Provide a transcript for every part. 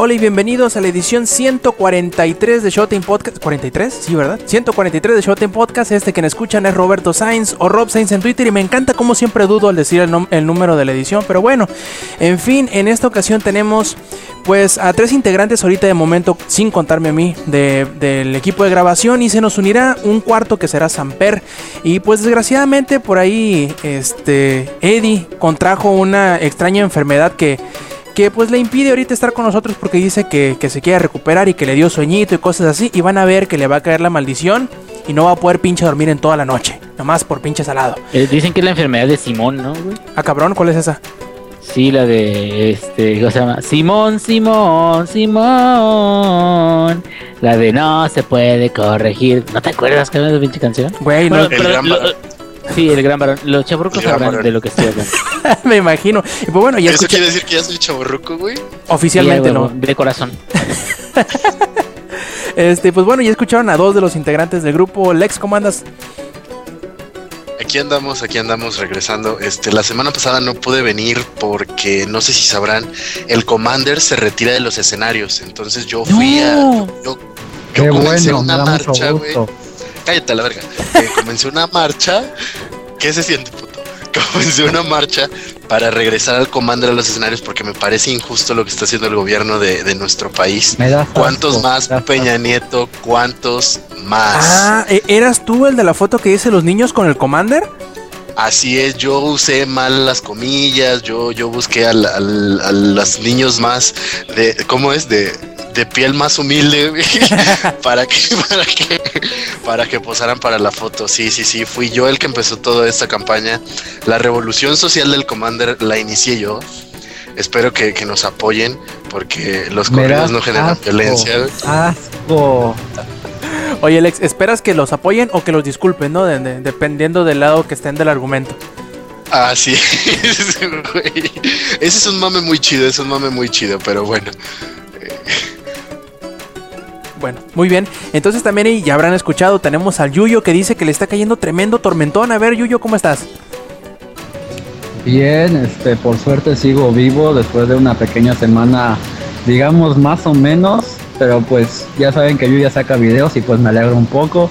Hola y bienvenidos a la edición 143 de Showtime Podcast. ¿43? Sí, ¿verdad? 143 de Showtime Podcast. Este que me escuchan es Roberto Sainz o Rob Sainz en Twitter. Y me encanta como siempre dudo al decir el, número de la edición. Pero bueno, en fin, en esta ocasión tenemos pues a tres integrantes ahorita de momento, sin contarme a mí, de- del equipo de grabación. Y se nos unirá un cuarto que será Samper. Y pues desgraciadamente por ahí, este, Eddie contrajo una extraña enfermedad que que pues le impide ahorita estar con nosotros porque dice que, que se quiere recuperar y que le dio sueñito y cosas así. Y van a ver que le va a caer la maldición y no va a poder pinche dormir en toda la noche. Nomás por pinche salado. Eh, dicen que es la enfermedad de Simón, ¿no, güey? Ah, cabrón, ¿cuál es esa? Sí, la de este, ¿cómo se llama? Simón, Simón, Simón. La de no se puede corregir. ¿No te acuerdas que era esa pinche canción? Güey, no, Bueno, El pero gran lo- varón. Sí, el gran varón. Los chaburrucos El gran sabrán varón. de lo que estoy hablando. me imagino. Y pues bueno, ya ¿Eso escuché quiere decir que ya soy chaborruco, güey? oficialmente, Sí, ¿no? De corazón. Este, pues bueno, ya escucharon a dos de los integrantes del grupo. Lex, ¿cómo andas? Aquí andamos, aquí andamos regresando. Este, la semana pasada no pude venir porque no sé si sabrán, el Commander se retira de los escenarios. Entonces yo fui a. No. Yo, yo Qué comencé bueno, me una da mucho marcha, güey. Cállate a la verga. Eh, comencé una marcha. ¿Qué se siente, puto? Comencé una marcha para regresar al Commander a los escenarios porque me parece injusto lo que está haciendo el gobierno de, de nuestro país. Me da ¿Cuántos asco, más, me da Peña asco. Nieto? ¿Cuántos más? Ah, ¿e- ¿eras tú el de la foto que dice los niños con el Commander? Así es, yo usé mal las comillas, yo, yo busqué al- al- a los niños más de, ¿cómo es? De, de piel más humilde, para que, para que, para que posaran para la foto. Sí, sí, sí, fui yo el que empezó toda esta campaña. La revolución social del Commander la inicié yo. Espero que, que nos apoyen porque los das no generan asco, violencia. Asco. Oye, Lex, ¿esperas que los apoyen o que los disculpen, no? De- de- dependiendo del lado que estén del argumento. Así es, güey. Ese es un mame muy chido, es un mame muy chido, pero bueno. Bueno, muy bien. Entonces también y ya habrán escuchado, tenemos al Yuyo que dice que le está cayendo tremendo tormentón. A ver, Yuyo, ¿cómo estás? Bien, este, por suerte sigo vivo después de una pequeña semana, digamos más o menos, pero pues ya saben que yo ya saca videos y pues me alegro un poco.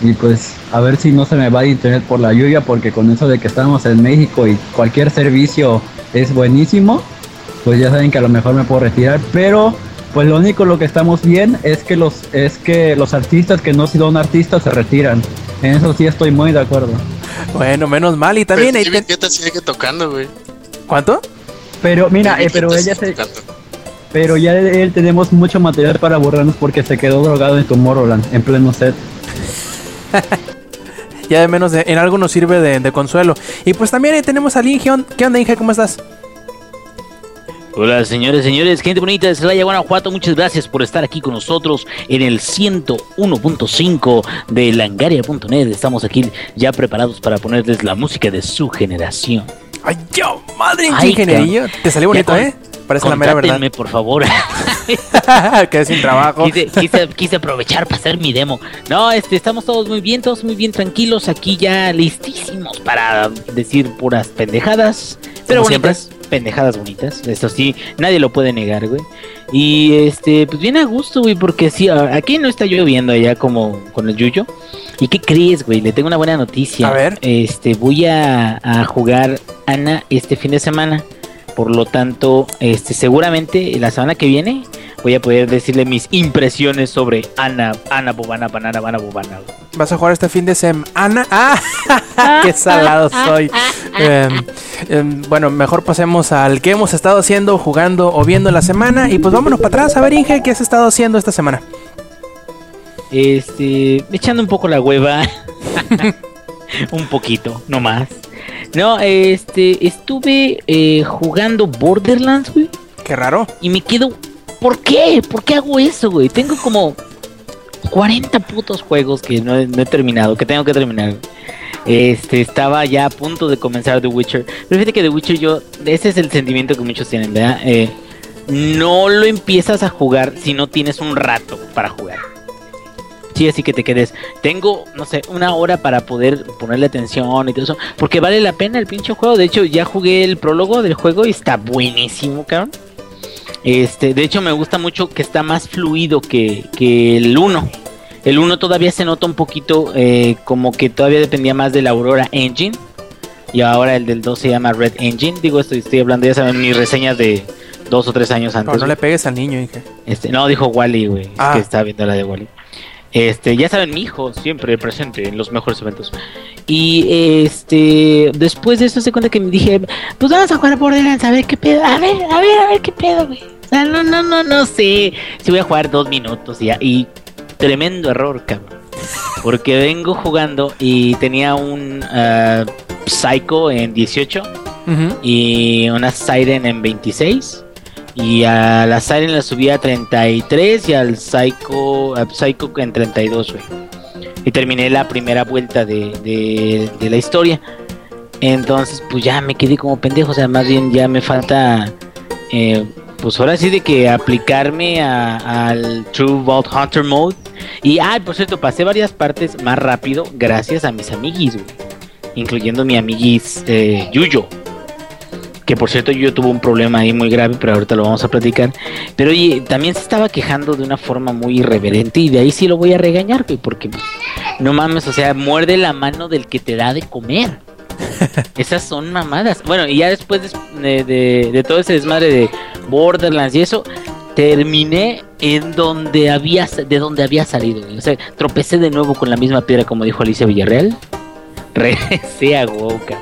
Y pues a ver si no se me va de internet por la lluvia, porque con eso de que estamos en México y cualquier servicio es buenísimo, pues ya saben que a lo mejor me puedo retirar, pero pues lo único lo que estamos bien es que los es que los artistas que no son artistas se retiran. En eso sí estoy muy de acuerdo. Bueno, menos mal. Y también Pero te- ¿Qué te sigue tocando, güey? ¿Cuánto? Pero mira, eh, pero ella se, tocando. Pero ya de él tenemos mucho material para borrarnos porque se quedó drogado en Tomorrowland en pleno set. Ya de menos de- en algo nos sirve de, de consuelo. Y pues también ahí tenemos al Inge. ¿Qué onda, Inge? ¿Cómo estás? Hola, señores, señores, gente bonita de Celaya, Guanajuato, muchas gracias por estar aquí con nosotros en el 101.5 de langaria.net. Estamos aquí ya preparados para ponerles la música de su generación. Ay, yo, madre, Ay, ingeniería. Te salió bonito, ¿eh? Parece la mera verdad. Por favor. Quedé sin trabajo. quise, quise- quise aprovechar para hacer mi demo. No, este, estamos todos muy bien, todos muy bien tranquilos, aquí ya listísimos para decir puras pendejadas. Pero Como bonitas, pendejadas bonitas. Eso sí, nadie lo puede negar, güey. Y este, pues bien a gusto, güey, porque sí, aquí no está lloviendo allá como con el Yuyo. ¿Y qué crees, güey? Le tengo una buena noticia. A ver. Este, voy a, a jugar Ana este fin de semana. Por lo tanto, este, seguramente la semana que viene voy a poder decirle mis impresiones sobre Ana, Ana Bobana, Banana, Banana, Bobana. Vas a jugar este fin de semana. ¡Ah! ¡Qué salado soy! Em, em, bueno, mejor pasemos al que hemos estado haciendo, jugando o viendo en la semana. Y pues vámonos para atrás. A ver, Inge, ¿qué has estado haciendo esta semana? Este, echando un poco la hueva. un poquito, no más. No, este, estuve eh, jugando Borderlands, güey. Qué raro. Y me quedo. ¿Por qué? ¿Por qué hago eso, güey? Tengo como 40 putos juegos que no he, terminado, que tengo que terminar. Este, estaba ya a punto de comenzar The Witcher. Pero fíjate que The Witcher yo, ese es el sentimiento que muchos tienen, ¿verdad? Eh, no lo empiezas a jugar si no tienes un rato para jugar. Sí, así que te quedes. Tengo, no sé, una hora para poder ponerle atención y todo eso. Porque vale la pena el pinche juego. De hecho, ya jugué el prólogo del juego y está buenísimo, cabrón. Este, de hecho, me gusta mucho que está más fluido que, que el 1. El 1 todavía se nota un poquito eh, como que todavía dependía más de la Aurora Engine. Y ahora el del 2 se llama Red Engine. Digo, esto estoy hablando, ya saben, mis reseñas de dos o tres años antes. Pero no le pegues al niño, dije. Este, no, dijo Wally, güey. Ah. Que estaba viendo la de Wally. Este, ya saben, mi hijo siempre presente en los mejores eventos. Y este, después de eso se cuenta que me dije, pues vamos a jugar Borderlands, a ver qué pedo, a ver, a ver, a ver qué pedo, güey. O sea, no, no, no, no sé. Si voy a jugar dos minutos y, ya- y tremendo error, cabrón. Porque vengo jugando y tenía un ah, Psycho en 18 Ujú. y una Siren en 26. Y a la Siren la subí a 33 y al Psycho, a Psycho en 32, güey. Y terminé la primera vuelta de, de, la historia. Entonces, pues ya me quedé como pendejo. O sea, más bien ya me falta, eh, pues ahora sí de que aplicarme a- al True Vault Hunter Mode. Y, ah, por cierto, pasé varias partes más rápido gracias a mis amiguis, güey. Incluyendo mi amiguis eh, Yuyo. Que por cierto yo tuvo un problema ahí muy grave, pero ahorita lo vamos a platicar. Pero oye, también se estaba quejando de una forma muy irreverente y de ahí sí lo voy a regañar, güey, porque pues, no mames, o sea, muerde la mano del que te da de comer. Esas son mamadas. Bueno, y ya después de, de- de todo ese desmadre de Borderlands y eso, terminé en donde había de donde había salido. güey. O sea, tropecé de nuevo con la misma piedra como dijo Alicia Villarreal. Regresé a Woka.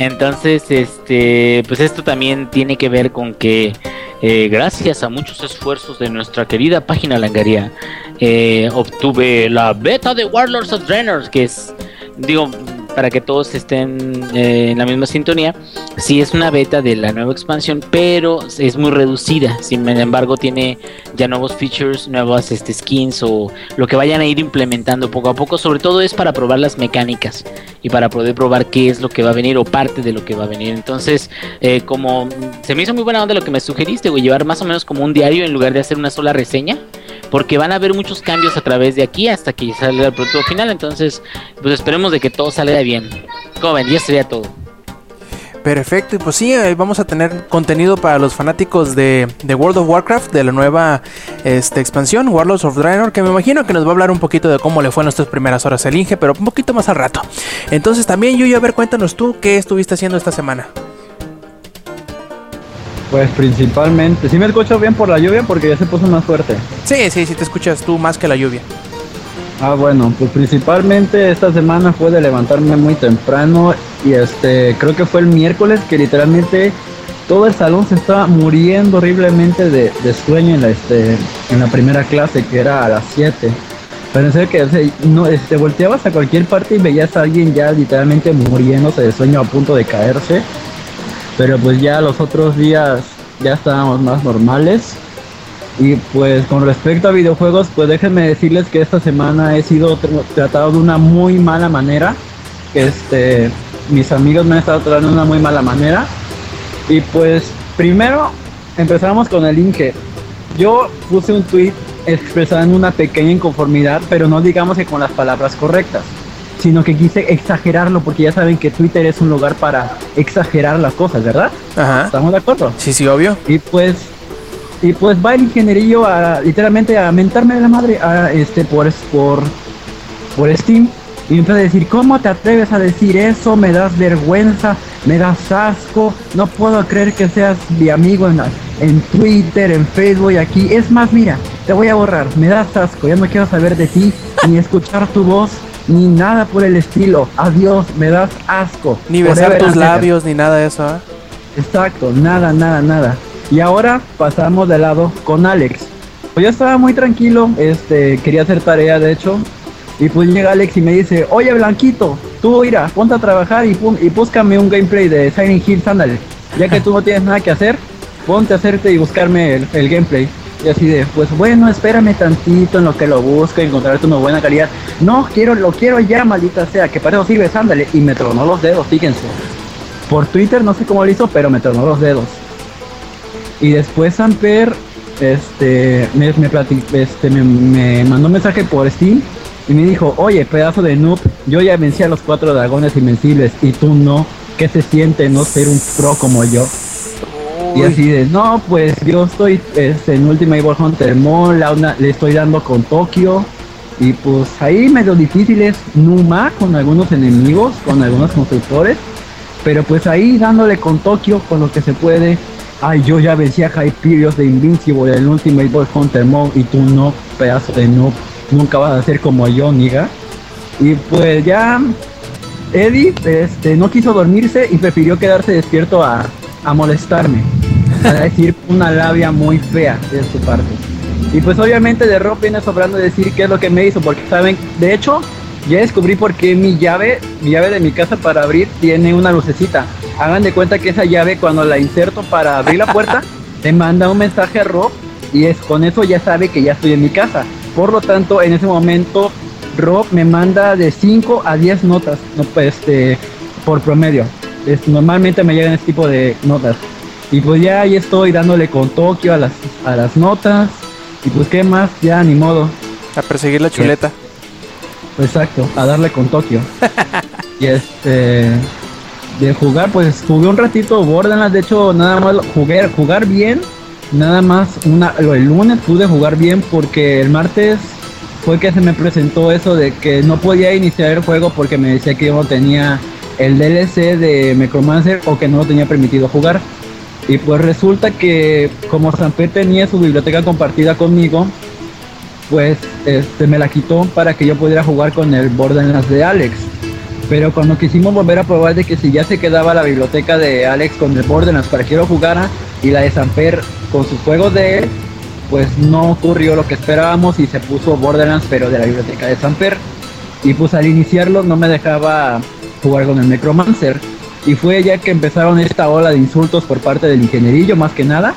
Entonces, este, pues esto también tiene que ver con que eh, gracias a muchos esfuerzos de nuestra querida página Langaria, eh, obtuve la beta de Warlords of Draenor, que es, digo, para que todos estén eh, en la misma sintonía, sí es una beta de la nueva expansión, pero es muy reducida. Sin embargo, tiene ya nuevos features, nuevas este, skins o lo que vayan a ir implementando poco a poco. Sobre todo es para probar las mecánicas y para poder probar qué es lo que va a venir o parte de lo que va a venir. Entonces, eh, como se me hizo muy buena onda lo que me sugeriste, güey, llevar más o menos como un diario en lugar de hacer una sola reseña. Porque van a haber muchos cambios a través de aquí hasta que salga el producto final. Entonces, pues esperemos de que todo salga bien. Como ven, ya sería todo. Perfecto, y pues sí, eh, vamos a tener contenido para los fanáticos de, de World of Warcraft, de la nueva este, expansión, Warlords of Draenor, que me imagino que nos va a hablar un poquito de cómo le fue en nuestras primeras horas el Inge, pero un poquito más al rato. Entonces también, Yuyo, a ver, cuéntanos tú qué estuviste haciendo esta semana. Pues principalmente, si me escucho bien por la lluvia porque ya se puso más fuerte. Sí, sí, sí, te escuchas tú más que la lluvia. Ah, bueno, pues principalmente esta semana fue de levantarme muy temprano y este, creo que fue el miércoles que literalmente todo el salón se estaba muriendo horriblemente de, de sueño en la, este, en la primera clase que era a las 7. Pero que no, este, volteabas a cualquier parte y veías a alguien ya literalmente muriéndose de sueño a punto de caerse. Pero pues ya los otros días ya estábamos más normales. Y pues con respecto a videojuegos, pues déjenme decirles que esta semana he sido tr- tratado de una muy mala manera. Este, mis amigos me han estado tratando de una muy mala manera. Y pues primero empezamos con el Inge. Yo puse un tweet expresando una pequeña inconformidad, pero no digamos que con las palabras correctas, sino que quise exagerarlo porque ya saben que Twitter es un lugar para exagerar las cosas, ¿verdad? Ajá. ¿Estamos de acuerdo? Sí, sí, obvio. Y pues y pues va el ingenierillo a literalmente a mentarme de la madre a, este por por por Steam. Y me empieza a decir cómo te atreves a decir eso me das vergüenza me das asco. No puedo creer que seas mi amigo en, en Twitter en Facebook y aquí es más mira te voy a borrar. Me das asco ya no quiero saber de ti ni escuchar tu voz ni nada por el estilo. Adiós me das asco. Ni besar Forever tus labios, ni nada de eso, ¿ah? Exacto, nada, nada, nada. Y ahora pasamos de lado con Alex. Pues yo estaba muy tranquilo, este, quería hacer tarea de hecho. Y pues llega Alex y me dice, oye Blanquito, tú ira, ponte a trabajar y, y búscame un gameplay de Silent Hill, ándale. Ya que tú no tienes nada que hacer, ponte a hacerte y buscarme el, el gameplay. Y así de, pues bueno, espérame tantito en lo que lo busco, encontrarte una buena calidad. No, quiero, lo quiero ya, maldita sea, que para eso sirve, ándale. Y me tronó los dedos, fíjense. Por Twitter no sé cómo lo hizo, pero me tronó los dedos. Y después Samper este, me, me, este, me, me mandó un mensaje por Steam y me dijo, oye, pedazo de noob, yo ya vencí a los cuatro dragones invencibles y tú no. ¿Qué se siente no ser un pro como yo? Y así de, no, pues yo estoy este, en Ultimate War Hunter Mall, le estoy dando con Tokio. Y pues ahí medio difícil es Numa con algunos enemigos, con algunos constructores. Pero pues ahí dándole con Tokio, con lo que se puede. Ay, yo ya vencí a Hyperios de Invincible en Ultimate War Hunter Mall y tú no, pedazo de noob. Nunca vas a ser como yo, niga. Y pues ya Eddie este, no quiso dormirse y prefirió quedarse despierto a, a molestarme. A decir una labia muy fea de su parte. Y pues obviamente de Rob viene sobrando decir qué es lo que me hizo, porque saben, de hecho, ya descubrí por qué mi llave, mi llave de mi casa para abrir tiene una lucecita. Hagan de cuenta que esa llave cuando la inserto para abrir la puerta, le manda un mensaje a Rob y es con eso ya sabe que ya estoy en mi casa. Por lo tanto, en ese momento Rob me manda de 5 a 10 notas, no, pues, este, por promedio. Es, normalmente me llegan este tipo de notas. Y pues ya ahí estoy dándole con Tokio a las, a las notas. Y pues qué más, ya ni modo. A perseguir la chuleta. Exacto, a darle con Tokio. y este de jugar, pues jugué un ratito Borderlands, de hecho nada más jugué jugar bien, nada más una el lunes pude jugar bien porque el martes fue que se me presentó eso de que no podía iniciar el juego porque me decía que yo no tenía el DLC de Necromancer o que no lo tenía permitido jugar. Y pues resulta que como Samper tenía su biblioteca compartida conmigo, pues este me la quitó para que yo pudiera jugar con el Borderlands de Alex. Pero cuando quisimos volver a probar de que si ya se quedaba la biblioteca de Alex con el Borderlands para que yo lo jugara y la de Samper con sus juegos de él, pues no ocurrió lo que esperábamos y se puso Borderlands pero de la biblioteca de Samper. Y pues al iniciarlo no me dejaba jugar con el Necromancer. Y fue ya que empezaron esta ola de insultos por parte del ingenierillo más que nada,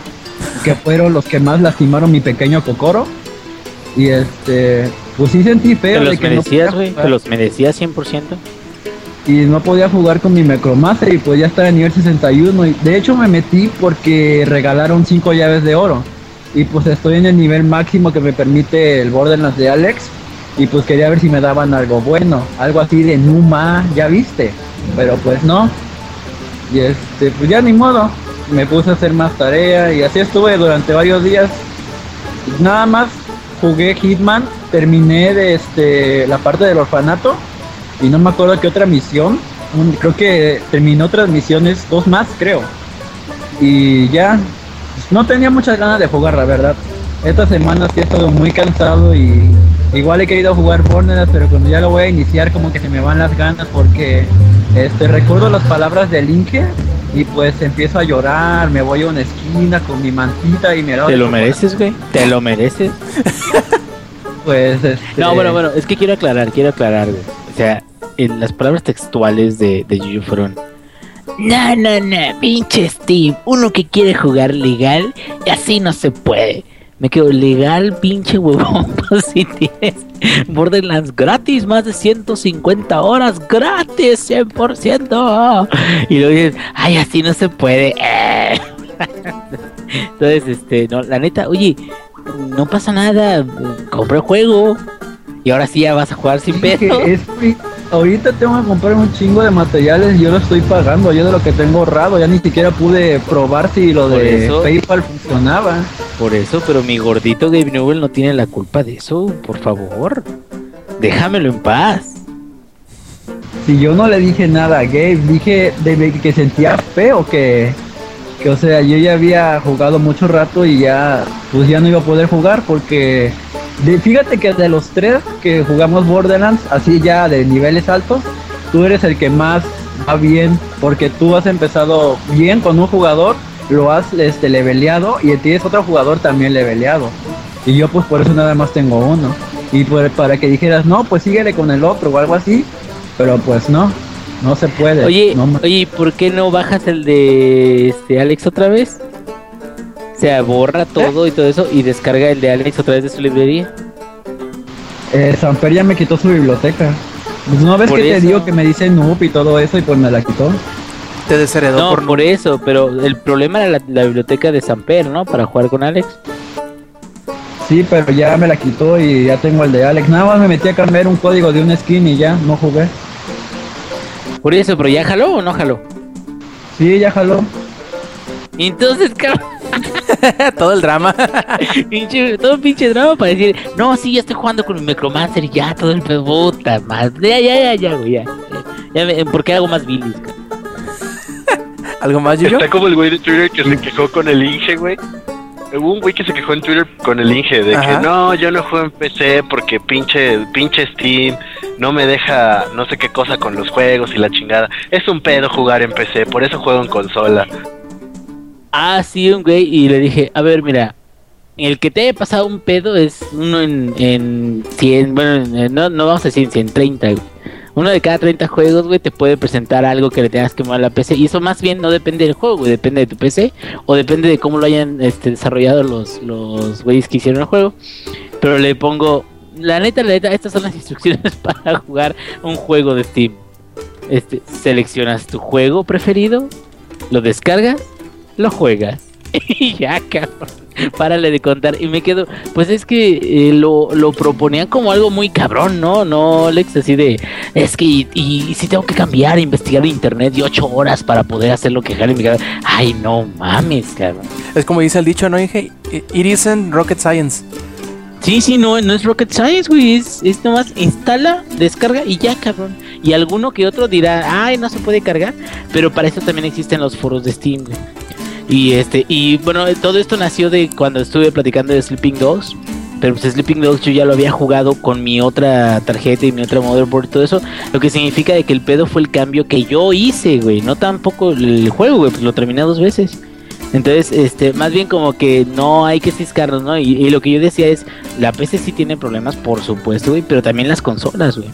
que fueron los que más lastimaron mi pequeño Kokoro. Y este, pues sí sentí Te feo de los que no merecías, güey. jugar. Te los merecías 100%. Y no podía jugar con mi Necromancer y ya estaba en nivel 61 y de hecho me metí porque regalaron 5 llaves de oro. Y pues estoy en el nivel máximo que me permite el Borderlands de Alex. Y pues quería ver si me daban algo bueno, algo así de Numa, ya viste, pero pues no. Y este, pues ya ni modo, me puse a hacer más tarea y así estuve durante varios días. Nada más jugué Hitman, terminé de este la parte del orfanato y no me acuerdo qué otra misión. Un- creo que terminó otras misiones, dos más creo. Y ya, pues, no tenía muchas ganas de jugar, la verdad. Esta semana sí he estado muy cansado y igual he querido jugar Borderlands, pero cuando ya lo voy a iniciar como que se me van las ganas porque este recuerdo las palabras del Inge y pues empiezo a llorar, me voy a una esquina con mi mantita y me Te lo mereces, güey. Te lo mereces. Pues este, No, bueno, bueno, es que quiero aclarar, quiero aclarar, güey. O sea, en las palabras textuales de, de Yuyu fueron. No, no, no, pinche Steve. Uno que quiere jugar legal y así no se puede. Me quedo legal, pinche huevón. Pues si tienes Borderlands gratis, más de 150 horas gratis, 100%. Y luego dices, ay, así no se puede. eh". Entonces, este, no, la neta, oye, no pasa nada. Compré el juego. Y ahora sí ya vas a jugar sin pedo. es ahorita tengo que comprar un chingo de materiales y yo lo estoy pagando, yo de lo que tengo ahorrado, ya ni siquiera pude probar si lo Por de eso- PayPal funcionaba. Por eso, pero mi gordito Gabe Newell no tiene la culpa de eso, por favor. Déjamelo en paz. Si yo no le dije nada a Gabe, dije de que sentía feo que, que, o sea, yo ya había jugado mucho rato y ya, pues ya no iba a poder jugar porque, de, fíjate que de los tres que jugamos Borderlands, así ya de niveles altos, tú eres el que más va bien porque tú has empezado bien con un jugador, lo has este, leveleado y tienes otro jugador también leveleado. Y yo pues por eso nada más tengo uno. Y por- para que dijeras, no, pues síguele con el otro o algo así. Pero pues no, no se puede. Oye, no oye, ¿por qué no bajas el de este Alex otra vez? O sea, borra todo y todo eso y descarga el de Alex otra vez de su librería. eh, Samper ya me quitó su biblioteca. Pues no ves Por que te digo que me dice noob y todo eso y pues me la quitó. Te desheredó No, por por eso, pero el problema era la, la biblioteca de Samper, ¿no? Para jugar con Alex. Sí, pero ya me la quitó y ya tengo el de Alex. Nada más me metí a cambiar un código de un skin y ya, no jugué. Por eso, pero ya jaló o no jaló. Sí, ya jaló. Entonces, cabrón, todo el drama. pinche- todo pinche drama para decir, no, sí, ya estoy jugando con mi Necromancer y ya, todo el pedo, puta madre. Ya, ya, ya, ya, güey, ya. Ya, me- ¿Por qué hago más bilis? ¿Algo más, Yuyo? Está como el güey de Twitter que se quejó con el Inge, güey. Hubo un güey que se quejó en Twitter con el Inge de Ajá. que no, yo no juego en PC porque pinche, pinche Steam no me deja no sé qué cosa con los juegos y la chingada. Es un pedo jugar en PC, por eso juego en consola. Ah, sí, un güey, y le dije, a ver, mira, el que te haya pasado un pedo es uno en, en 100, bueno, en- no, no vamos a decir en 130, güey. Uno de cada 30 juegos, güey, te puede presentar algo que le tengas que mover a la PC. Y eso más bien no depende del juego, güey, depende de tu PC o depende de cómo lo hayan este, desarrollado los, los güeyes que hicieron el juego. Pero le pongo, la neta, la neta, estas son las instrucciones para jugar un juego de Steam. Este, seleccionas tu juego preferido, lo descargas, lo juegas. Y ya, cabrón. Párale de contar. Y me quedo, pues es que eh, lo, lo proponían como algo muy cabrón, ¿no? No, Alex, así de, es que, y, y si tengo que cambiar, investigar en internet y ocho horas para poder hacer lo que Harry me. Ay, no mames, cabrón. Es como dice el dicho, ¿no? Dije, it isn't rocket science. Sí, sí, no, no es rocket science, güey. Es, es nomás instala, descarga y ya, cabrón. Y alguno que otro dirá, ay, no se puede cargar. Pero para eso también existen los foros de Steam, güey. Y este, y bueno, todo esto nació de cuando estuve platicando de Sleeping Dogs. Pero pues Sleeping Dogs yo ya lo había jugado con mi otra tarjeta y mi otra motherboard y todo eso. Lo que significa de que el pedo fue el cambio que yo hice, güey. No tampoco el juego, güey. Pues lo terminé dos veces. Entonces, este, más bien como que no hay que ciscarnos, ¿no? Y, y lo que yo decía es, la PC sí tiene problemas, por supuesto, güey, pero también las consolas, güey.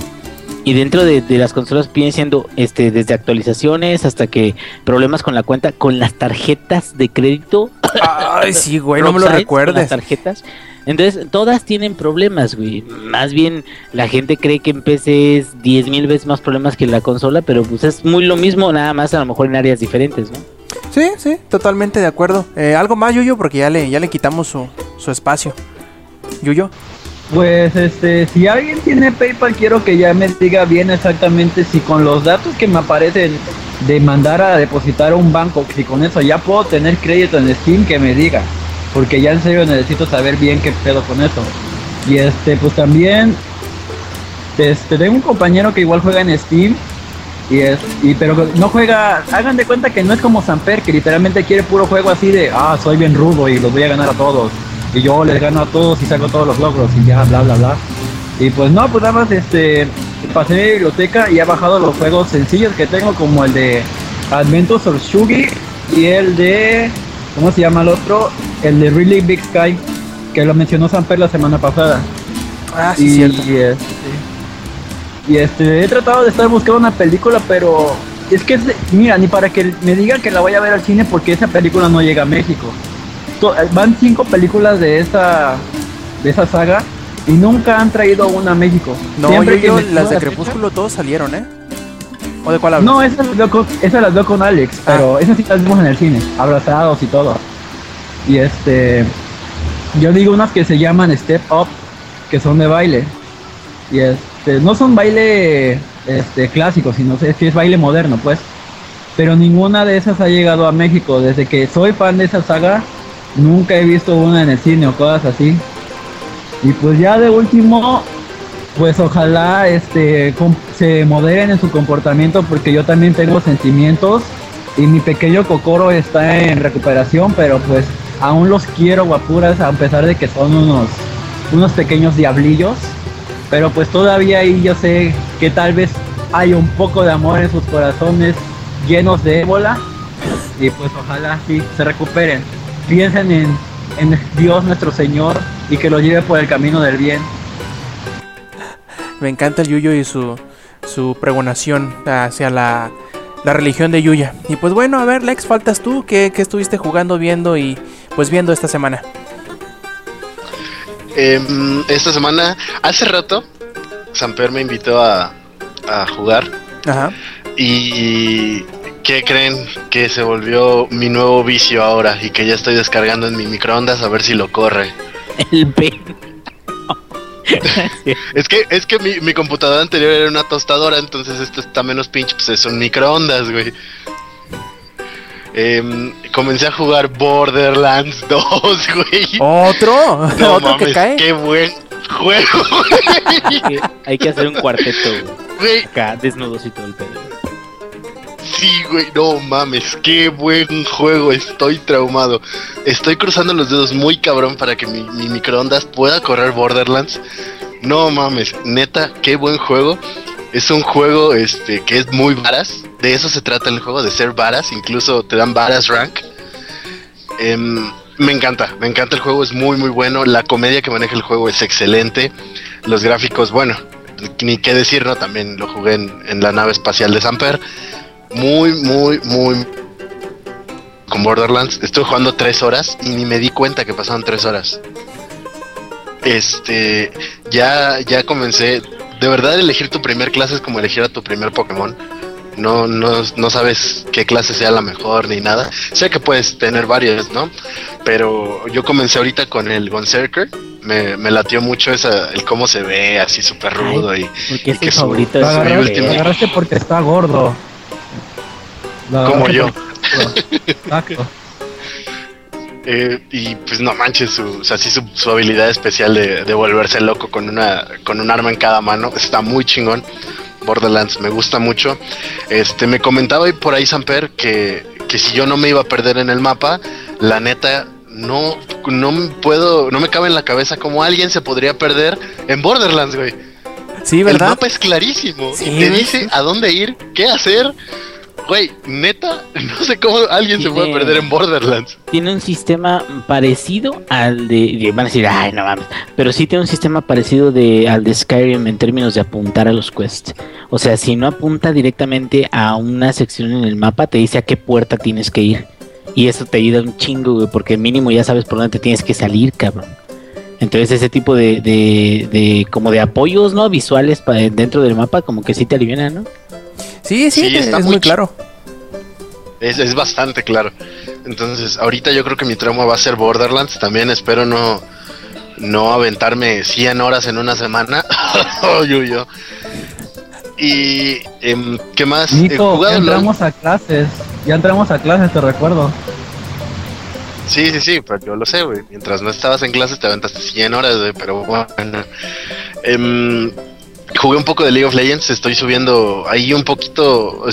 Y dentro de, de las consolas vienen siendo, este, desde actualizaciones hasta que problemas con la cuenta, con las tarjetas de crédito. Ay, sí, güey, no me lo con Las recuerdes. tarjetas. Entonces, todas tienen problemas, güey. Más bien, la gente cree que en PC es 10 mil veces más problemas que en la consola, pero pues es muy lo mismo, nada más a lo mejor en áreas diferentes, ¿no? Sí, sí, totalmente de acuerdo. Eh, Algo más, Yuyo, porque ya le, ya le quitamos su, su espacio. Yuyo. Pues este, si alguien tiene PayPal, quiero que ya me diga bien exactamente si con los datos que me aparecen de mandar a depositar a un banco, si con eso ya puedo tener crédito en Steam, que me diga. Porque ya en serio necesito saber bien qué pedo con eso. Y este, pues también, este, tengo un compañero que igual juega en Steam. Y es, y pero no juega, hagan de cuenta que no es como Samper, que literalmente quiere puro juego así de, ah, soy bien rudo y los voy a ganar a todos. Y yo les gano a todos y saco todos los logros y ya, bla, bla, bla. Y pues no, pues nada más, este, pasé mi biblioteca y he bajado los juegos sencillos que tengo, como el de Adventures of Shugi y el de, ¿cómo se llama el otro? El de Really Big Sky, que lo mencionó Samper la semana pasada. Ah, sí, y, cierto. y, este, y este, he tratado de estar buscando una película, pero es que, es de- mira, ni para que me digan que la voy a ver al cine porque esa película no llega a México. To- Van cinco películas de esa, de esa saga y nunca han traído una a México. No, Siempre que menciono las de Crepúsculo todos salieron, ¿eh? ¿O de cuál hablas? No, esas las, veo con, esas las veo con Alex, pero esas sí las vimos en el cine, abrazados y todo. Y este, yo digo unas que se llaman Step Up, que son de baile. Y este, no son baile este, clásico, sino es que es baile moderno, pues. Pero ninguna de esas ha llegado a México. Desde que soy fan de esa saga, nunca he visto una en el cine o cosas así. Y pues ya de último, pues ojalá este se moderen en su comportamiento porque yo también tengo sentimientos y mi pequeño Kokoro está en recuperación, pero pues aún los quiero guapuras a pesar de que son unos unos pequeños diablillos, pero pues todavía ahí yo sé que tal vez hay un poco de amor en sus corazones llenos de ébola y pues ojalá sí se recuperen. Piensen en, en Dios nuestro Señor y que los lleve por el camino del bien. Me encanta el Yuyo y su, su pregonación hacia la, la religión de Yuya. Y pues bueno, a ver, Lex, faltas tú. ¿Qué, qué estuviste jugando, viendo y pues viendo esta semana? Em, esta semana, hace rato, Samper me invitó a, a jugar Ajá. y ¿Qué creen que se volvió mi nuevo vicio ahora y que ya estoy descargando en mi microondas a ver si lo corre? El pen. Es que, es que mi, mi computadora anterior era una tostadora, entonces esto está menos pinche, pues es un microondas, güey. Em, comencé a jugar Borderlands 2, güey. ¿Otro? No ¿Otro que mames, cae? qué buen juego, Hay que- Hay que hacer un cuarteto, güey. güey. Acá, desnudos y todo el pedo. Sí, güey, no mames, qué buen juego, estoy traumado. Estoy cruzando los dedos muy cabrón para que mi, mi microondas pueda correr Borderlands. No mames, neta, qué buen juego. Es un juego este que es muy varas. De eso se trata el juego, de ser varas. Incluso te dan varas rank. Em, me encanta, me encanta el juego, es muy muy bueno. La comedia que maneja el juego es excelente. Los gráficos, bueno, ni qué decir, ¿no? También lo jugué en la nave espacial de Samper. Muy, muy, muy... Con Borderlands. Estuve jugando tres horas y ni me di cuenta que pasaron tres horas. Este, ya, ya comencé. De verdad, elegir tu primer clase es como elegir a tu primer Pokémon. No, no, no sabes qué clase sea la mejor ni nada. Sé que puedes tener varias, ¿no? Pero yo comencé ahorita con el Gonzerker. Me, me latió mucho esa, el cómo se ve, así súper rudo y Porque es que su- su mi último. agarraste porque está gordo. Como yo. Exacto. Eh, y pues no manches, su, o sea, sí, su, su habilidad especial de, de volverse loco con una con un arma en cada mano está muy chingón. Borderlands me gusta mucho. Este me comentaba hoy por ahí Samper que, que si yo no me iba a perder en el mapa, la neta no no me puedo no me cabe en la cabeza cómo alguien se podría perder en Borderlands, güey. Sí, El ¿verdad? mapa es clarísimo Sí, y te dice a dónde ir, qué hacer. Güey, neta, no sé cómo alguien se puede perder en Borderlands. Tiene un sistema parecido al de, de- Van a decir, ay, no mames. Pero sí tiene un sistema parecido de, al de Skyrim en términos de apuntar a los quests. O sea, si no apunta directamente a una sección en el mapa, te dice a qué puerta tienes que ir. Y eso te ayuda un chingo, güey, porque mínimo ya sabes por dónde te tienes que salir, cabrón. Entonces ese tipo de, de, de como de apoyos, ¿no? Visuales pa- dentro del mapa, como que sí te alivian, ¿no? Sí, sí, Sí, es está muy muy ch- claro. Es, es bastante claro. Entonces, ahorita yo creo que mi trauma va a ser Borderlands. También espero no, no aventarme 100 horas en una semana. Uy, uy, uy. Y, em, ¿qué más? Jugado ya LOL. entramos a clases. Ya entramos a clases, te recuerdo. Sí, sí, sí, pero yo lo sé, güey. Mientras no estabas en clases te aventaste 100 horas, güey, pero bueno. Em, jugué un poco de League of Legends, estoy subiendo ahí un poquito.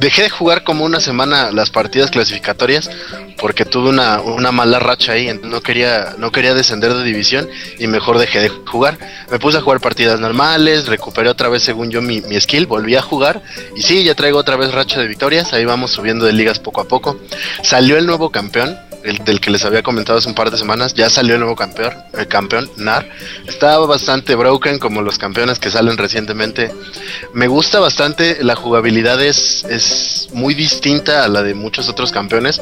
Dejé de jugar como una semana las partidas clasificatorias porque tuve una, una mala racha ahí, no quería, no quería descender de división y mejor dejé de jugar. Me puse a jugar partidas normales, recuperé otra vez según yo mi, mi skill, volví a jugar y sí, ya traigo otra vez racha de victorias, ahí vamos subiendo de ligas poco a poco. Salió el nuevo campeón, el del que les había comentado hace un par de semanas, ya salió el nuevo campeón, el campeón Nar. Estaba bastante broken como los campeones que salen recientemente. Me gusta bastante, la jugabilidad es, es muy distinta a la de muchos otros campeones,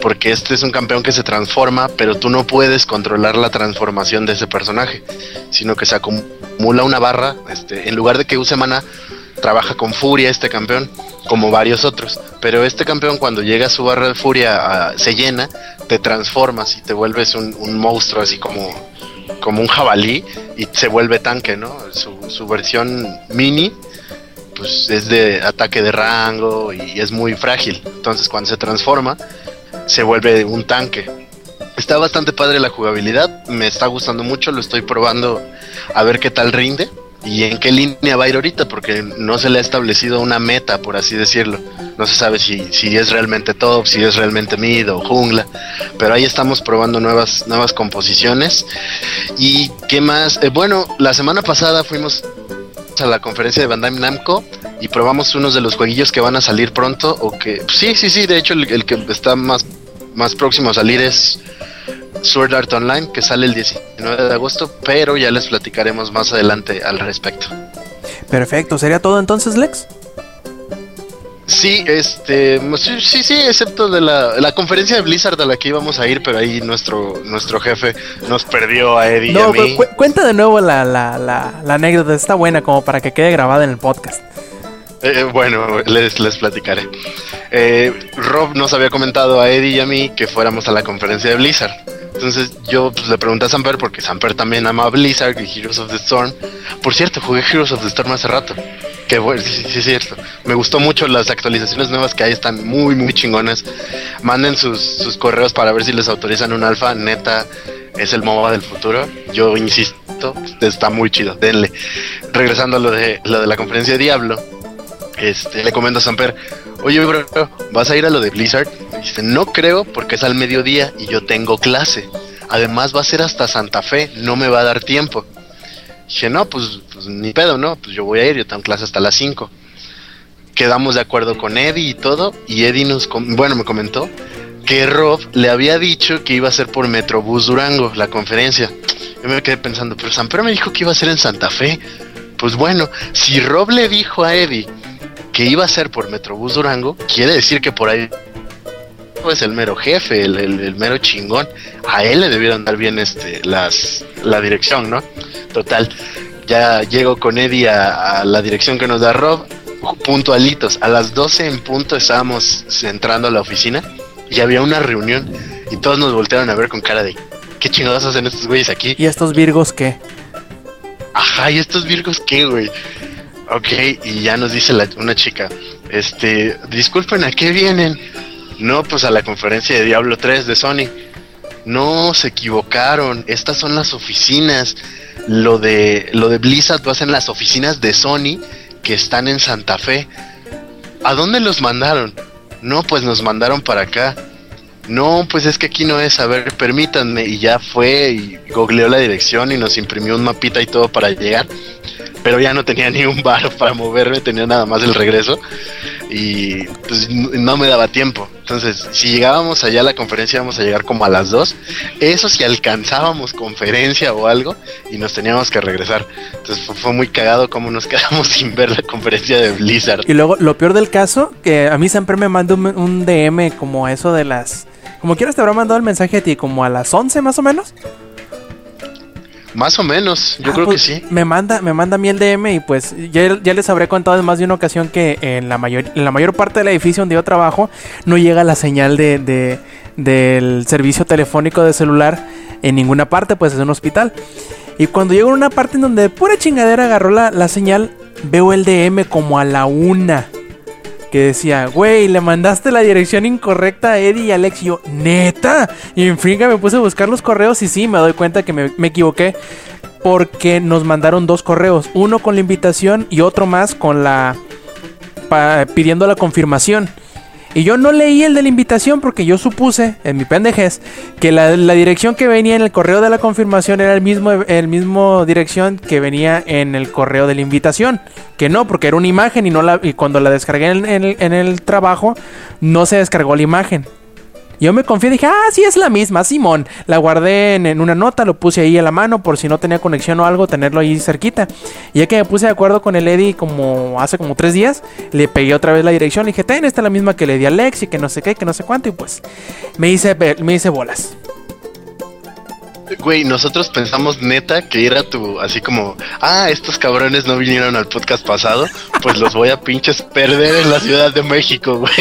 porque este es un campeón que se transforma, pero tú no puedes controlar la transformación de ese personaje, sino que se acumula una barra, este, en lugar de que use mana, trabaja con furia este campeón, como varios otros. Pero este campeón cuando llega a su barra de furia se llena, te transformas y te vuelves un, un monstruo así como, como un jabalí y se vuelve tanque, ¿no? Su, su versión mini pues es de ataque de rango y es muy frágil. Entonces cuando se transforma se vuelve un tanque. Está bastante padre la jugabilidad, me está gustando mucho, lo estoy probando a ver qué tal rinde y en qué línea va a ir ahorita, porque no se le ha establecido una meta, por así decirlo. No se sabe si, si es realmente top, si es realmente mid o jungla, pero ahí estamos probando nuevas, nuevas composiciones. ¿Y qué más? Eh, bueno, la semana pasada fuimos a la conferencia de Bandai Namco y probamos unos de los jueguillos que van a salir pronto o que sí, sí, sí, de hecho el, el que está más más próximo a salir es Sword Art Online que sale el 19 de agosto, pero ya les platicaremos más adelante al respecto. Perfecto, ¿sería todo entonces, Lex? Sí, este, sí, sí, sí, excepto de la, la conferencia de Blizzard a la que íbamos a ir, pero ahí nuestro nuestro jefe nos perdió a Eddie y a mí. cu- cu- cuenta de nuevo la, la, la, la anécdota, está buena como para que quede grabada en el podcast. Eh, bueno, les, les platicaré. Eh, Rob nos había comentado a Eddie y a mí que fuéramos a la conferencia de Blizzard. Entonces yo pues, le pregunté a Samper porque Samper también ama Blizzard y Heroes of the Storm. Por cierto, jugué Heroes of the Storm hace rato. Que bueno, sí, sí, es cierto. Me gustó mucho las actualizaciones nuevas que hay, están muy, muy chingonas. Manden sus, sus correos para ver si les autorizan un alfa. Neta, es el MOBA del futuro. Yo insisto, está muy chido, denle. Regresando a lo de, lo de la conferencia de Diablo, este, le comento a Samper, oye bro, ¿vas a ir a lo de Blizzard? Dice, no creo porque es al mediodía y yo tengo clase. Además va a ser hasta Santa Fe, no me va a dar tiempo. Dije, no, pues, pues ni pedo, ¿no? Pues yo voy a ir, yo tengo clase hasta las 5. Quedamos de acuerdo con Eddie y todo, y Eddie nos, bueno, me comentó que Rob le había dicho que iba a ser por Metrobús Durango, la conferencia. Yo me quedé pensando, pero Samper me dijo que iba a ser en Santa Fe. Pues bueno, si Rob le dijo a Eddie que iba a ser por Metrobús Durango, quiere decir que por ahí pues el mero jefe, el, el- el mero chingón. A él le debieron dar bien este las la dirección, ¿no? Total, ya llego con Eddie a, a la dirección que nos da Rob, puntualitos. A las 12 en punto estábamos entrando a la oficina y había una reunión y todos nos voltearon a ver con cara de ¿qué chingados hacen estos güeyes aquí? ¿Y estos Virgos qué? Ajá, ¿y estos virgos qué, güey? Ok, y ya nos dice la- una chica, este, disculpen, ¿a qué vienen? No, pues a la conferencia de Diablo 3 de Sony. No, se equivocaron, estas son las oficinas. Lo de, lo de Blizzard lo hacen las oficinas de Sony que están en Santa Fe. ¿A dónde los mandaron? No, pues nos mandaron para acá. No, pues es que aquí no es, a ver, permítanme. Y ya fue y googleó la dirección y nos imprimió un mapita y todo para llegar. Pero ya no tenía ni un bar para moverme, tenía nada más el regreso. Y pues no me daba tiempo. Entonces, si llegábamos allá a la conferencia, íbamos a llegar como a las 2. Eso si alcanzábamos conferencia o algo y nos teníamos que regresar. Entonces fue, muy cagado como nos quedamos sin ver la conferencia de Blizzard. Y luego, lo peor del caso, que a mí siempre me mandó un, un DM como eso de las... Como quieras te habrá mandado el mensaje a ti, como a las 11 más o menos. Más o menos, yo Ah, creo pues, que sí. Me manda, me manda a mí el DM y pues ya, ya les habré contado en más de una ocasión que en la mayor, en la mayor parte del edificio donde yo trabajo no llega la señal de, de- del servicio telefónico de celular en ninguna parte, pues es un hospital. Y cuando llego a una parte en donde pura chingadera agarró la, la señal, veo el DM como a la una. Que decía, güey, le mandaste la dirección incorrecta a Eddie y Alex. Yo, neta. Y en finca me puse a buscar los correos y sí, me doy cuenta que me, me equivoqué. Porque nos mandaron dos correos. Uno con la invitación y otro más con la... pidiendo la confirmación. Y yo no leí el de la invitación porque yo supuse, en mi pendejez, que la, dirección que venía en el correo de la confirmación era el mismo, el mismo dirección que venía en el correo de la invitación. Que no, porque era una imagen y, no la, y cuando la descargué en el, en el trabajo, no se descargó la imagen. Yo me confié dije, ah, sí es la misma, Simón. La guardé en, una nota, lo puse ahí a la mano por si no tenía conexión o algo, tenerlo ahí cerquita. Y ya que me puse de acuerdo con el Eddie como hace como tres días, le pegué otra vez la dirección. Le dije, ten, esta es la misma que le di a Alex y que no sé qué, que no sé cuánto. Y pues me hice, me hice bolas. Güey, nosotros pensamos neta que era tu, así como, ah, estos cabrones no vinieron al podcast pasado, pues los voy a pinches perder en la Ciudad de México, güey.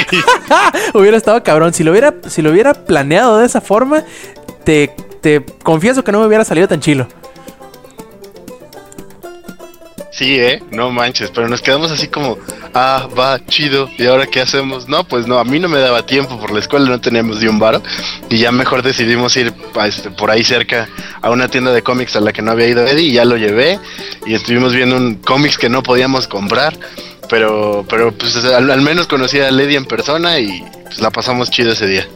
hubiera estado cabrón. Si lo hubiera, si lo hubiera planeado de esa forma, te, te confieso que no me hubiera salido tan chilo. Sí, eh, no manches, pero nos quedamos así como, ah, va, chido, ¿y ahora qué hacemos? No, pues no, a mí no me daba tiempo por la escuela, no teníamos ni un varo, y ya mejor decidimos ir a este, por ahí cerca a una tienda de cómics a la que no había ido Eddie, y ya lo llevé, y estuvimos viendo un cómics que no podíamos comprar, pero, pero pues al, al menos conocí a Lady en persona y pues la pasamos chido ese día.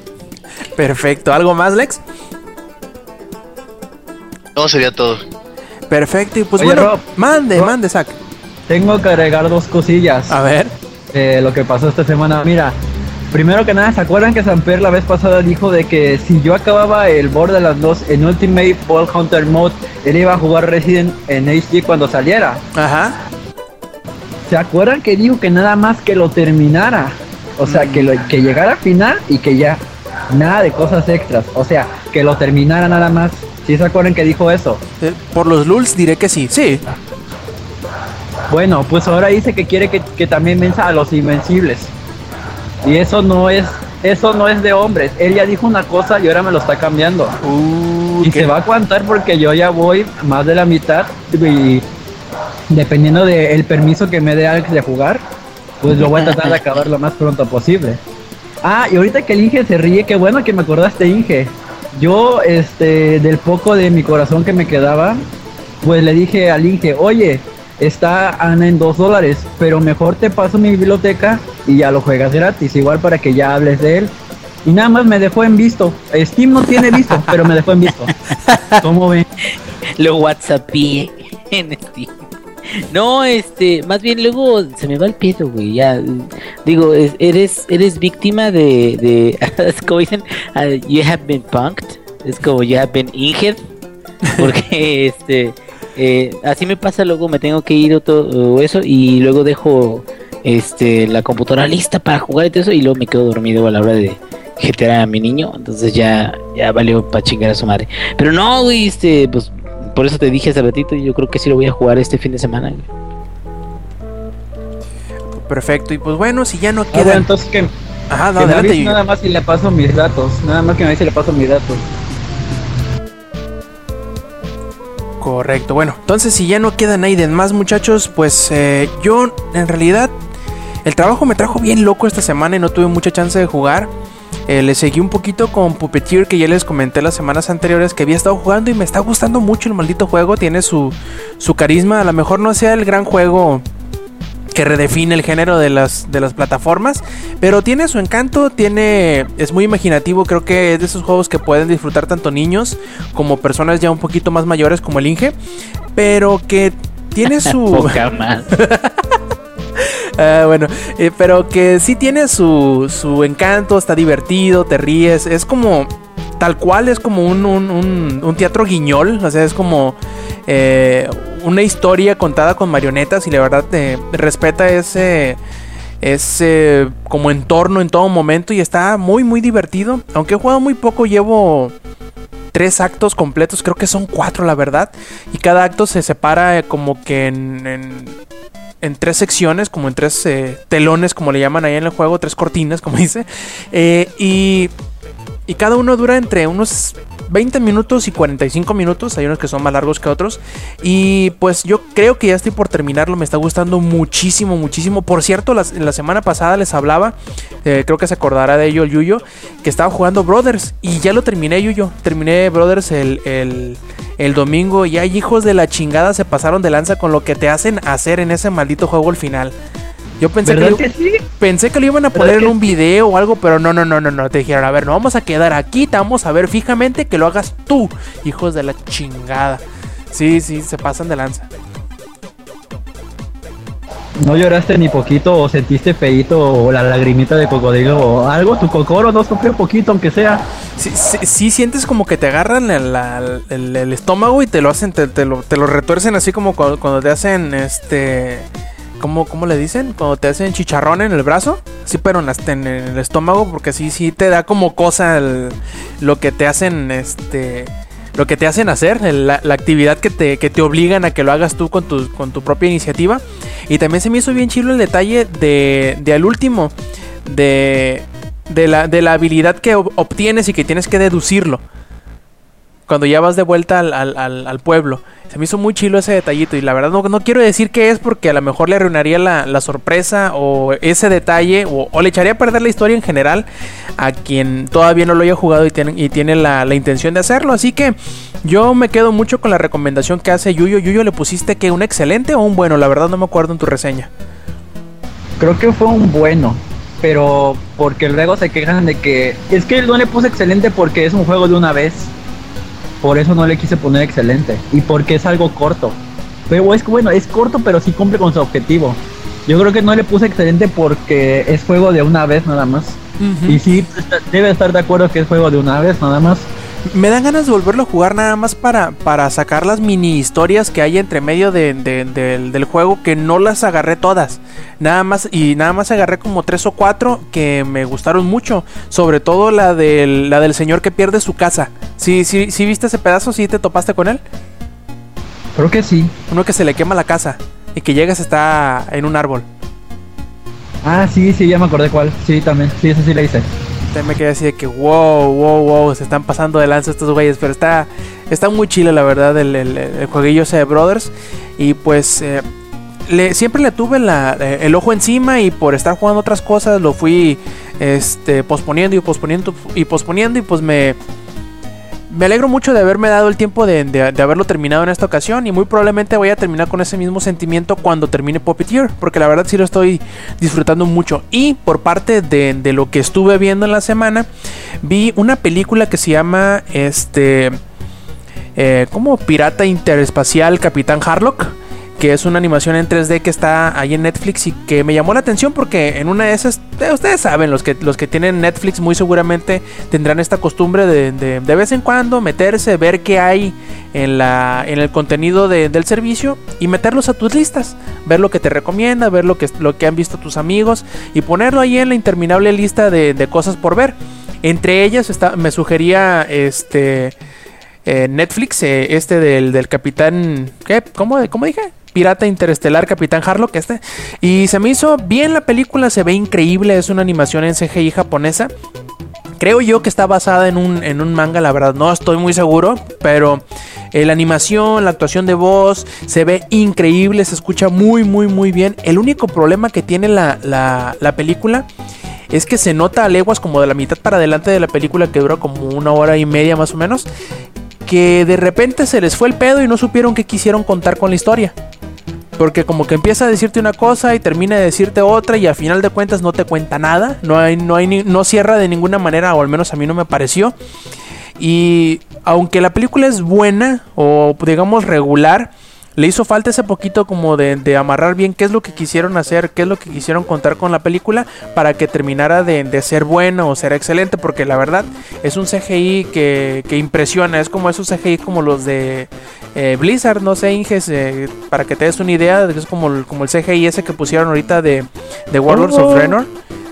Perfecto. ¿Algo más, Lex? No, sería todo. Perfecto. Y pues Oye, bueno, Rob. mande, Rob. mande, Zack. Tengo que agregar dos cosillas. A ver. eh, lo que pasó esta semana. Mira, primero que nada, ¿se acuerdan que Samper la vez pasada dijo de que si yo acababa el Borderlands 2 en Ultimate Ball Hunter Mode, él iba a jugar Resident en HD cuando saliera? Ajá. ¿Se acuerdan que dijo que nada más que lo terminara? O sea, que, lo, que llegara al final y que ya. Nada de cosas extras. O sea, que lo terminara nada más. ¿Sí se acuerdan que dijo eso? Eh, Por los lulz diré que sí. Sí. Bueno, pues ahora dice que quiere que, que también venza a los invencibles. Y eso no es, eso no es de hombres. Él ya dijo una cosa y ahora me lo está cambiando. Uh, Y qué- se va a aguantar porque yo ya voy más de la mitad y dependiendo del permiso que me dé Alex de jugar, pues lo voy a tratar de acabar lo más pronto posible. Ah, y ahorita que el Inge se ríe, qué bueno que me acordaste, Inge. Yo, este, del poco de mi corazón que me quedaba, pues le dije al Inge, oye, está Ana en dos dólares, pero mejor te paso mi biblioteca y ya lo juegas gratis, igual para que ya hables de él. Y nada más me dejó en visto. Steam no tiene visto, pero me dejó en visto. ¿Cómo ven? Lo WhatsAppé en Steam. No, este, más bien luego se me va el pedo, güey. Ya, digo, es- eres, eres víctima de, de, es como dicen, ah, you have been punked. Es como you have been injured. Porque, este, eh, así me pasa. Luego me tengo que ir o todo eso y luego dejo, este, la computadora lista para jugar y todo eso y luego me quedo dormido a la hora de GTA a mi niño. Entonces ya, ya valió para chingar a su madre. Pero no, güey, este, pues por eso te dije hace ratito, yo creo que sí lo voy a jugar este fin de semana. güey. Perfecto. Y pues bueno, si ya no Ah, bueno, queda. entonces que, Ajá, no, que adelante. nada más y le paso mis datos. Nada más que me avise y le paso mis datos. Correcto, bueno, entonces si ya no queda nadie más muchachos, pues eh, yo en realidad el trabajo me trajo bien loco esta semana y no tuve mucha chance de jugar. Eh, le seguí un poquito con Puppeteer que ya les comenté las semanas anteriores que había estado jugando y me está gustando mucho el maldito juego, tiene su, su carisma, a lo mejor no sea el gran juego que redefine el género de las, de las plataformas, pero tiene su encanto, tiene es muy imaginativo, creo que es de esos juegos que pueden disfrutar tanto niños como personas ya un poquito más mayores como el Inge, pero que tiene su Ah, bueno, eh, pero que sí tiene su, su encanto, está divertido, te ríes, es como tal cual, es como un, un- un- teatro guiñol, o sea, es como eh, una historia contada con marionetas y la verdad te respeta ese, ese como entorno en todo momento y está muy muy divertido, aunque he jugado muy poco, llevo tres actos completos, creo que son cuatro la verdad, y cada acto se separa eh, como que en en tres secciones, como en tres eh, telones, como le llaman ahí en el juego, tres cortinas, como dice. Eh, y, y cada uno dura entre unos 20 minutos y 45 minutos. Hay unos que son más largos que otros. Y pues yo creo que ya estoy por terminarlo. Me está gustando muchísimo, muchísimo. Por cierto, las- la, semana pasada les hablaba, eh, creo que se acordará de ello el Yuyo, que estaba jugando Brothers. Y ya lo terminé, Yuyo. Terminé Brothers el, el, el domingo. Y hay hijos de la chingada se pasaron de lanza con lo que te hacen hacer en ese maldito juego al final. Yo pensé que, ¿Verdad lo, que sí? pensé que lo iban a ¿Verdad poner en un video o algo, pero no, no, no, no, no. Te dijeron, a ver, no vamos a quedar aquí, te vamos a ver fijamente que lo hagas tú, hijos de la chingada. Sí, sí, se pasan de lanza. ¿No lloraste ni poquito o sentiste feíto o la lagrimita de cocodrilo o algo? ¿Tu cocoro no sufrió poquito aunque sea? Sí, sí, sí sientes como que te agarran el, la- el- el estómago y te lo hacen, te, te lo, te lo retuercen así como cuando, cuando te hacen este. ¿Cómo, ¿Cómo le dicen? Cuando te hacen chicharrón en el brazo. Sí, pero en, en el estómago, porque sí, sí te da como cosa lo que te hacen, este. Lo que te hacen hacer, la, la actividad que te, que te obligan a que lo hagas tú con tu, con tu propia iniciativa. Y también se me hizo bien chido el detalle de, de al último, de, de, la, de la habilidad que ob- obtienes y que tienes que deducirlo. Cuando ya vas de vuelta al, al- al- al pueblo. Se me hizo muy chilo ese detallito. Y la verdad no, no quiero decir qué es porque a lo mejor le arruinaría la, la sorpresa o ese detalle. O, le echaría a perder la historia en general a quien todavía no lo haya jugado y tiene, y tiene la, la intención de hacerlo. Así que yo me quedo mucho con la recomendación que hace Yuyo. Yuyo, ¿le pusiste que un excelente o un bueno? La verdad no me acuerdo en tu reseña. Creo que fue un bueno, pero porque luego se quejan de que es que no le puse excelente porque es un juego de una vez. Por eso no le quise poner excelente y porque es algo corto. Pero es que bueno, es corto pero sí cumple con su objetivo. Yo creo que no le puse excelente porque es juego de una vez nada más. Y sí, debe estar de acuerdo que es juego de una vez nada más. Me dan ganas de volverlo a jugar nada más para, para sacar las mini historias que hay entre medio de- de- del, del juego que no las agarré todas. Nada más, y nada más agarré como tres o cuatro que me gustaron mucho. Sobre todo la del, la del señor que pierde su casa. ¿Sí, sí, sí viste ese pedazo? ¿Sí te topaste con él? Creo que sí. Uno que se le quema la casa. y que llegas está en un árbol. Ah, sí, sí, ya me acordé cuál. Sí, también. Sí, eso sí la hice. Me quedé así de que wow, wow, wow, se están pasando de lanza estos güeyes, pero está, está muy chile la verdad el, el, el jueguillo ese de Brothers. Y pues eh, siempre le tuve eh, el ojo encima y por estar jugando otras cosas lo fui este, posponiendo y posponiendo y posponiendo y pues me, me alegro mucho de haberme dado el tiempo de, de, haberlo terminado en esta ocasión y muy probablemente voy a terminar con ese mismo sentimiento cuando termine Puppeteer, porque la verdad sí lo estoy disfrutando mucho. Y por parte de, de lo que estuve viendo en la semana, vi una película que se llama este... Eh, como Pirata Interespacial Capitán Harlock que es una animación en 3D que está ahí en Netflix y que me llamó la atención porque en una de esas, eh, ustedes saben, los que, los que tienen Netflix muy seguramente tendrán esta costumbre de, de, de vez en cuando meterse, ver qué hay en, la, en el contenido de, del servicio y meterlos a tus listas, ver lo que te recomienda, ver lo que, lo que han visto tus amigos y ponerlo ahí en la interminable lista de, de cosas por ver. Entre ellas está, me sugería este... Eh, Netflix, eh, este del, del capitán. ¿Qué? ¿Cómo, ¿Cómo dije? Pirata Interestelar, Capitán Harlock, este. Y se me hizo bien la película, se ve increíble, es una animación en CGI japonesa. Creo yo que está basada en un, en un manga, la verdad, no estoy muy seguro, pero eh, la animación, la actuación de voz, se ve increíble, se escucha muy, muy, muy bien. El único problema que tiene la, la, la película es que se nota a leguas como de la mitad para adelante de la película que dura como una hora y media más o menos que de repente se les fue el pedo y no supieron qué quisieron contar con la historia. Porque como que empieza a decirte una cosa y termina de decirte otra y a final de cuentas no te cuenta nada, no hay no hay no cierra de ninguna manera o al menos a mí no me pareció. Y aunque la película es buena o digamos regular, le hizo falta ese poquito como de, de, amarrar bien qué es lo que quisieron hacer, qué es lo que quisieron contar con la película para que terminara de, de ser buena o ser excelente, porque la verdad es un CGI que, que impresiona, es como esos CGI como los de eh, Blizzard, no sé, Inges, eh, para que te des una idea, es como, como el CGI ese que pusieron ahorita de, de Warlords oh. of Draenor.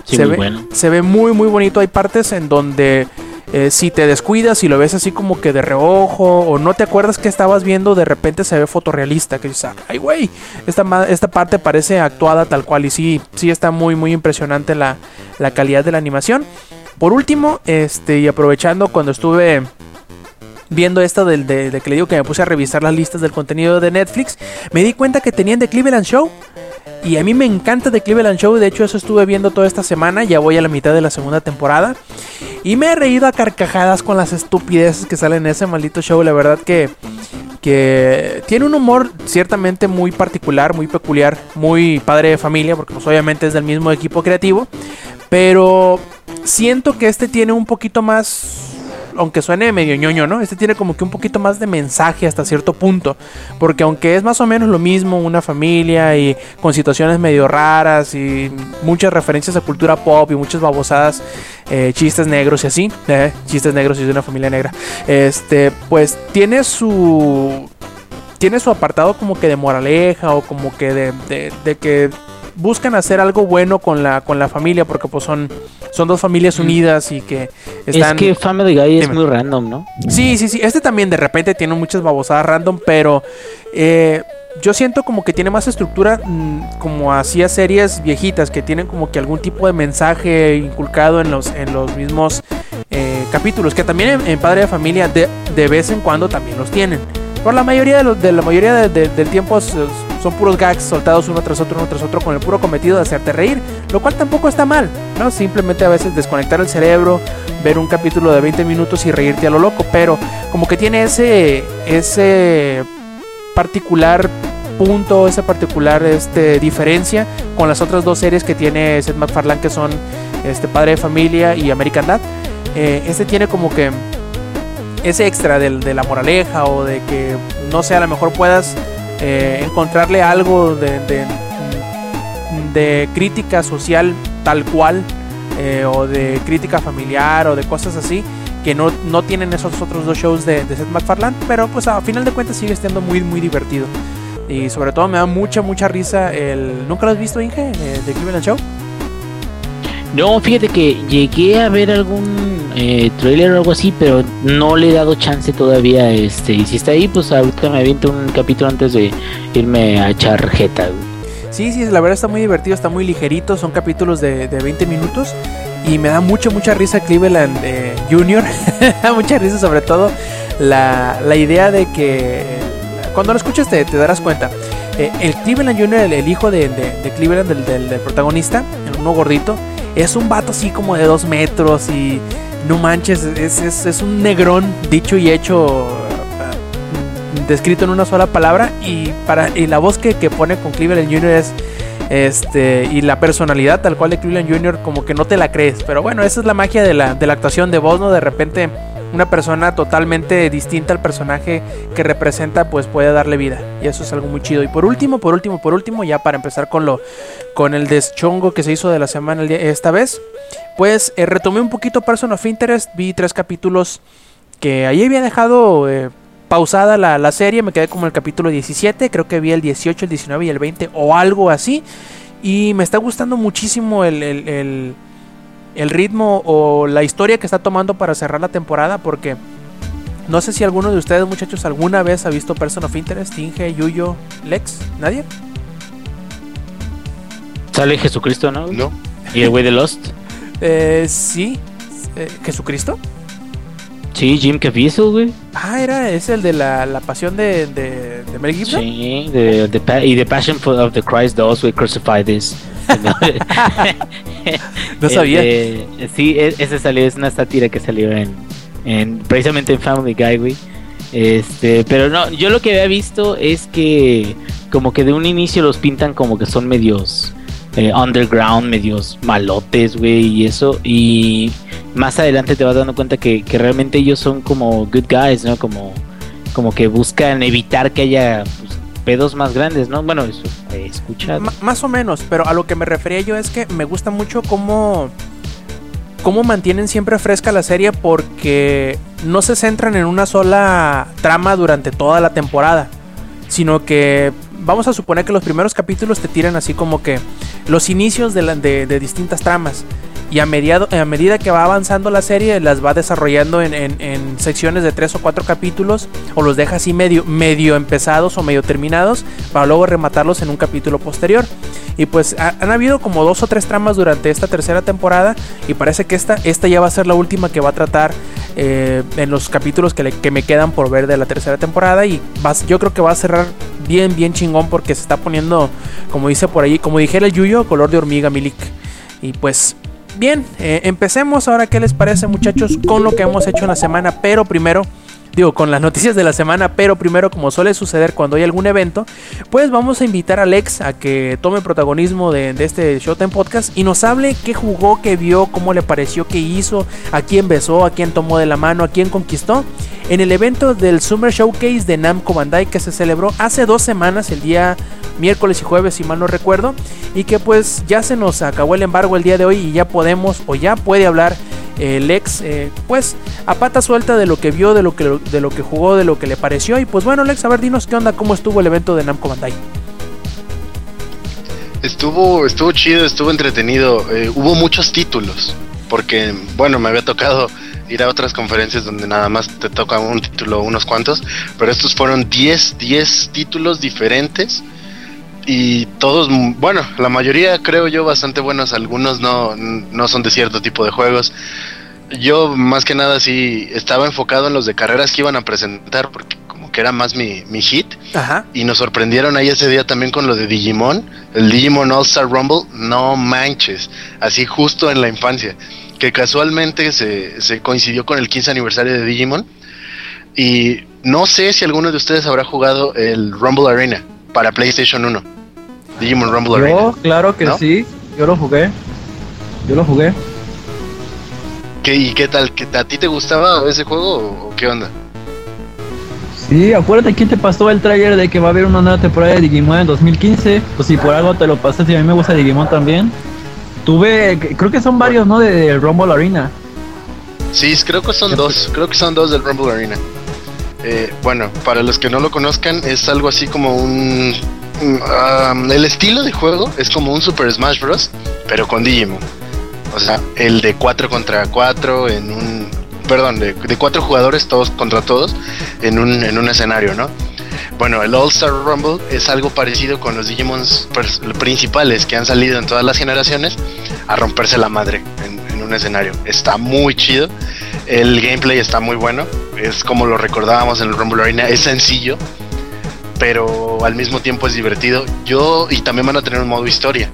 Sí, se, muy ve, bueno. se ve muy muy bonito, hay partes en donde... Eh, si te descuidas y lo ves así como que de reojo o no te acuerdas que estabas viendo, de repente se ve fotorrealista. Que dices, ay, güey, esta, esta parte parece actuada tal cual. Y sí, sí está muy, muy impresionante la, la calidad de la animación. Por último, este, y aprovechando cuando estuve viendo esto del de, de, que le digo que me puse a revisar las listas del contenido de Netflix, me di cuenta que tenían The Cleveland Show. Y a mí me encanta The Cleveland Show, de hecho eso estuve viendo toda esta semana, ya voy a la mitad de la segunda temporada. Y me he reído a carcajadas con las estupideces que salen en ese maldito show, la verdad que, que tiene un humor ciertamente muy particular, muy peculiar, muy padre de familia, porque pues obviamente es del mismo equipo creativo. Pero siento que este tiene un poquito más aunque suene medio ñoño, ¿no? Este tiene como que un poquito más de mensaje hasta cierto punto. Porque aunque es más o menos lo mismo, una familia y con situaciones medio raras y muchas referencias a cultura pop y muchas babosadas, eh, chistes negros y así, eh, chistes negros y de una familia negra, este, pues tiene su... Tiene su apartado como que de moraleja o como que de, de, de que buscan hacer algo bueno con la con la familia porque pues son son dos familias unidas y que están es que Family Guy es muy random no sí sí sí este también de repente tiene muchas babosadas random pero eh, yo siento como que tiene más estructura mmm, como hacía series viejitas que tienen como que algún tipo de mensaje inculcado en los en los mismos eh, capítulos que también en, en, Padre de Familia de, de vez en cuando también los tienen por la mayoría de, la mayoría de, del tiempo son puros gags soltados uno tras otro, uno tras otro, con el puro cometido de hacerte reír, lo cual tampoco está mal, ¿no? Simplemente a veces desconectar el cerebro, ver un capítulo de 20 minutos y reírte a lo loco, pero como que tiene ese, ese particular punto, esa particular este, diferencia con las otras dos series que tiene Seth MacFarlane, que son este, Padre de Familia y American Dad. Eh, este tiene como que ese extra de, de, la moraleja o de que no sé, a lo mejor puedas eh, encontrarle algo de, de, de, crítica social tal cual eh, o de crítica familiar o de cosas así que no, no tienen esos otros dos shows de, de Seth MacFarlane, pero pues a final de cuentas sigue siendo muy muy divertido. Y sobre todo me da mucha mucha risa el... ¿Nunca lo has visto, Inge? Eh, de Cleveland Show. No, fíjate que llegué a ver algún eh, trailer o algo así, pero no le he dado chance todavía. Este, y si está ahí, pues ahorita me aviento un capítulo antes de irme a echar jeta. Sí, sí, la verdad está muy divertido, está muy ligerito, son capítulos de, de 20 minutos y me da mucha, mucha risa Cleveland eh, Junior, mucha risa sobre todo la, la idea de que cuando lo escuchas te, darás cuenta. Eh, el Cleveland Junior, el, el hijo de, de- Cleveland, del, del- del protagonista, uno gordito, es un vato así como de dos metros y no manches, es, es, es un negrón dicho y hecho eh, descrito en una sola palabra y para y la voz que, que pone con Cleveland Jr. es este y la personalidad tal cual de Cleveland Jr. como que no te la crees pero bueno esa es la magia de la, de la actuación de voz no de repente una persona totalmente distinta al personaje que representa pues puede darle vida. Y eso es algo muy chido. Y por último por último por último ya para empezar con lo con el deschongo que se hizo de la semana esta vez pues eh, retomé un poquito Person of Interest. Vi tres capítulos que ahí había dejado eh, pausada la, la serie, me quedé como el capítulo 17, creo que vi el 18, el 19 y el 20 o algo así. Y me está gustando muchísimo el- el ritmo o la historia que está tomando para cerrar la temporada porque no sé si alguno de ustedes muchachos alguna vez ha visto Person of Interest, Inge, Yuyo, Lex, ¿nadie? Sale Jesucristo, ¿no? ¿No? Y el güey de Lost. Eh, sí, Eh, Jesucristo. Sí, Jim Caviezel, güey. Ah, era, es el de la, la pasión de, de, de Mel Gibson. Sí, de, de pa- y The Passion for- of the Christ 2, güey, Crucify This. No sabía. Este, sí, e- ese salió, es una sátira que salió en, en precisamente en Family Guy, güey. Este, pero no, yo lo que había visto es que como que de un inicio los pintan como que son medios eh, underground, medios malotes, güey, y eso. Y más adelante te vas dando cuenta que, que realmente ellos son como good guys, ¿no? Como, como que buscan evitar que haya pues, pedos más grandes, ¿no? Bueno, eso he escuchado. Ma- más o menos, pero a lo que me refería yo es que me gusta mucho cómo, cómo mantienen siempre fresca la serie porque no se centran en una sola trama durante toda la temporada, sino que vamos a suponer que los primeros capítulos te tiran así como que los inicios de- de distintas tramas. Y a, mediado- a medida que va avanzando la serie, las va desarrollando en, en- secciones de tres o cuatro capítulos, o los deja así medio, medio empezados o medio terminados, para luego rematarlos en un capítulo posterior. Y pues ha- han habido como dos o tres tramas durante esta tercera temporada, y parece que esta, esta ya va a ser la última que va a tratar eh, en los capítulos que, le- que me quedan por ver de la tercera temporada. Y vas, yo creo que va a cerrar bien, bien chingón, porque se está poniendo, como dice por ahí, como dijera el Yuyo, color de hormiga Milik. Y pues Bien, eh, empecemos ahora, ¿qué les parece muchachos? Con lo que hemos hecho en la semana, pero primero, digo, con las noticias de la semana, pero primero, como suele suceder cuando hay algún evento, pues vamos a invitar a Alex a que tome protagonismo de, de este Showtime Podcast y nos hable qué jugó, qué vio, cómo le pareció, qué hizo, a quién besó, a quién tomó de la mano, a quién conquistó. En el evento del Summer Showcase de Namco Bandai que se celebró hace dos semanas, el día miércoles y jueves, si mal no recuerdo, y que pues ya se nos acabó el embargo el día de hoy y ya podemos o ya puede hablar eh, Lex, eh, pues a pata suelta de lo que vio, de lo que, de lo que jugó, de lo que le pareció. Y pues bueno, Lex, a ver, dinos qué onda, cómo estuvo el evento de Namco Bandai. Estuvo, estuvo chido, estuvo entretenido. eh, hubo muchos títulos. Porque, bueno, me había tocado ir a otras conferencias donde nada más te toca un título, unos cuantos. Pero estos fueron 10, 10 títulos diferentes. Y todos, bueno, la mayoría creo yo bastante buenos. Algunos no, no son de cierto tipo de juegos. Yo más que nada sí estaba enfocado en los de carreras que iban a presentar. Porque como que era más mi, mi hit Ajá. y nos sorprendieron ahí ese día también con lo de Digimon, el Digimon All Star Rumble, no manches, así justo en la infancia, que casualmente se, se coincidió con el 15 aniversario de Digimon y no sé si alguno de ustedes habrá jugado el Rumble Arena para PlayStation 1, Digimon Rumble Arena. Yo, claro que ¿No? sí, yo lo jugué. Yo lo jugué. ¿Qué, ¿Y qué tal? ¿Que ¿A ti te gustaba ese juego o, o qué onda? Sí, acuérdate quién te pasó el trailer de que va a haber una nueva temporada de Digimon en 2015. Pues si por algo te lo pasaste, si a mí me gusta Digimon también. Tuve, creo que son varios, ¿no? De Rumble Arena. Sí, creo que son dos, creo que son dos del Rumble Arena. Eh, bueno, para los que no lo conozcan, es algo así como un... un, um, el estilo de juego es como un Super Smash Bros., pero con Digimon. O sea, el de 4 contra 4 en un... Perdón, de, cuatro jugadores todos contra todos en un, en un escenario, ¿no? Bueno, el All Star Rumble es algo parecido con los Digimons pers- principales que han salido en todas las generaciones a romperse la madre en, en un escenario. Está muy chido. El gameplay está muy bueno. Es como lo recordábamos en el Rumble Arena. Es sencillo, pero al mismo tiempo es divertido. Yo y también van a tener un modo historia.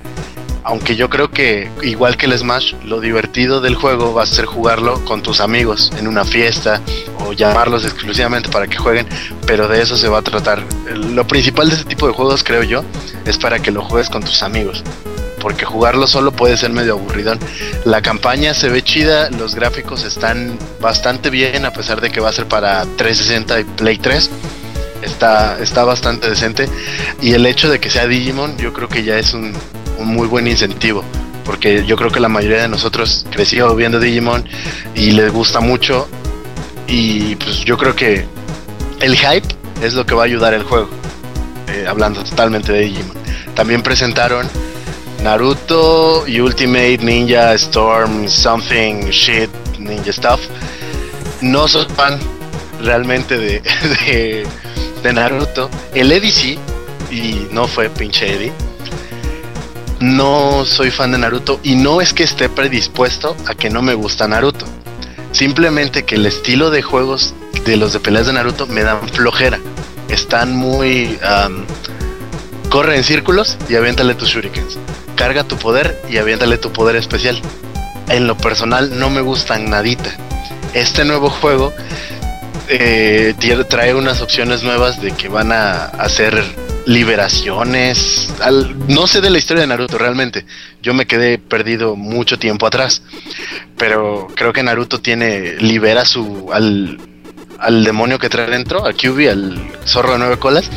Aunque yo creo que igual que el Smash, lo divertido del juego va a ser jugarlo con tus amigos en una fiesta o llamarlos exclusivamente para que jueguen, pero de eso se va a tratar. Lo principal de este tipo de juegos, creo yo, es para que lo juegues con tus amigos. Porque jugarlo solo puede ser medio aburridón. La campaña se ve chida, los gráficos están bastante bien, a pesar de que va a ser para 360 y Play 3 está, está bastante decente. Y el hecho de que sea Digimon, yo creo que ya es un, un muy buen incentivo. Porque yo creo que la mayoría de nosotros creció viendo Digimon y les gusta mucho. Y pues yo creo que el hype es lo que va a ayudar el juego. eh, hablando totalmente de Digimon. También presentaron Naruto y Ultimate Ninja Storm Something Shit Ninja Stuff. No soy fan realmente de, de, de Naruto. El Eddie sí, y no fue pinche Eddie. No soy fan de Naruto y no es que esté predispuesto a que no me gusta Naruto. Simplemente que el estilo de juegos de los de peleas de Naruto me dan flojera. Están muy... corre en círculos y aviéntale tus shurikens. Carga tu poder y aviéntale tu poder especial. En lo personal no me gustan nadita. Este nuevo juego eh, trae unas opciones nuevas de que van a hacer liberaciones. Al- no sé de la historia de Naruto realmente. Yo me quedé perdido mucho tiempo atrás. Pero creo que Naruto tiene. libera su. al. Al demonio que trae dentro, a Kyuubi, al zorro de nueve colas.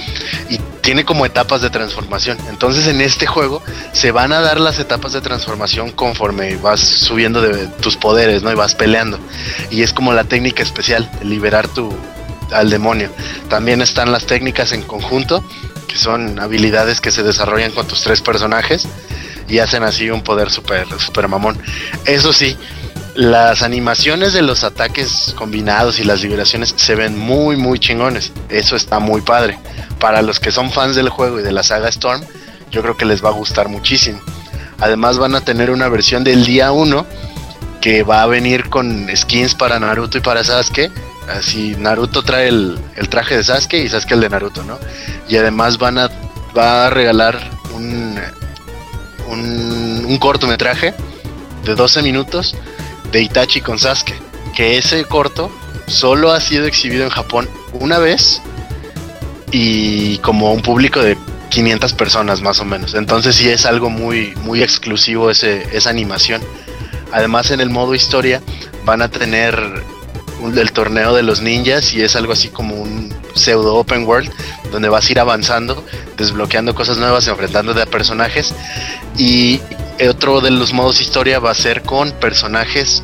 Y tiene como etapas de transformación. Entonces en este juego se van a dar las etapas de transformación conforme vas subiendo de tus poderes, ¿no? Y vas peleando. Y es como la técnica especial, liberar tu al demonio. También están las técnicas en conjunto, que son habilidades que se desarrollan con tus tres personajes y hacen así un poder super, super mamón. Eso sí, las animaciones de los ataques combinados y las liberaciones se ven muy muy chingones. Eso está muy padre. Para los que son fans del juego y de la saga Storm, yo creo que les va a gustar muchísimo. Además van a tener una versión del día 1 que va a venir con skins para Naruto y para Sasuke. Así Naruto trae el, el traje de Sasuke y Sasuke el de Naruto, ¿no? Y además van a, va a regalar un, un, un cortometraje de 12 minutos de Itachi con Sasuke. Que ese corto solo ha sido exhibido en Japón una vez y como un público de 500 personas más o menos. Entonces sí es algo muy, muy exclusivo esa animación. Además en el modo historia van a tener el torneo de los ninjas y es algo así como un pseudo open world donde vas a ir avanzando, desbloqueando cosas nuevas, enfrentándote a personajes y otro de los modos historia va a ser con personajes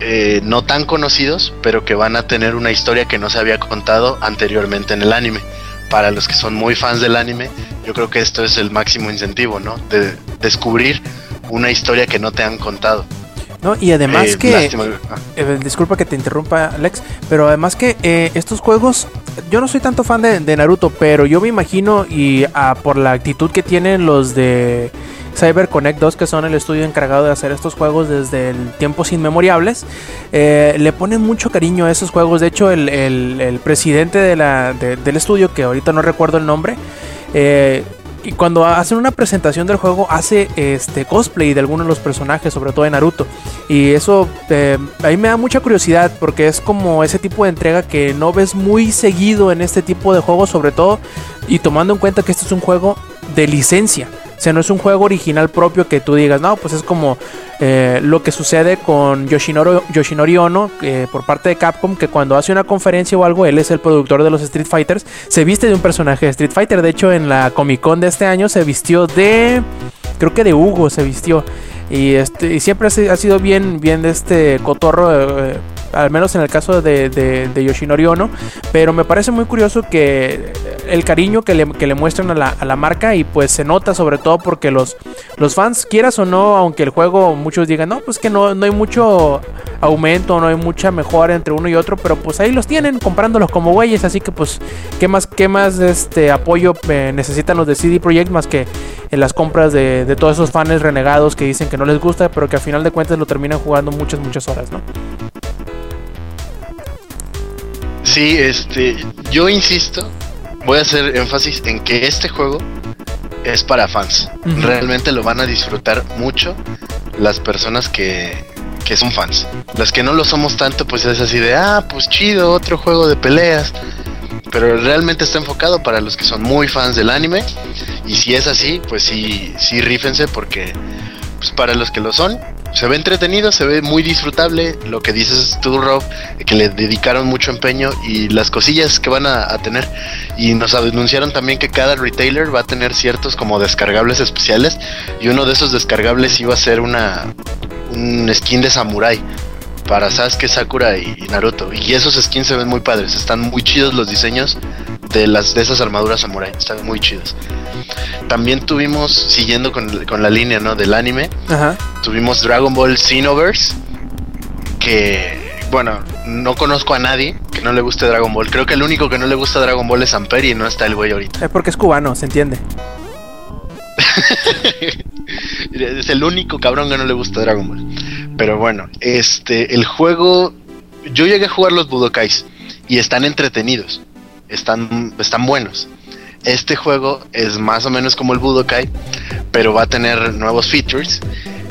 eh, no tan conocidos, pero que van a tener una historia que no se había contado anteriormente en el anime. Para los que son muy fans del anime, yo creo que esto es el máximo incentivo, ¿no? De descubrir una historia que no te han contado. No, y además Eh, que... ah. Eh, disculpa que te interrumpa, Alex, pero además que eh, estos juegos, yo no soy tanto fan de, de Naruto, pero yo me imagino y ah, por la actitud que tienen los de CyberConnect 2, que son el estudio encargado de hacer estos juegos desde el tiempos inmemoriales, eh, le ponen mucho cariño a esos juegos. De hecho, el, el- presidente de la, de- del estudio, que ahorita no recuerdo el nombre, eh, y cuando hacen una presentación del juego hace este cosplay de algunos de los personajes, sobre todo de Naruto. Y eso eh, a me da mucha curiosidad porque es como ese tipo de entrega que no ves muy seguido en este tipo de juegos, sobre todo y tomando en cuenta que este es un juego de licencia. Sea, no es un juego original propio que tú digas, no, pues es como eh, lo que sucede con Yoshinoro, Yoshinori Ono eh, por parte de Capcom, que cuando hace una conferencia o algo, él es el productor de los Street Fighters, se viste de un personaje de Street Fighter. De hecho, en la Comic Con de este año se vistió de, creo que de Hugo se vistió. Y, este, y siempre ha si- ha sido bien, bien de este cotorro, eh, al menos en el caso de, de- de Yoshinori Ono. Pero me parece muy curioso que el cariño que le, muestran a la, marca y pues se nota sobre todo porque los, fans, quieras o no, aunque el juego muchos digan, no, pues que no, no hay mucho aumento, no hay mucha mejora entre uno y otro, pero pues ahí los tienen comprándolos como güeyes, así que pues qué más, qué más este apoyo eh, necesitan los de CD Projekt más que en las compras de, de todos esos fans renegados que dicen que no les gusta, pero que a final de cuentas lo terminan jugando muchas, muchas horas, ¿no? Sí, este, yo insisto, voy a hacer énfasis en que este juego es para fans. Realmente lo van a disfrutar mucho las personas que, que son fans. Las que no lo somos tanto, pues es así de, ah, pues chido, otro juego de peleas. Pero realmente está enfocado para los que son muy fans del anime. Y si es así, pues sí, sí rífense porque pues para los que lo son, se ve entretenido, se ve muy disfrutable. Lo que dices tú, Rob, que le dedicaron mucho empeño y las cosillas que van a, tener. Y nos anunciaron también que cada retailer va a tener ciertos como descargables especiales. Y uno de esos descargables iba a ser una un skin de samurai para Sasuke, Sakura y, y Naruto. Y esos skins se ven muy padres, están muy chidos los diseños de las de esas armaduras samurai, están muy chidos. También tuvimos, siguiendo con, con la línea ¿no? del anime, Ajá. tuvimos Dragon Ball Xenoverse, que, bueno, no conozco a nadie que no le guste Dragon Ball. Creo que el único que no le gusta Dragon Ball es Ampere y no está el güey ahorita. Es porque es cubano, se entiende. es el único cabrón que no le gusta Dragon Ball. Pero bueno, este, el juego, yo llegué a jugar los Budokais y están entretenidos, están, están buenos. Este juego es más o menos como el Budokai, pero va a tener nuevos features.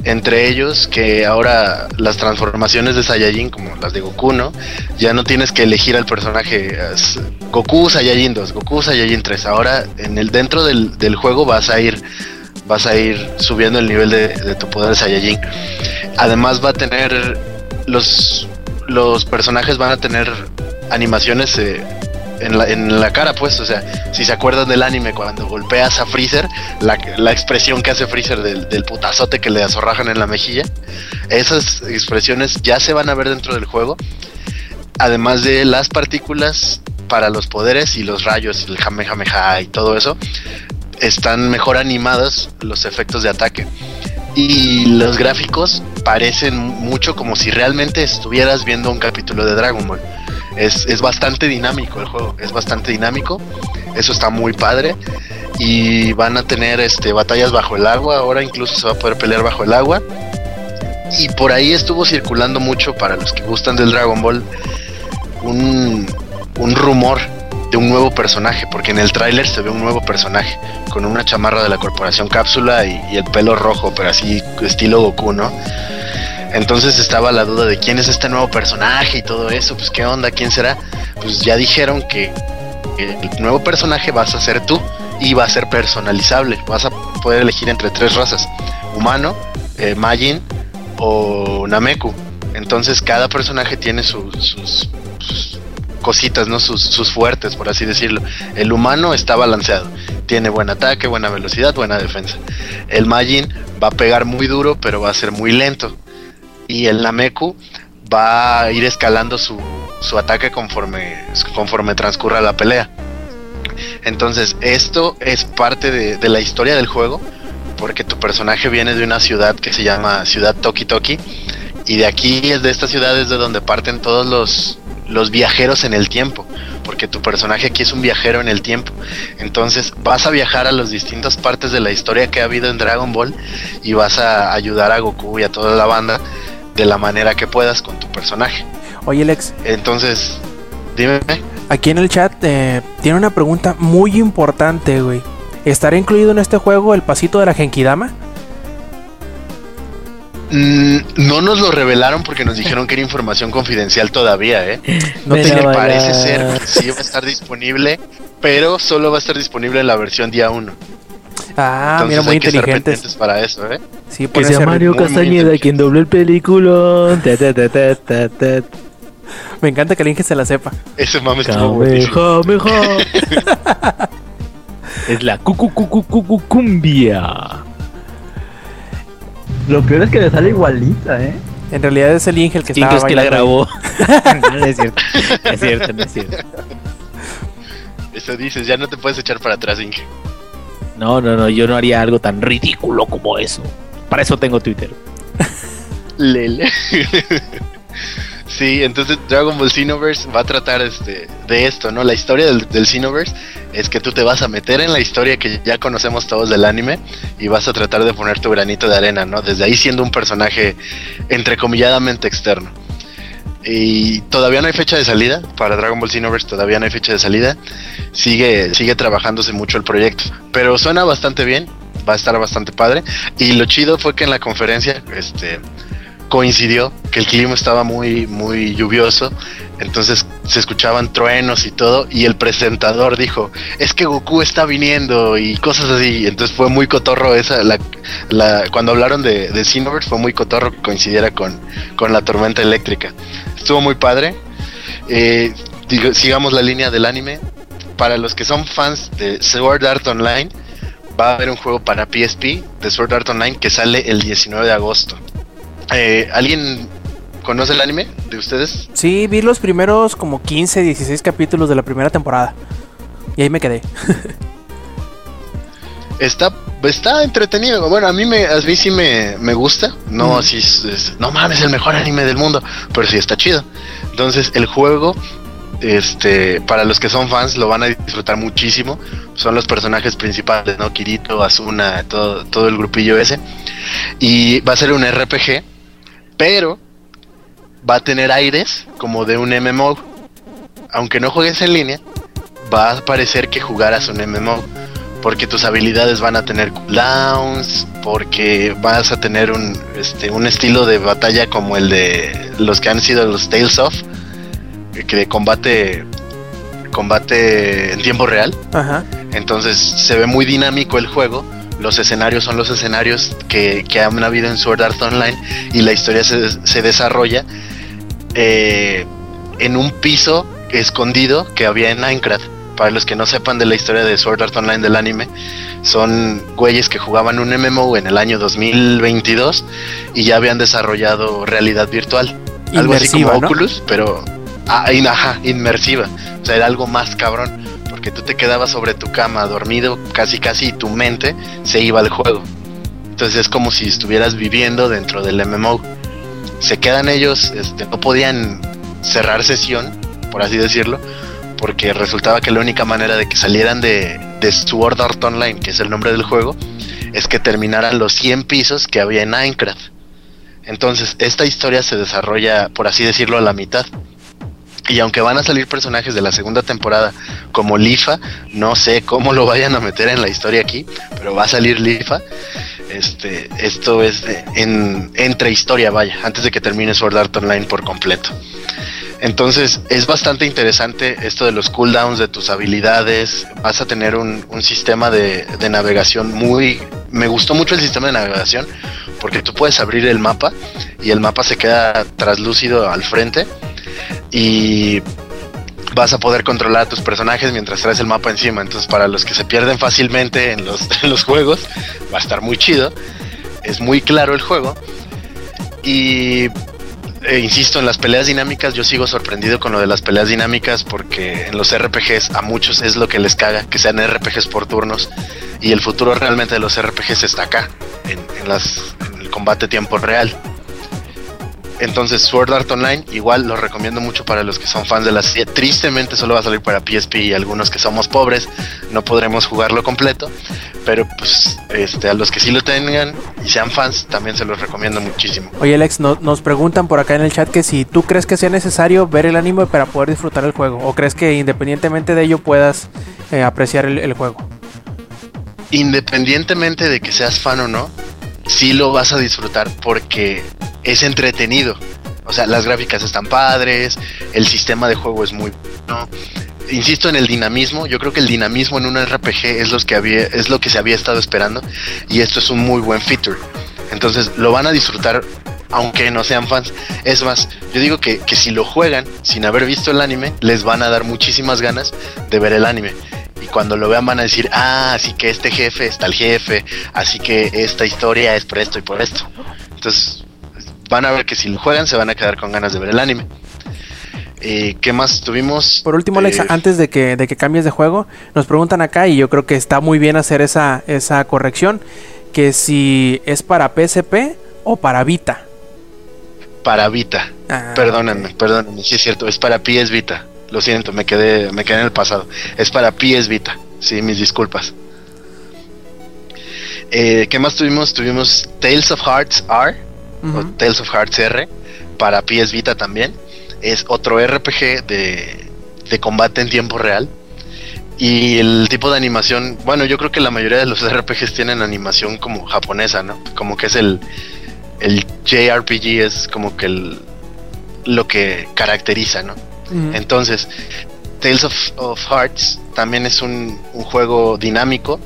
Entre ellos que ahora las transformaciones de Saiyajin, como las de Goku, ¿no? Ya no tienes que elegir al personaje Goku Saiyajin 2, Goku Saiyajin 3. Ahora en el dentro del, del juego vas a ir vas a ir subiendo el nivel de, de tu poder Saiyajin. Además va a tener los los personajes van a tener animaciones eh, en, la, cara, pues, o sea, si se acuerdan del anime cuando golpeas a Freezer, la, la expresión que hace Freezer del, putazote que le azorrajan en la mejilla, esas expresiones ya se van a ver dentro del juego. Además de las partículas para los poderes y los rayos, el Kamehameha y todo eso, están mejor animados los efectos de ataque. Y los gráficos parecen mucho como si realmente estuvieras viendo un capítulo de Dragon Ball. Es, es bastante dinámico el juego, es bastante dinámico. Eso está muy padre. Y van a tener este, batallas bajo el agua. Ahora incluso se va a poder pelear bajo el agua. Y por ahí estuvo circulando mucho para los que gustan del Dragon Ball un, un rumor de un nuevo personaje, porque en el tráiler se ve un nuevo personaje con una chamarra de la corporación cápsula y, y, el pelo rojo, pero así estilo Goku, ¿no? Entonces estaba la duda de quién es este nuevo personaje y todo eso, pues qué onda, quién será. Pues ya dijeron que el nuevo personaje vas a ser tú y va a ser personalizable, vas a poder elegir entre tres razas, humano, eh, Majin o Nameku. Entonces cada personaje tiene su, sus, sus cositas, ¿no? Sus, sus, fuertes, por así decirlo. El humano está balanceado. Tiene buen ataque, buena velocidad, buena defensa. El Majin va a pegar muy duro, pero va a ser muy lento. Y el Nameku va a ir escalando su, su ataque conforme, conforme transcurra la pelea. Entonces, esto es parte de, de la historia del juego. Porque tu personaje viene de una ciudad que se llama Ciudad Toki Toki. Y de aquí es de esta ciudad es de donde parten todos los, los viajeros en el tiempo, porque tu personaje aquí es un viajero en el tiempo. Entonces vas a viajar a las distintas partes de la historia que ha habido en Dragon Ball y vas a ayudar a Goku y a toda la banda de la manera que puedas con tu personaje. Oye, Lex. Entonces, dime. Aquí en el chat eh, tiene una pregunta muy importante, güey. ¿Estará incluido en este juego el pasito de la Genkidama? Mm, no nos lo revelaron porque nos dijeron que era información confidencial todavía, ¿eh? No te la parece ser que sí va a estar disponible, pero solo va a estar disponible en la versión día 1. Ah, Entonces mira, muy hay que estar inteligentes. para eso, ¿eh? Sí, Que sea Mario Castañeda quien doble el película. Ta, ta, ta, ta, ta, ta. Me encanta que el Inge se la sepa. Ese mame estuvo buenísimo. Kamehameha. Es la cumbia. Lo peor es que le sale igualita, ¿eh? En realidad es el Inge el que ¿Quién está crees que la grabó? no, es cierto. No es cierto, no es cierto. Eso dices, ya no te puedes echar para atrás, Inge. No, no, no, yo no haría algo tan ridículo como eso. Para eso tengo Twitter. Lele. sí, entonces Dragon Ball Xenoverse va a tratar este, de esto, ¿no? La historia del, del es que tú te vas a meter en la historia que ya conocemos todos del anime y vas a tratar de poner tu granito de arena, ¿no? Desde ahí siendo un personaje entrecomilladamente externo. Y todavía no hay fecha de salida para Dragon Ball Xenoverse, todavía no hay fecha de salida. Sigue, sigue trabajándose mucho el proyecto, pero suena bastante bien, va a estar bastante padre. Y lo chido fue que en la conferencia, este, coincidió que el clima estaba muy, muy lluvioso, entonces se escuchaban truenos y todo, y el presentador dijo, es que Goku está viniendo y cosas así, entonces fue muy cotorro esa, la, la, cuando hablaron de, de fue muy cotorro que coincidiera con, con la tormenta eléctrica. Estuvo muy padre. Eh, sigamos la línea del anime. Para los que son fans de Sword Art Online, va a haber un juego para PSP de Sword Art Online que sale el 19 de agosto. Eh, ¿Alguien conoce el anime de ustedes? Sí, vi los primeros como 15, 16 capítulos de la primera temporada. Y ahí me quedé. Está, está entretenido. Bueno, a mí, me, a mí sí me, me gusta. No, así es, es- no mames, el mejor anime del mundo. Pero sí está chido. Entonces, el juego, este, para los que son fans, lo van a disfrutar muchísimo. Son los personajes principales, ¿no? Kirito, Asuna, todo, todo el grupillo ese. Y va a ser un RPG, pero va a tener aires como de un MMO. Aunque no juegues en línea, va a parecer que jugaras un MMO. Porque tus habilidades van a tener cooldowns, porque vas a tener un, este, un estilo de batalla como el de los que han sido los Tales of, que de combate, combate en tiempo real. Ajá. Entonces se ve muy dinámico el juego. Los escenarios son los escenarios que, que han habido en Sword Art Online y la historia se, se desarrolla eh, en un piso escondido que había en Minecraft. Para los que no sepan de la historia de Sword Art Online del anime, son güeyes que jugaban un MMO en el año 2022 y ya habían desarrollado realidad virtual. algo así como. Oculus, pero ah, in- ajá, inmersiva. O sea, era algo más cabrón. Porque tú te quedabas sobre tu cama dormido casi casi y tu mente se iba al juego. Entonces es como si estuvieras viviendo dentro del MMO. Se quedan ellos, este, no podían cerrar sesión, por así decirlo, porque resultaba que la única manera de que salieran de, de Sword Art Online, que es el nombre del juego, es que terminaran los 100 pisos que había en Minecraft. Entonces, esta historia se desarrolla, por así decirlo, a la mitad. Y aunque van a salir personajes de la segunda temporada como Lifa, no sé cómo lo vayan a meter en la historia aquí, pero va a salir Lifa. Este, esto es en entre historia, vaya, antes de que termine Sword Art Online por completo. Entonces es bastante interesante esto de los cooldowns de tus habilidades. Vas a tener un, sistema de, de navegación muy... Me gustó mucho el sistema de navegación porque tú puedes abrir el mapa y el mapa se queda traslúcido al frente y vas a poder controlar a tus personajes mientras traes el mapa encima. Entonces para los que se pierden fácilmente en los, en los juegos va a estar muy chido. Es muy claro el juego. Y eh, insisto, en las peleas dinámicas yo sigo sorprendido con lo de las peleas dinámicas porque en los RPGs a muchos es lo que les caga, que sean RPGs por turnos y el futuro realmente de los RPGs está acá, en, las, en el combate tiempo real. Entonces Sword Art Online igual lo recomiendo mucho para los que son fans de la serie. Tristemente solo va a salir para PSP y algunos que somos pobres no podremos jugarlo completo, pero pues este a los que sí lo tengan y sean fans también se los recomiendo muchísimo. Oye, Alex, no- nos preguntan por acá en el chat que si tú crees que sea necesario ver el anime para poder disfrutar el juego, o crees que independientemente de ello puedas eh, apreciar el, el juego. independientemente de que seas fan o no, sí lo vas a disfrutar porque es entretenido. O sea, las gráficas están padres, el sistema de juego es muy bueno. Insisto en el dinamismo, yo creo que el dinamismo en un RPG es, que había, es lo que se había estado esperando y esto es un muy buen feature. Entonces lo van a disfrutar aunque no sean fans. Es más, yo digo que, que si lo juegan sin haber visto el anime, les van a dar muchísimas ganas de ver el anime. Y cuando lo vean van a decir, ah, así que este jefe está el jefe, así que esta historia es por esto y por esto. Entonces van a ver que si lo juegan se van a quedar con ganas de ver el anime. Eh, ¿Qué más tuvimos? Por último, Alex, Eh, antes de que, de que cambies de juego, nos preguntan acá, y yo creo que está muy bien hacer esa, esa corrección, que si es para PSP o para Vita. Para Vita. Ah, Perdónenme, perdónenme, sí es cierto, es para PS Vita. Lo siento, me quedé, me quedé en el pasado. Es para PS Vita. Sí, mis disculpas. Eh, ¿Qué más tuvimos? Tuvimos Tales of Hearts R o Tales of Hearts R para PS Vita también. Es otro RPG de, de combate en tiempo real. Y el tipo de animación, bueno, yo creo que la mayoría de los RPGs tienen animación como japonesa, ¿no? Como que es el, el JRPG, es como que el, lo que caracteriza, ¿no? Entonces, Tales of, of Hearts también es un, un juego dinámico,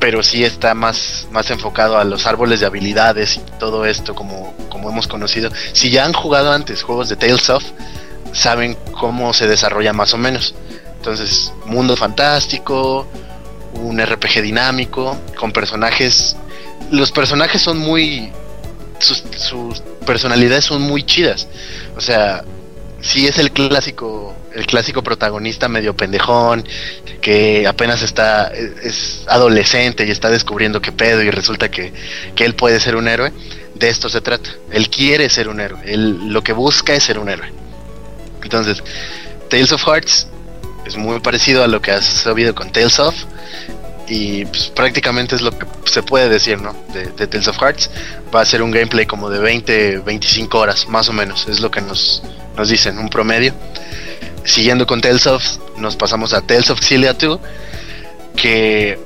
pero sí está más, más enfocado a los árboles de habilidades y todo esto, como, como hemos conocido. Si ya han jugado antes juegos de Tales of, saben cómo se desarrolla más o menos. Entonces, mundo fantástico, un RPG dinámico, con personajes. Los personajes son muy. Sus, sus personalidades son muy chidas. O sea, sí es el clásico, el clásico protagonista medio pendejón, que apenas está, es adolescente y está descubriendo qué pedo y resulta que, que él puede ser un héroe. De esto se trata. Él quiere ser un héroe. Él lo que busca es ser un héroe. Entonces, Tales of Hearts es muy parecido a lo que has sabido con Tales of. Y pues, prácticamente es lo que se puede decir, ¿no? De, de Tales of Hearts. Va a ser un gameplay como de 20, 25 horas, más o menos. Es lo que nos, nos dicen, un promedio. Siguiendo con Tales of, nos pasamos a Tales of Xillia 2, que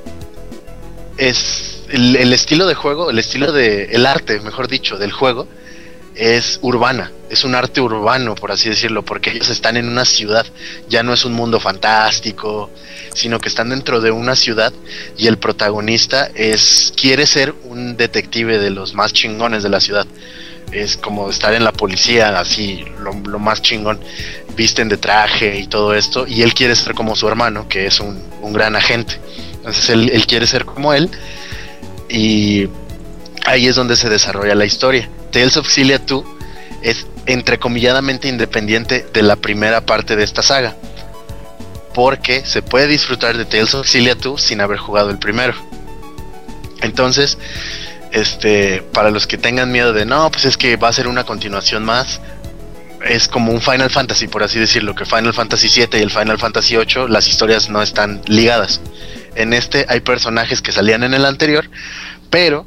es el, el estilo de juego, el estilo de, el arte, mejor dicho, del juego, es urbana, es un arte urbano, por así decirlo, porque ellos están en una ciudad, ya no es un mundo fantástico, sino que están dentro de una ciudad y el protagonista es quiere ser un detective de los más chingones de la ciudad. Es como estar en la policía, así, lo, más chingón. Visten de traje y todo esto. Y él quiere ser como su hermano, que es un, un gran agente. Entonces él, quiere ser como él. Y ahí es donde se desarrolla la historia. Tales of Xillia 2 es entrecomilladamente independiente de la primera parte de esta saga. Porque se puede disfrutar de Tales of Xillia 2 sin haber jugado el primero. Entonces, este, para los que tengan miedo de no, pues es que va a ser una continuación más. Es como un Final Fantasy, por así decirlo, que Final Fantasy 7 y el Final Fantasy 8, las historias no están ligadas. En este hay personajes que salían en el anterior, pero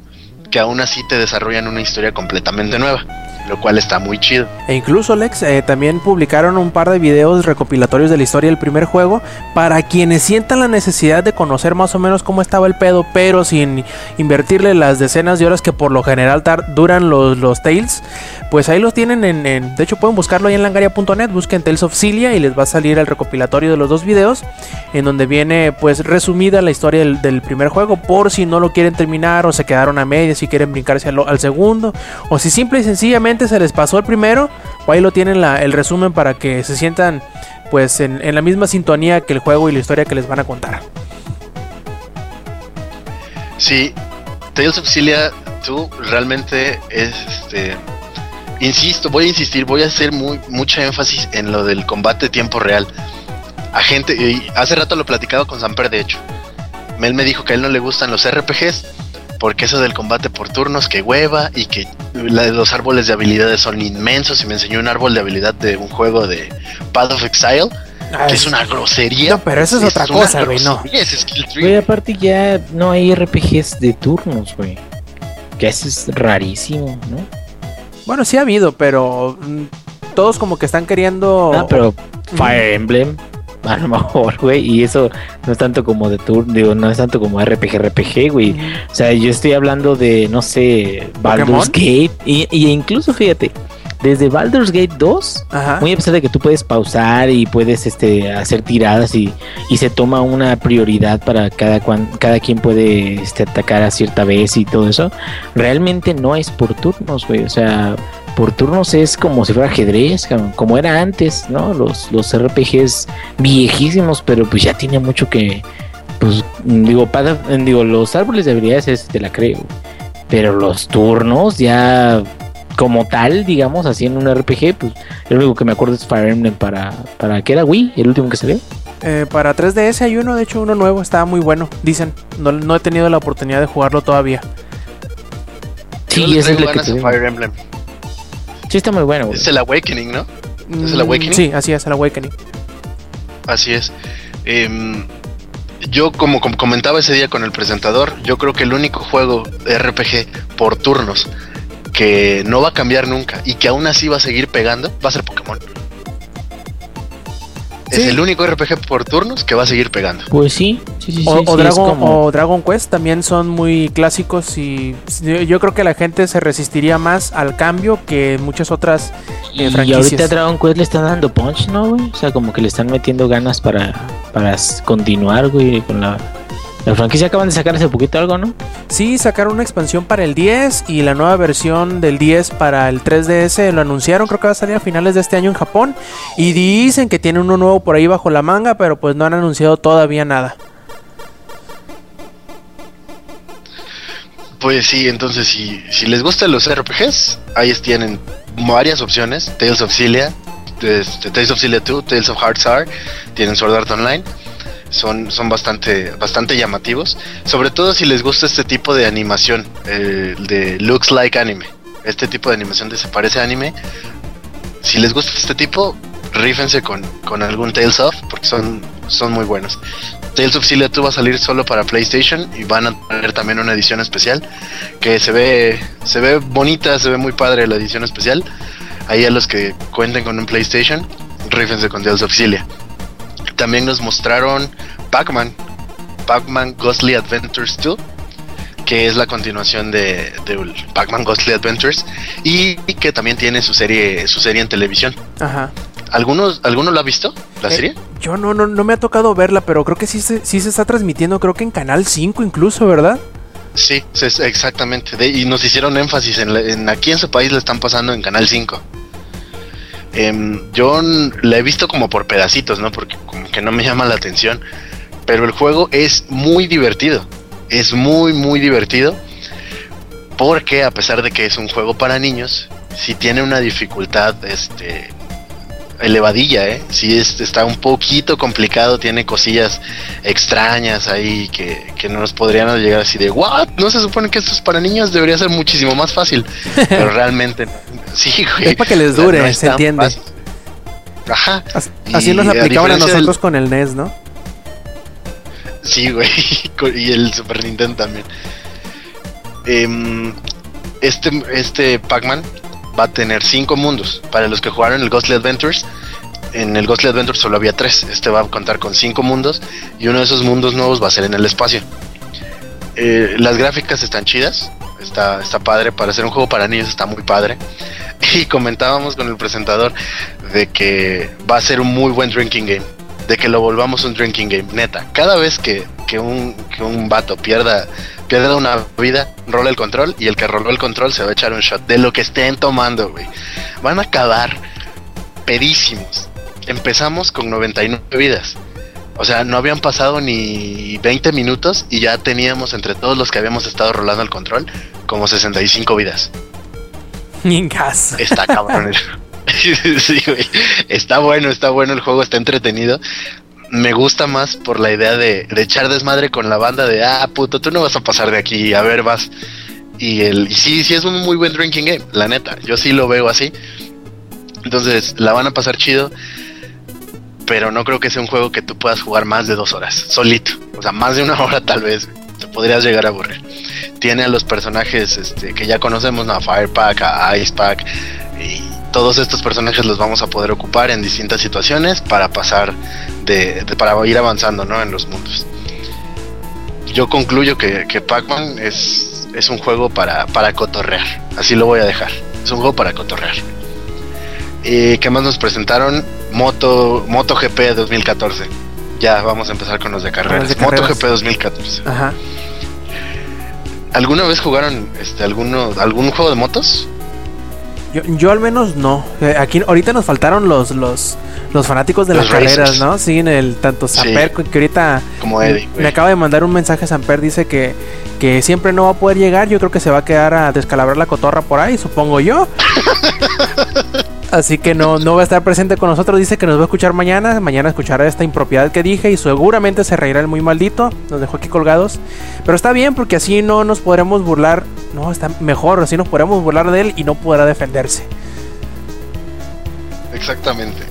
que aún así te desarrollan una historia completamente nueva, lo cual está muy chido. E incluso, Lex, eh, también publicaron un par de videos recopilatorios de la historia del primer juego para quienes sientan la necesidad de conocer más o menos cómo estaba el pedo, pero sin invertirle las decenas de horas que por lo general duran los, los Tales. Pues ahí los tienen en, en- De hecho, pueden buscarlo ahí en langaria.net. Busquen Tales of Cilia y les va a salir el recopilatorio de los dos videos. En donde viene, pues, resumida la historia del, del primer juego. Por si no lo quieren terminar o se quedaron a medias si quieren brincarse al, segundo. O si simple y sencillamente se les pasó el primero. O ahí lo tienen el resumen para que se sientan, pues, en, en la misma sintonía que el juego y la historia que les van a contar. Sí, Tales of Cilia 2 realmente es este. Insisto, voy a insistir, voy a hacer muy, mucha énfasis en lo del combate tiempo real. A gente, hace rato lo he platicado con Samper, de hecho. Mel me dijo que a él no le gustan los RPGs porque eso del combate por turnos, que hueva y que la- los árboles de habilidades son inmensos. Y me enseñó un árbol de habilidad de un juego de Path of Exile, que es una grosería. No, pero eso es otra cosa, güey, no. tree. Güey, aparte ya no hay RPGs de turnos, güey. Que eso es rarísimo, ¿no? Bueno, sí ha habido, pero mm, todos como que están queriendo... Ah, pero Fire Emblem, a lo mejor, güey. Y eso no es tanto como de turno, digo, no es tanto como RPG, RPG, güey. O sea, yo estoy hablando de, no sé, Baldur's Gate. Y, y incluso, fíjate, desde Baldur's Gate 2, Ajá. muy a pesar de que tú puedes pausar y puedes este, hacer tiradas y, y se toma una prioridad para cada, cuan- cada quien puede este, atacar a cierta vez y todo eso, realmente no es por turnos, güey. O sea, por turnos es como si fuera ajedrez, como era antes, ¿no? Los, los RPGs viejísimos, pero pues ya tiene mucho que, pues, digo, para, digo, los árboles de habilidades ese te la creo, pero los turnos ya como tal, digamos, así en un RPG, pues el único que me acuerdo es Fire Emblem para, para ¿qué era Wii? El último que salió. Eh, para 3DS hay uno, de hecho uno nuevo, está muy bueno, dicen. No, no he tenido la oportunidad de jugarlo todavía. Sí, es el que. Fire Emblem. Sí, está muy bueno, güey. Es el Awakening, ¿no? ¿Es el Mm, Awakening? Sí, así es, el Awakening. Así es. Em, yo, como, como comentaba ese día con el presentador, yo creo que el único juego de RPG por turnos que no va a cambiar nunca y que aún así va a seguir pegando va a ser Pokémon. Es Sí. el único RPG por turnos que va a seguir pegando. Pues sí, sí, sí, sí, O, sí, o Dragon, como- o Dragon Quest también son muy clásicos y yo creo que la gente se resistiría más al cambio que muchas otras eh, Y franquicias. ahorita a Dragon Quest le están dando punch, ¿no, güey? O sea, como que le están metiendo ganas para, para continuar, güey, con la, la franquicia. Acaban de sacar hace poquito algo, ¿no? Sí, sacaron una expansión para el 10 y la nueva versión del 10 para el 3DS lo anunciaron, creo que va a salir a finales de este año en Japón y dicen que tiene uno nuevo por ahí bajo la manga, pero pues no han anunciado todavía nada. Pues sí, entonces si, si les gustan los RPGs, ahí tienen varias opciones. Tales of Cilia, este, Tales of Cilia 2, Tales of Hearts R, tienen Sword Art Online. Son, son bastante, bastante llamativos. Sobre todo si les gusta este tipo de animación, eh, de looks like anime. Este tipo de animación de anime. Si les gusta este tipo, rífense con, con algún Tales of, porque son, son muy buenos. Tales of Cilia 2 va a salir solo para PlayStation y van a tener también una edición especial que se ve se ve bonita, se ve muy padre la edición especial. Ahí a los que cuenten con un PlayStation, rífense con Tales of Cilia. También nos mostraron Pac-Man, Pac-Man Ghostly Adventures 2, que es la continuación de, de Pac-Man Ghostly Adventures y que también tiene su serie su serie en televisión. Ajá. ¿Algunos, ¿Alguno lo ha visto? ¿La Eh, serie? Yo no, no, no me ha tocado verla, pero creo que sí se, sí se está transmitiendo, creo que en Canal 5 incluso, ¿verdad? Sí, exactamente. De- y nos hicieron énfasis en, la- en aquí en su país la están pasando en Canal 5. Em, yo la he visto como por pedacitos, ¿no? Porque como que no me llama la atención. Pero el juego es muy divertido. Es muy, muy divertido. Porque a pesar de que es un juego para niños, sí tiene una dificultad, este elevadilla, ¿eh? Sí es- está un poquito complicado, tiene cosillas extrañas ahí que, que no nos podrían llegar así de, ¿what? No se supone que esto es para niños, debería ser muchísimo más fácil. Pero realmente, sí, güey. Es para que les O sea, dure, no se entiende. fácil. Ajá, Así nos a aplicaban a del- nosotros con el NES, ¿no? sí, güey. Y el Super Nintendo también. Em, este, este Pac-Man va a tener cinco mundos. Para los que jugaron el Ghostly Adventures, en el Ghostly Adventures solo había tres. Este va a contar con cinco mundos y uno de esos mundos nuevos va a ser en el espacio. Eh, las gráficas están chidas, está, está padre. Para hacer un juego para niños está muy padre. Y comentábamos con el presentador de que va a ser un muy buen drinking game. De que lo volvamos un drinking game, neta. Cada vez que, que un, que un vato pierda, pierda una vida, rola el control y el que roló el control se va a echar un shot de lo que estén tomando, güey. Van a acabar pedísimos. Empezamos con 99 vidas. O sea, no habían pasado ni 20 minutos y ya teníamos entre todos los que habíamos estado rolando el control como 65 vidas. En casa. Está cabrón. sí, güey. Está bueno, está bueno el juego, está entretenido. Me gusta más por la idea de, de echar desmadre con la banda de, ah, puto, tú no vas a pasar de aquí, a ver, vas. Y, el, y sí, sí es un muy buen drinking game, la neta. Yo sí lo veo así. Entonces, la van a pasar chido. Pero no creo que sea un juego que tú puedas jugar más de dos horas, solito. O sea, más de una hora tal vez. Te podrías llegar a aburrir. Tiene a los personajes este, que ya conocemos, ¿no? a Firepack, a Icepack. Y todos estos personajes los vamos a poder ocupar en distintas situaciones para pasar de, de- para ir avanzando, ¿no? En los mundos. Yo concluyo que, que Pac-Man es, es un juego para, para cotorrear. Así lo voy a dejar. Es un juego para cotorrear. Eh, ¿Qué más nos presentaron? Moto, MotoGP 2014. Ya vamos a empezar con los de carreras. de carreras. MotoGP 2014. Ajá. ¿Alguna vez jugaron este alguno algún juego de motos? Yo, yo al menos no. Eh, Aquí ahorita nos faltaron los los Los fanáticos de Los las carreras. ¿no? Siguen el tanto Sí. Samper que ahorita Como Eddie, me güey. acaba de mandar un mensaje Samper, dice que, que siempre no va a poder llegar, yo creo que se va a quedar a descalabrar la cotorra por ahí, supongo yo. Así que no, no va a estar presente con nosotros, dice que nos va a escuchar mañana, mañana escuchará esta impropiedad que dije y seguramente se reirá el muy maldito, nos dejó aquí colgados. Pero está bien porque así no nos podremos burlar, no, está mejor, así nos podremos burlar de él y no podrá defenderse. Exactamente.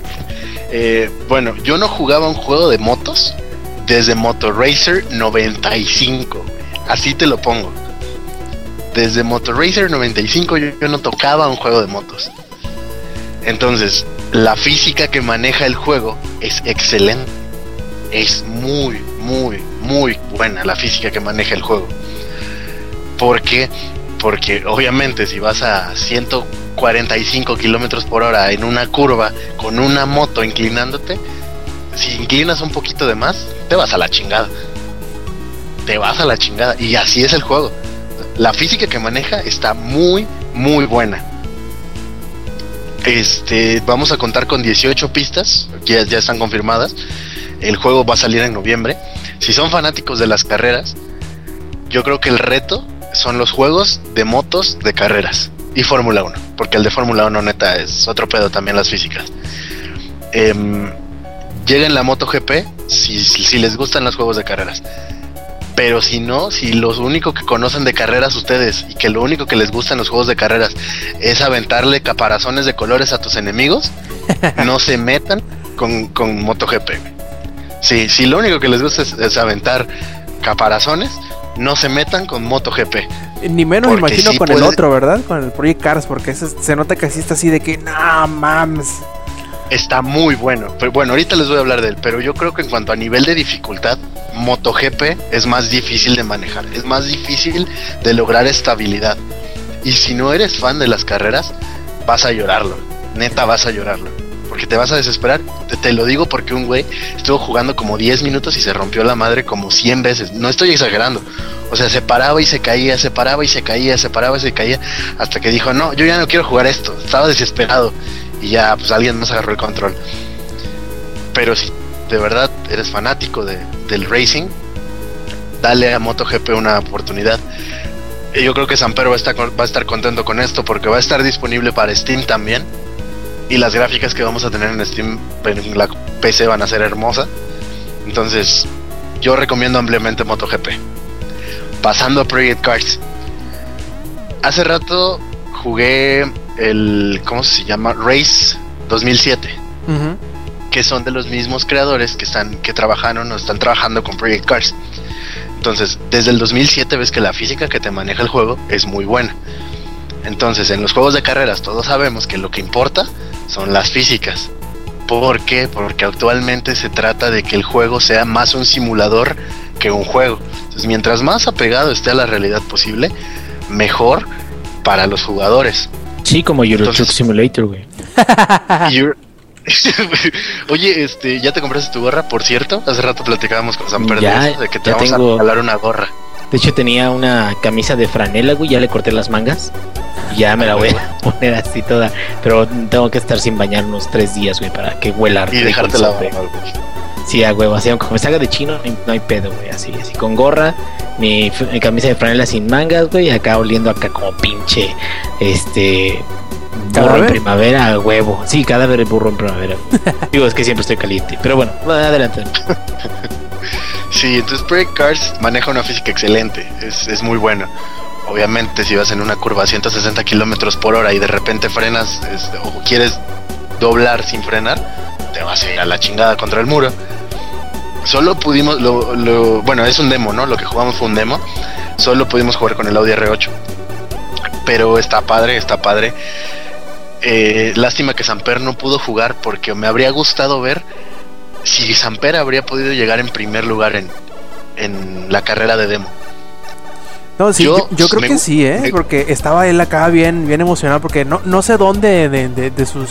Eh, bueno, yo no jugaba un juego de motos desde Motorracer 95. güey. Así te lo pongo. Desde Motorracer 95 yo, yo no tocaba un juego de motos. Entonces, la física que maneja el juego es excelente. Es muy, muy, muy buena la física que maneja el juego. ¿Por qué? Porque obviamente si vas a 145 kilómetros por hora en una curva con una moto inclinándote, si inclinas un poquito de más, te vas a la chingada. Te vas a la chingada. Y así es el juego. La física que maneja está muy, muy buena. Este, vamos a contar con 18 pistas, ya, ya están confirmadas. El juego va a salir en noviembre. Si son fanáticos de las carreras, yo creo que el reto son los juegos de motos de carreras y Fórmula 1, porque el de Fórmula 1 neta es otro pedo también las físicas. Em, llega en la MotoGP si, si les gustan los juegos de carreras. Pero si no, si lo único que conocen de carreras ustedes y que lo único que les gustan los juegos de carreras es aventarle caparazones de colores a tus enemigos, no se metan con, con MotoGP. Sí, si lo único que les gusta es, es aventar caparazones, no se metan con MotoGP. Ni menos me imagino sí con el otro, ¿verdad? Con el Project Cars, porque ese se nota que así está así de que, no mames. Está muy bueno. Pero bueno, ahorita les voy a hablar de él. Pero yo creo que en cuanto a nivel de dificultad, MotoGP es más difícil de manejar. Es más difícil de lograr estabilidad. Y si no eres fan de las carreras, vas a llorarlo. Neta, vas a llorarlo. Porque te vas a desesperar. Te, te lo digo porque un güey estuvo jugando como 10 minutos y se rompió la madre como 100 veces. No estoy exagerando. O sea, se paraba y se caía, se paraba y se caía, se paraba y se caía. Hasta que dijo, no, yo ya no quiero jugar esto. Estaba desesperado. Y ya, pues alguien más agarró el control. Pero si de verdad eres fanático de, del racing, dale a MotoGP una oportunidad. Yo creo que Sampero va a, estar, va a estar contento con esto porque va a estar disponible para Steam también. Y las gráficas que vamos a tener en Steam en la PC van a ser hermosas. Entonces, yo recomiendo ampliamente MotoGP. Pasando a Project Cars. Hace rato jugué el. ¿Cómo se llama? Race 2007 Ujú. que son de los mismos creadores que están que trabajaron o están trabajando con Project Cars. Entonces, desde el 2007 ves que la física que te maneja el juego es muy buena. Entonces, en los juegos de carreras todos sabemos que lo que importa son las físicas. ¿Por qué? Porque actualmente se trata de que el juego sea más un simulador que un juego. Entonces, mientras más apegado esté a la realidad posible, mejor para los jugadores. Sí, como Euro Truck Simulator, güey. Oye, este, ¿ya te compraste tu gorra? Por cierto, hace rato platicábamos con Ya, eso, de que te vamos tengo- a regalar una gorra. De hecho, tenía una camisa de franela, güey. Ya le corté las mangas. Y ya me la voy a poner así toda. Pero tengo que estar sin bañar unos tres días, güey, para que huela Y dejarte la sope. gorra, güey. Sí, a huevo. Así, aunque me salga de chino, no hay, pedo, güey. Así, así, con gorra, mi, mi camisa de franela sin mangas, güey. Acá oliendo acá como pinche, este... Burro en primavera, a huevo. Sí, cadáver de burro en primavera. Digo, es que siempre estoy caliente. Pero bueno, adelante. Sí, entonces Project Cars maneja una física excelente, es, es muy bueno. Obviamente, si vas en una curva a 160 kilómetros por hora y de repente frenas este, o quieres doblar sin frenar, te vas a ir a la chingada contra el muro. Solo pudimos, lo, lo- bueno, es un demo, ¿no? Lo que jugamos fue un demo. Solo pudimos jugar con el Audi R8. Pero está padre, está padre. Eh, lástima que Samper no pudo jugar porque me habría gustado ver si Samper habría podido llegar en primer lugar en, en la carrera de demo. No, sí, Yo- yo, yo creo me que sí, ¿eh? me- Porque estaba él acá bien, bien emocionado porque no, no sé dónde de, de- de sus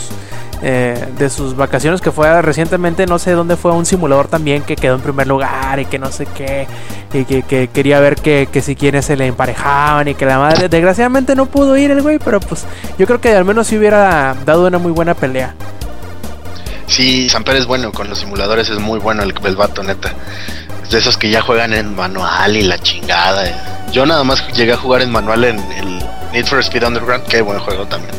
eh, de sus vacaciones que fue recientemente, no sé dónde fue un simulador también que quedó en primer lugar y que no sé qué, y que, que quería ver que, que si quienes se le emparejaban y que la madre, desgraciadamente no pudo ir el güey, pero pues yo creo que al menos sí hubiera dado una muy buena pelea. Sí, Samper es bueno con los simuladores, es muy bueno el, el vato, neta. De esos que ya juegan en manual y la chingada. eh. Yo nada más llegué a jugar en manual en el Need for Speed Underground, qué buen juego también.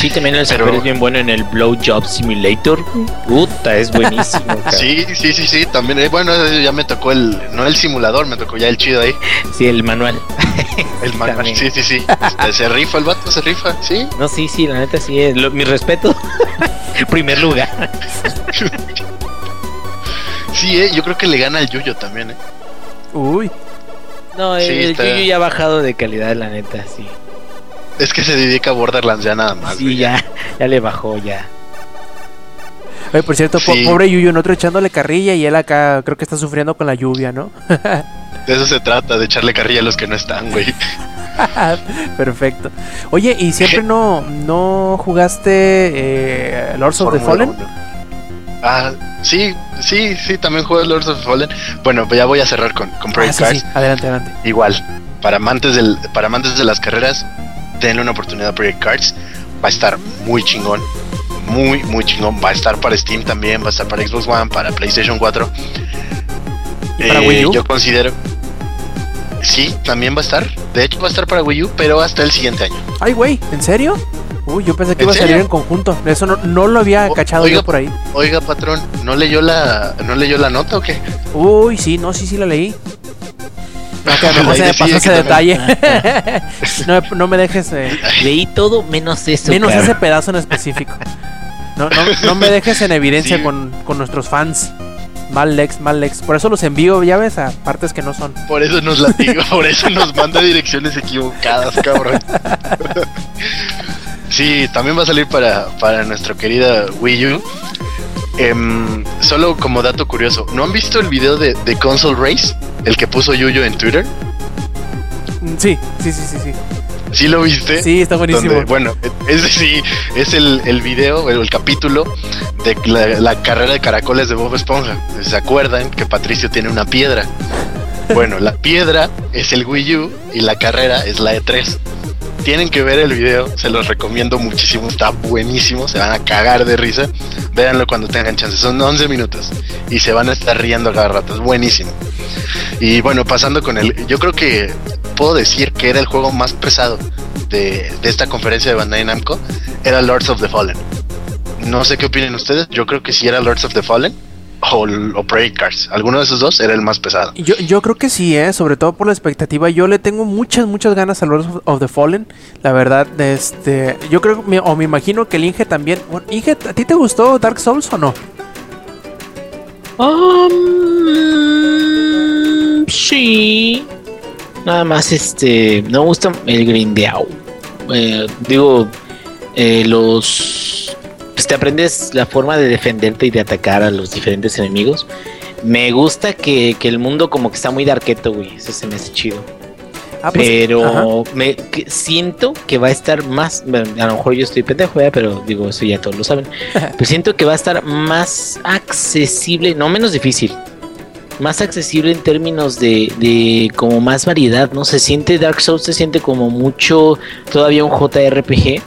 Sí, también el Pero- es bien bueno en el Blowjob Simulator. Puta, es buenísimo. Sí, sí, sí, sí, también. eh, bueno, eh, ya me tocó el, no el simulador, me tocó ya el chido ahí. Sí, el manual. El manual. También. Sí, sí, sí. Este, se rifa el vato, se rifa, sí. No, sí, sí, la neta sí es. Lo- mi respeto. Primer lugar. Sí, eh, yo creo que le gana al Yuyo también, eh. Uy. No, Sí, el está- Yuyu ya ha bajado de calidad, la neta, sí. Es que se dedica a Borderlands ya nada más. Sí, güey. ya, ya le bajó, ya. Oye, por cierto, po- pobre Yuyu, nosotros echándole carrilla y él acá creo que está sufriendo con la lluvia, ¿no? De eso se trata, de echarle carrilla a los que no están, güey. Perfecto. Oye, ¿y siempre no, no jugaste eh, Lords of the Fallen? uno. Ah, sí, sí, sí, también juego Lords of the Fallen. Bueno, pues ya voy a cerrar con, con Ah, Project sí, Cars. sí. Adelante, adelante. Igual, para amantes, del, para amantes de las carreras, denle una oportunidad a Project Cars. Va a estar muy chingón. Muy, muy chingón. Va a estar para Steam también, va a estar para Xbox One, para PlayStation 4. ¿Y para Eh, Wii U? Yo considero. Sí, también va a estar. De hecho, va a estar para Wii U, pero hasta el siguiente año. Ay, güey, ¿en serio? Uy, yo pensé que ¿En iba a salir en conjunto. Eso no, no lo había O- cachado oiga. yo por ahí. Oiga, patrón, ¿no leyó la, ¿no leyó la nota o qué? Uy, sí, no, sí, sí la leí. No, mejor se me decía pasó que ese detalle. no, me- no me dejes eh, Leí todo menos eso. menos ese pedazo en específico. No, no, no me dejes en evidencia Sí. con, con nuestros fans. Mal Lex, mal Lex. Por eso los envío, ya ves, a partes que no son. Por eso nos latiga, por eso nos manda direcciones equivocadas, cabrón. Sí, también va a salir para, para nuestra querida Wii U. Em, solo como dato curioso, ¿no han visto el video de, de Console Race? El que puso Yuyo en Twitter. Mm, Sí, sí, sí, sí, sí. ¿Sí lo viste? Sí, está buenísimo. Donde, bueno, es sí, es el, el video, el, el capítulo de la, la carrera de caracoles de Bob Esponja. ¿Se acuerdan que Patricio tiene una piedra? Bueno, la piedra es el Wii U y la carrera es la E3. Tienen que ver el video, se los recomiendo muchísimo, está buenísimo, se van a cagar de risa. Véanlo cuando tengan chance, son 11 minutos y se van a estar riendo cada rato, es buenísimo. Y bueno, pasando con el, yo creo que puedo decir que era el juego más pesado de, de esta conferencia de Bandai Namco, era Lords of the Fallen. No sé qué opinen ustedes, yo creo que si era Lords of the Fallen o, o Project Cars, alguno de esos dos era el más pesado. Yo, yo creo que sí, ¿eh? sobre todo por la expectativa. Yo le tengo muchas, muchas ganas a Lords of- of the Fallen. La verdad, este, yo creo, me- o me imagino que el Inge también. Bueno, Inge, ¿a ti te gustó Dark Souls o no? Um, sí. Nada más, este. No me gusta el grindeado. Eh, digo, eh, los. Pues te aprendes la forma de defenderte y de atacar a los diferentes enemigos. Me gusta que, que el mundo como que está muy darketo, güey. Eso se me hace chido. Ah, pues, ajá. Pero me que- siento que va a estar más. bueno, a lo mejor yo estoy pendejo, ¿verdad? pero digo, eso ya todos lo saben. Pero siento que va a estar más accesible, no menos difícil. Más accesible en términos de, de como más variedad, ¿no? Se siente Dark Souls, se siente como mucho todavía un JRPG.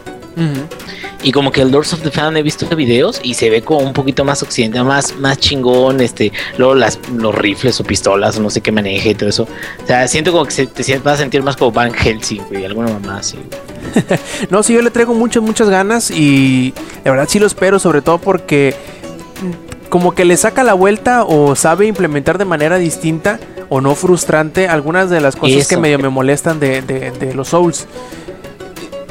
Y como que el Lords of the Fallen he visto videos y se ve como un poquito más occidental, más, más chingón, este, luego las, los rifles o pistolas no sé qué maneje y todo eso. O sea, siento como que se, te vas a sentir más como Van Helsing, güey, alguna mamá así. No, sí, yo le traigo muchas, muchas ganas y la verdad sí lo espero, sobre todo porque como que le saca la vuelta o sabe implementar de manera distinta o no frustrante algunas de las cosas que medio me molestan de, de- de los Souls.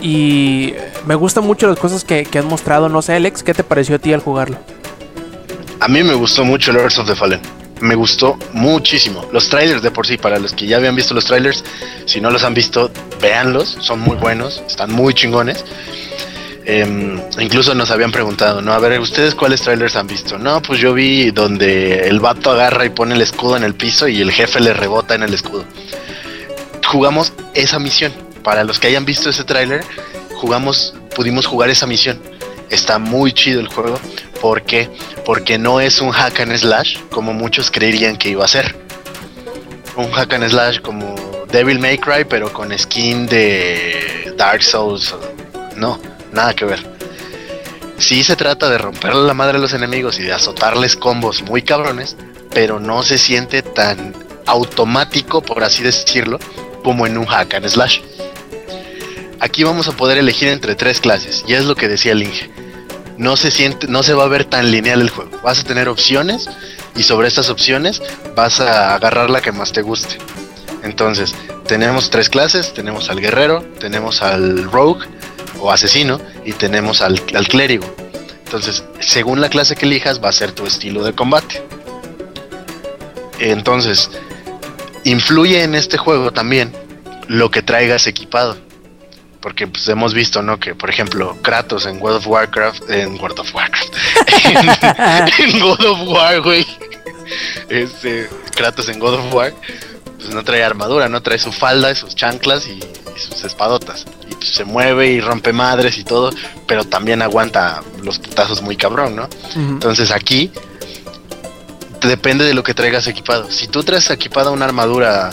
Y me gustan mucho las cosas que, han mostrado. No sé, Alex, ¿qué te pareció a ti al jugarlo? A mí me gustó mucho Lords of the Fallen. Me gustó muchísimo. Los trailers de por sí, para los que ya habían visto los trailers, si no los han visto, véanlos. Son muy buenos, están muy chingones. Em, incluso nos habían preguntado, ¿no? A ver, ¿ustedes cuáles trailers han visto? No, pues yo vi donde el vato agarra y pone el escudo en el piso y el jefe le rebota en el escudo. Jugamos esa misión. Para los que hayan visto ese trailer, jugamos, pudimos jugar esa misión. Está muy chido el juego. ¿Por qué? Porque no es un hack and slash como muchos creerían que iba a ser. Un hack and slash como Devil May Cry, pero con skin de Dark Souls. No, nada que ver. sí se trata de romperle la madre a los enemigos y de azotarles combos muy cabrones, pero no se siente tan automático, por así decirlo, como en un hack and slash. Aquí vamos a poder elegir entre tres clases, y es lo que decía el Inge. No se siente, no se va a ver tan lineal el juego. Vas a tener opciones y sobre estas opciones vas a agarrar la que más te guste. Entonces, tenemos tres clases, tenemos al guerrero, tenemos al rogue o asesino y tenemos al, al clérigo. Entonces, según la clase que elijas va a ser tu estilo de combate. Entonces, influye en este juego también lo que traigas equipado. Porque pues hemos visto, ¿no? Que por ejemplo, Kratos en World of Warcraft, en World of Warcraft, en, en God of War, güey. Este, Kratos en God of War, pues no trae armadura, no trae su falda, y sus chanclas y, y sus espadotas. Y pues, se mueve y rompe madres y todo, pero también aguanta los putazos muy cabrón, ¿no? Entonces aquí depende de lo que traigas equipado. Si tú traes equipada una armadura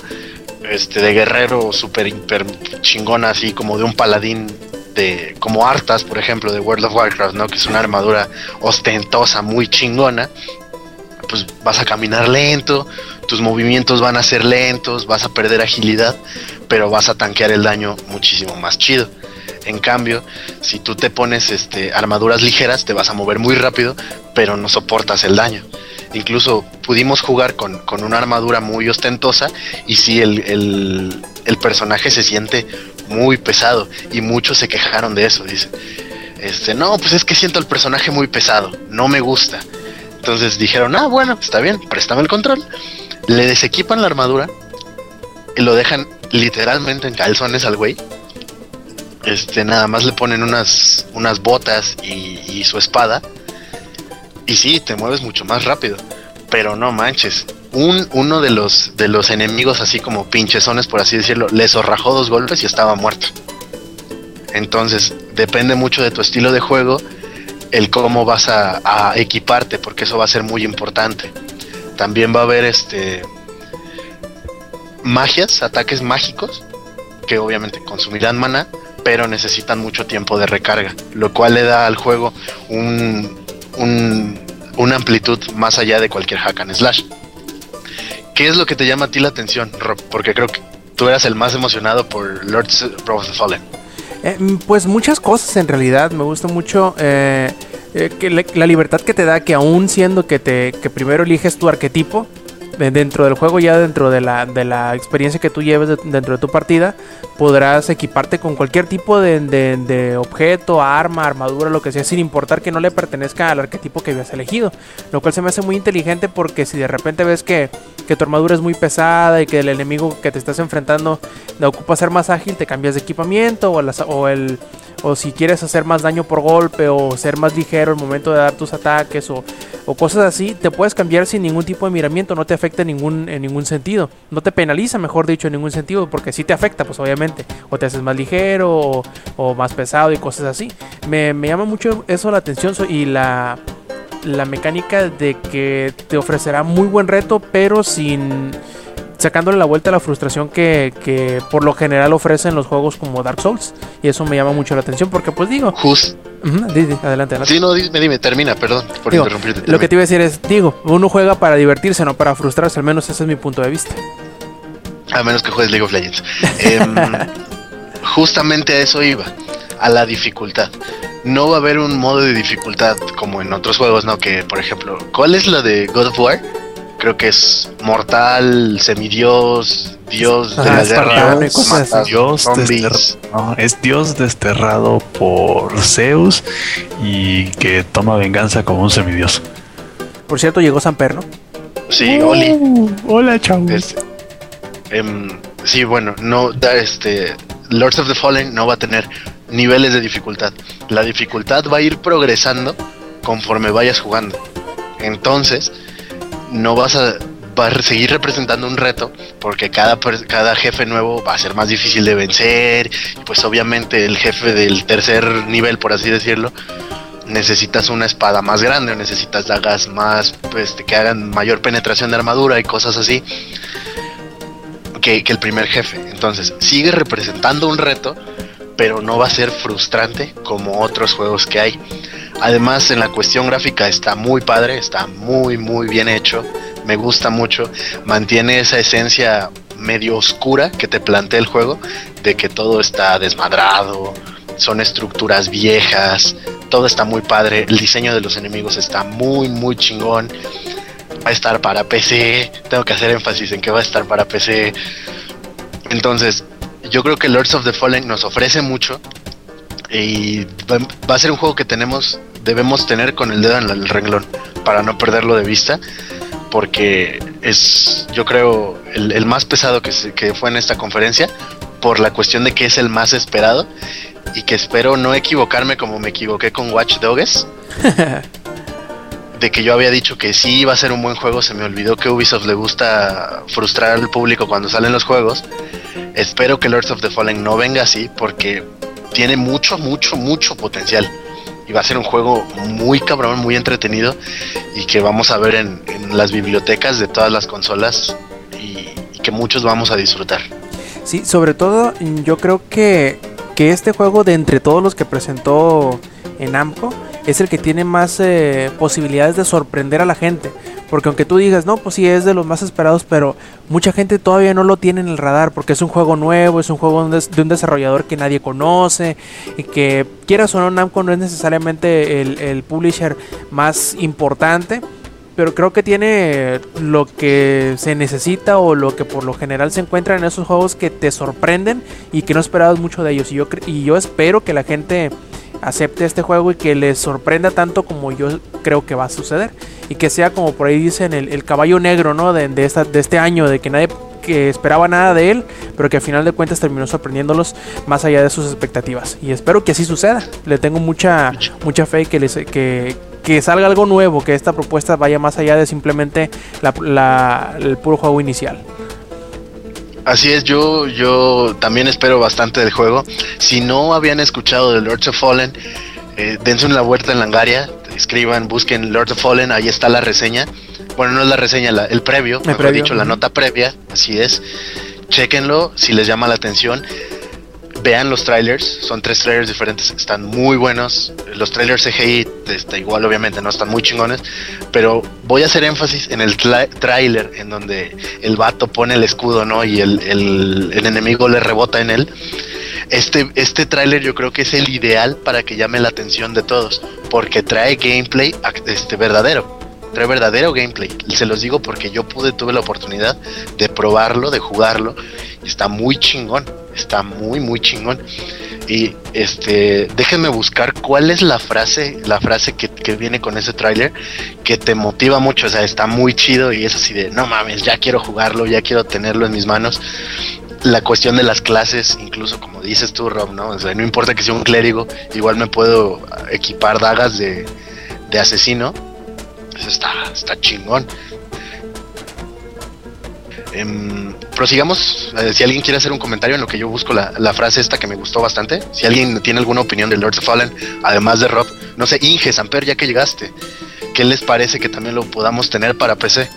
este de guerrero super hiper chingona así como de un paladín de como Arthas, por ejemplo, de World of Warcraft, ¿no? Que es una armadura ostentosa, muy chingona. Pues vas a caminar lento, tus movimientos van a ser lentos, vas a perder agilidad, pero vas a tanquear el daño muchísimo más chido. En cambio, si tú te pones este, armaduras ligeras, te vas a mover muy rápido, pero no soportas el daño. Incluso pudimos jugar con, con una armadura muy ostentosa y sí, el, el- personaje se siente muy pesado y muchos se quejaron de eso. Dice, este, no, pues es que siento el personaje muy pesado, no me gusta. Entonces dijeron, ah, bueno, está bien, préstame el control. Le desequipan la armadura y lo dejan literalmente en calzones al güey. Este, nada más le ponen unas, unas botas y, y su espada. Y sí, te mueves mucho más rápido. Pero no manches. Un, uno de los, de los enemigos, así como pinchezones, por así decirlo, le zorrajó dos golpes y estaba muerto. Entonces, depende mucho de tu estilo de juego, el cómo vas a, a equiparte, porque eso va a ser muy importante. También va a haber este magias, ataques mágicos, que obviamente consumirán mana, pero necesitan mucho tiempo de recarga, lo cual le da al juego un, un- una amplitud más allá de cualquier hack and slash. ¿Qué es lo que te llama a ti la atención, Rob? Porque creo que tú eras el más emocionado por Lords of the Fallen. Eh, mm, pues muchas cosas en realidad. Me gusta mucho eh, eh, la libertad que te da que aún siendo que primero eliges tu arquetipo dentro del juego ya dentro de la, de la experiencia que tú lleves de- dentro de tu partida podrás equiparte con cualquier tipo de, de- objeto, arma, armadura, lo que sea, sin importar que no le pertenezca al arquetipo que habías elegido. Lo cual se me hace muy inteligente porque si de repente ves que, que tu armadura es muy pesada y que el enemigo que te estás enfrentando ocupa ser más ágil, te cambias de equipamiento o, las- o el o si quieres hacer más daño por golpe o ser más ligero al momento de dar tus ataques o, o cosas así, te puedes cambiar sin ningún tipo de miramiento, no te afecta en ningún, en ningún sentido, no te penaliza, mejor dicho, en ningún sentido, porque sí te afecta, pues obviamente, o te haces más ligero o, más pesado y cosas así. Me, me llama mucho eso la atención y la, la mecánica de que te ofrecerá muy buen reto, pero sin sacándole la vuelta a la frustración que, que por lo general ofrecen los juegos como Dark Souls. Y eso me llama mucho la atención porque pues digo, Just, di, adelante, adelante. sí, no, dime, dime, termina, perdón por Digo, interrumpirte. Lo que te iba a decir es, digo, uno juega para divertirse, no para frustrarse, al menos ese es mi punto de vista. A menos que juegues League of Legends. Em, justamente a eso iba, a la dificultad. No va a haber un modo de dificultad como en otros juegos, ¿no? Que, por ejemplo, ¿cuál es la de God of War? Creo que es mortal, semidios, dios de la guerra, y cosas mata así. Dios. No, es Dios desterrado por Zeus y que toma venganza como un semidios. Por cierto, llegó Samper, ¿no? Sí, Oli. Uh, hola, chavos. Este, em, sí, bueno, no, da, este, Lords of the Fallen no va a tener niveles de dificultad. La dificultad va a ir progresando conforme vayas jugando. Entonces, no vas a, va a seguir representando un reto porque cada, cada jefe nuevo va a ser más difícil de vencer. Pues obviamente el jefe del tercer nivel, por así decirlo, necesitas una espada más grande o necesitas dagas más pues que hagan mayor penetración de armadura y cosas así que, que el primer jefe. Entonces, sigue representando un reto, pero no va a ser frustrante como otros juegos que hay. Además, en la cuestión gráfica está muy padre, está muy, muy bien hecho. Me gusta mucho. Mantiene esa esencia medio oscura que te plantea el juego, de que todo está desmadrado, son estructuras viejas, todo está muy padre. El diseño de los enemigos está muy, muy chingón. Va a estar para PC. Tengo que hacer énfasis en que va a estar para PC. Entonces, yo creo que Lords of the Fallen nos ofrece mucho. Y va a ser un juego que tenemos, debemos tener con el dedo en el renglón para no perderlo de vista. Porque es, yo creo, el, el más pesado que, se- que fue en esta conferencia. Por la cuestión de que es el más esperado. Y que espero no equivocarme como me equivoqué con Watch Dogs. de que yo había dicho que sí iba a ser un buen juego, se me olvidó que Ubisoft le gusta frustrar al público cuando salen los juegos. Espero que Lords of the Fallen no venga así porque tiene mucho, mucho, mucho potencial. Y va a ser un juego muy cabrón, muy entretenido y que vamos a ver en, las bibliotecas de todas las consolas y, y que muchos vamos a disfrutar. Sí, sobre todo yo creo que, que este juego de entre todos los que presentó en Namco es el que tiene más eh, posibilidades de sorprender a la gente. Porque aunque tú digas, no, pues sí es de los más esperados, pero mucha gente todavía no lo tiene en el radar porque es un juego nuevo, es un juego de un des- de un desarrollador que nadie conoce y que quieras o no, Namco no es necesariamente el, publisher más importante, pero creo que tiene lo que se necesita o lo que por lo general se encuentra en esos juegos que te sorprenden y que no esperabas mucho de ellos. Y yo, y yo espero que la gente acepte este juego y que les sorprenda tanto como yo creo que va a suceder. Y que sea como por ahí dicen el, el caballo negro ¿no? de, de, esta, de este año, de que nadie que esperaba nada de él, pero que al final de cuentas terminó sorprendiéndolos más allá de sus expectativas. Y espero que así suceda. Le tengo mucha, mucha fe que, les, que, que salga algo nuevo, que esta propuesta vaya más allá de simplemente la- la- el puro juego inicial. Así es, yo, yo también espero bastante del juego. Si no habían escuchado de Lords of Fallen, eh, dense una vuelta en Langaria, escriban, busquen Lords of Fallen, ahí está la reseña. Bueno, no es la reseña, la- el previo, mejor previo, dicho, la nota previa, así es. Chequenlo si les llama la atención. Vean los trailers, son tres trailers diferentes, están muy buenos. Los trailers CGI, este, igual obviamente no están muy chingones, pero voy a hacer énfasis en el trailer en donde el vato pone el escudo, ¿no? Y el, el- enemigo le rebota en él. Este, este yo creo que es el ideal para que llame la atención de todos, porque trae gameplay este, verdadero. Trae verdadero gameplay. Se los digo porque yo pude, tuve la oportunidad de probarlo, de jugarlo. Está muy chingón. Está muy, muy chingón. Y este, déjenme buscar cuál es la frase, la frase que, que viene con ese tráiler que te motiva mucho. O sea, está muy chido y es así de, no mames, ya quiero jugarlo, ya quiero tenerlo en mis manos la cuestión de las clases, incluso como dices tú, Rob, ¿no? O sea, no importa que sea un clérigo, igual me puedo equipar dagas de, de asesino. Eso está, está chingón. Em, prosigamos. Eh, si alguien quiere hacer un comentario en lo que yo busco la, la frase esta que me gustó bastante. Si alguien tiene alguna opinión de Lords of Fallen, además de Rob, no sé, Inge, Samper, ya que llegaste, ¿qué les parece que también lo podamos tener para PC?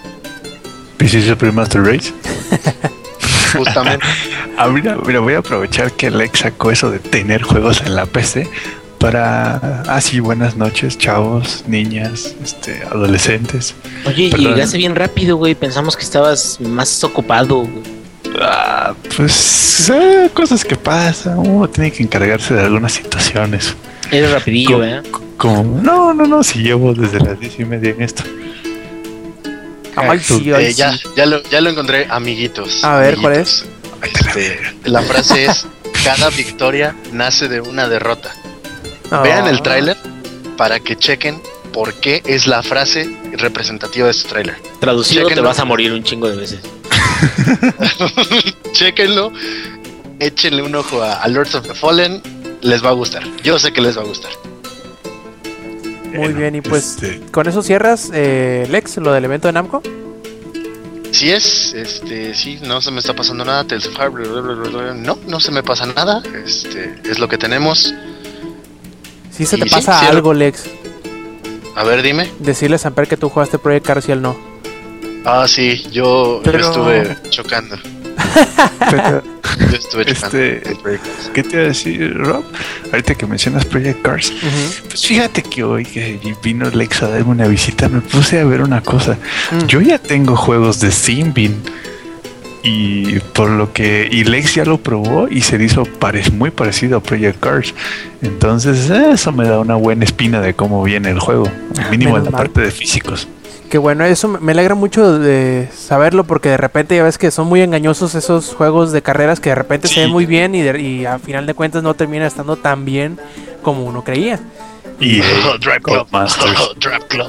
PC Super Master Race. Justamente. Ah, mira, mira, voy a aprovechar que Lex sacó eso de tener juegos en la PC para. Ah, sí, buenas noches, chavos, niñas, este, adolescentes. Oye, Perdón. llegaste bien rápido, güey. Pensamos que estabas más ocupado. güey. Ah, pues eh, cosas que pasan. Uno tiene que encargarse de algunas situaciones. Eres rapidillo, ¿eh? Como, no, no, no, si llevo desde las diez y media en esto. Ay, sí, ay, Eh, ya, sí. ya, lo, ya lo encontré, amiguitos. A ver, ¿cuál amiguitos. Este, la frase es: Cada victoria nace de una derrota. Vean el Ah. tráiler para que chequen por qué es la frase representativa de este tráiler. Traducido, te Chéquenlo. vas a morir un chingo de veces. Chequenlo, échenle un ojo a, a Lords of the Fallen, les va a gustar. Yo sé que les va a gustar. Muy Bueno, bien, y pues este, con eso cierras, eh, Lex, lo del evento de Namco. Si es, este, sí, no se me está pasando nada. Tales of Harbor, bla, bla, bla, bla, no, no se me pasa nada. Este, es lo que tenemos. Si se te sí, pasa algo, Lex, A ver, dime. decirle a Samper que tú jugaste Project Cars y él no. Ah, sí, yo, yo Pero- estuve chocando. Yo estuve checando Este. ¿Qué te iba a decir, Rob? Ahorita que mencionas Project Cars, pues fíjate que hoy que vino Lex a darme una visita, me puse a ver una cosa. Mm. Yo ya tengo juegos de Steam y por lo que y Lex ya lo probó y se le hizo pare- muy parecido a Project Cars. Entonces eh, eso me da una buena espina de cómo viene el juego, mínimo en menos la mal. parte de físicos. Que bueno, eso me alegra mucho de saberlo porque de repente ya ves que son muy engañosos esos juegos de carreras que de repente se ven muy bien y, de- y a final de cuentas no termina estando tan bien como uno creía. Y Oh, Drive Club. Codemasters. Oh, Drive Club.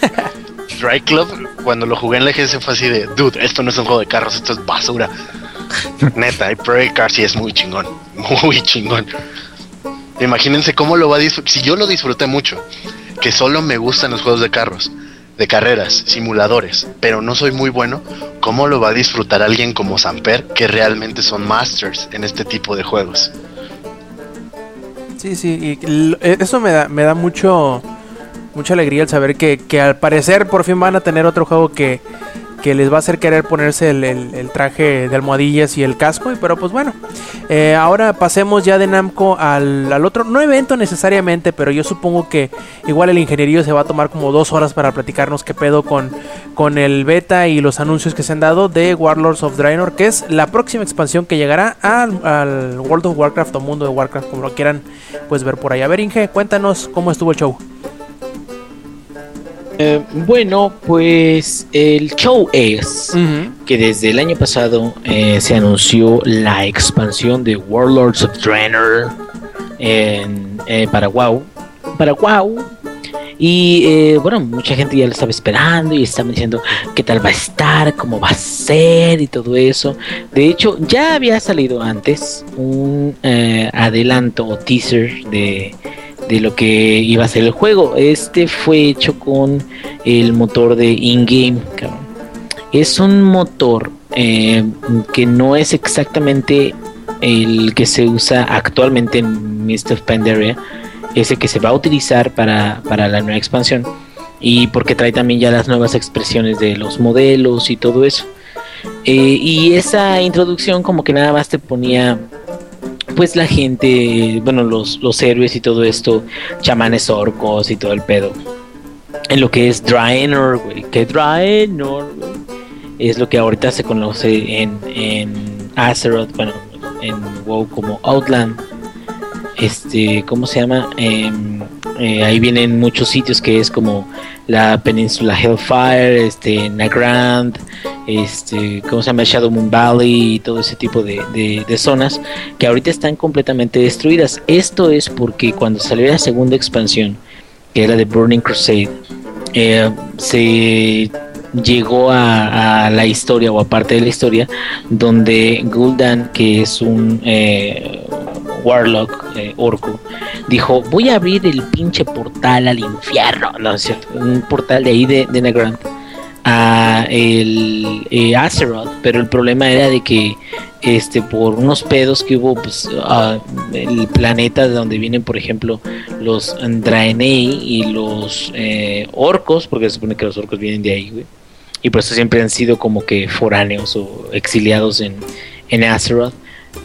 Drive Club, cuando lo jugué en la GS fue así de, dude, esto no es un juego de carros, esto es basura. Neta, y Project Cars sí es muy chingón, muy chingón. Imagínense cómo lo va a disfrutar. Si yo lo disfruté mucho, que solo me gustan los juegos de carros, de carreras, simuladores, pero no soy muy bueno, ¿cómo lo va a disfrutar alguien como Samper, que realmente son masters en este tipo de juegos? Sí, sí, y eh, eso me da, me da mucho mucha alegría el saber que, que al parecer por fin van a tener otro juego que, que les va a hacer querer ponerse el, el- traje de almohadillas y el casco, pero pues bueno, eh, ahora pasemos ya de Namco al, al otro, no evento necesariamente, pero yo supongo que igual el ingenierillo se va a tomar como dos horas para platicarnos qué pedo con, con el beta y los anuncios que se han dado de Warlords of Draenor, que es la próxima expansión que llegará al, al World of Warcraft o Mundo de Warcraft, como lo quieran pues ver por ahí. A ver, Inge, cuéntanos cómo estuvo el show. Eh, bueno, pues el show es que desde el año pasado eh, se anunció la expansión de Warlords of Draenor en, eh, para WoW. Para WoW. Y eh, bueno, mucha gente ya lo estaba esperando y estaba diciendo qué tal va a estar, cómo va a ser y todo eso. De hecho, ya había salido antes un adelanto o teaser de, de lo que iba a ser el juego. Este fue hecho con el motor de in-game. Es un motor eh, que no es exactamente el que se usa actualmente en Mist of Pandaria, ese que se va a utilizar para, para la nueva expansión. Y porque trae también ya las nuevas expresiones de los modelos y todo eso. Eh, y esa introducción como que nada más te ponía pues la gente, bueno, los, los héroes y todo esto, chamanes orcos y todo el pedo. En lo que es Draenor, que Draenor, es lo que ahorita se conoce en, en Azeroth, bueno, en WoW como Outland. Este, ¿cómo se llama? Em, eh, ahí vienen muchos sitios que es como la península Hellfire, este, Nagrand, este, ¿cómo se llama? Shadow Moon Valley y todo ese tipo de, de- zonas que ahorita están completamente destruidas. Esto es porque cuando salió la segunda expansión, que era de Burning Crusade, eh, se llegó a, a la historia o a parte de la historia donde Gul'dan, que es un eh, warlock eh, orco, dijo voy a abrir el pinche portal al infierno, no es cierto, un portal de ahí de, de a el eh, Azeroth, pero el problema era de que este por unos pedos que hubo pues ah, el planeta de donde vienen por ejemplo los Draenei y los eh, orcos porque se supone que los orcos vienen de ahí y por eso siempre han sido como que foráneos o exiliados en, en Azeroth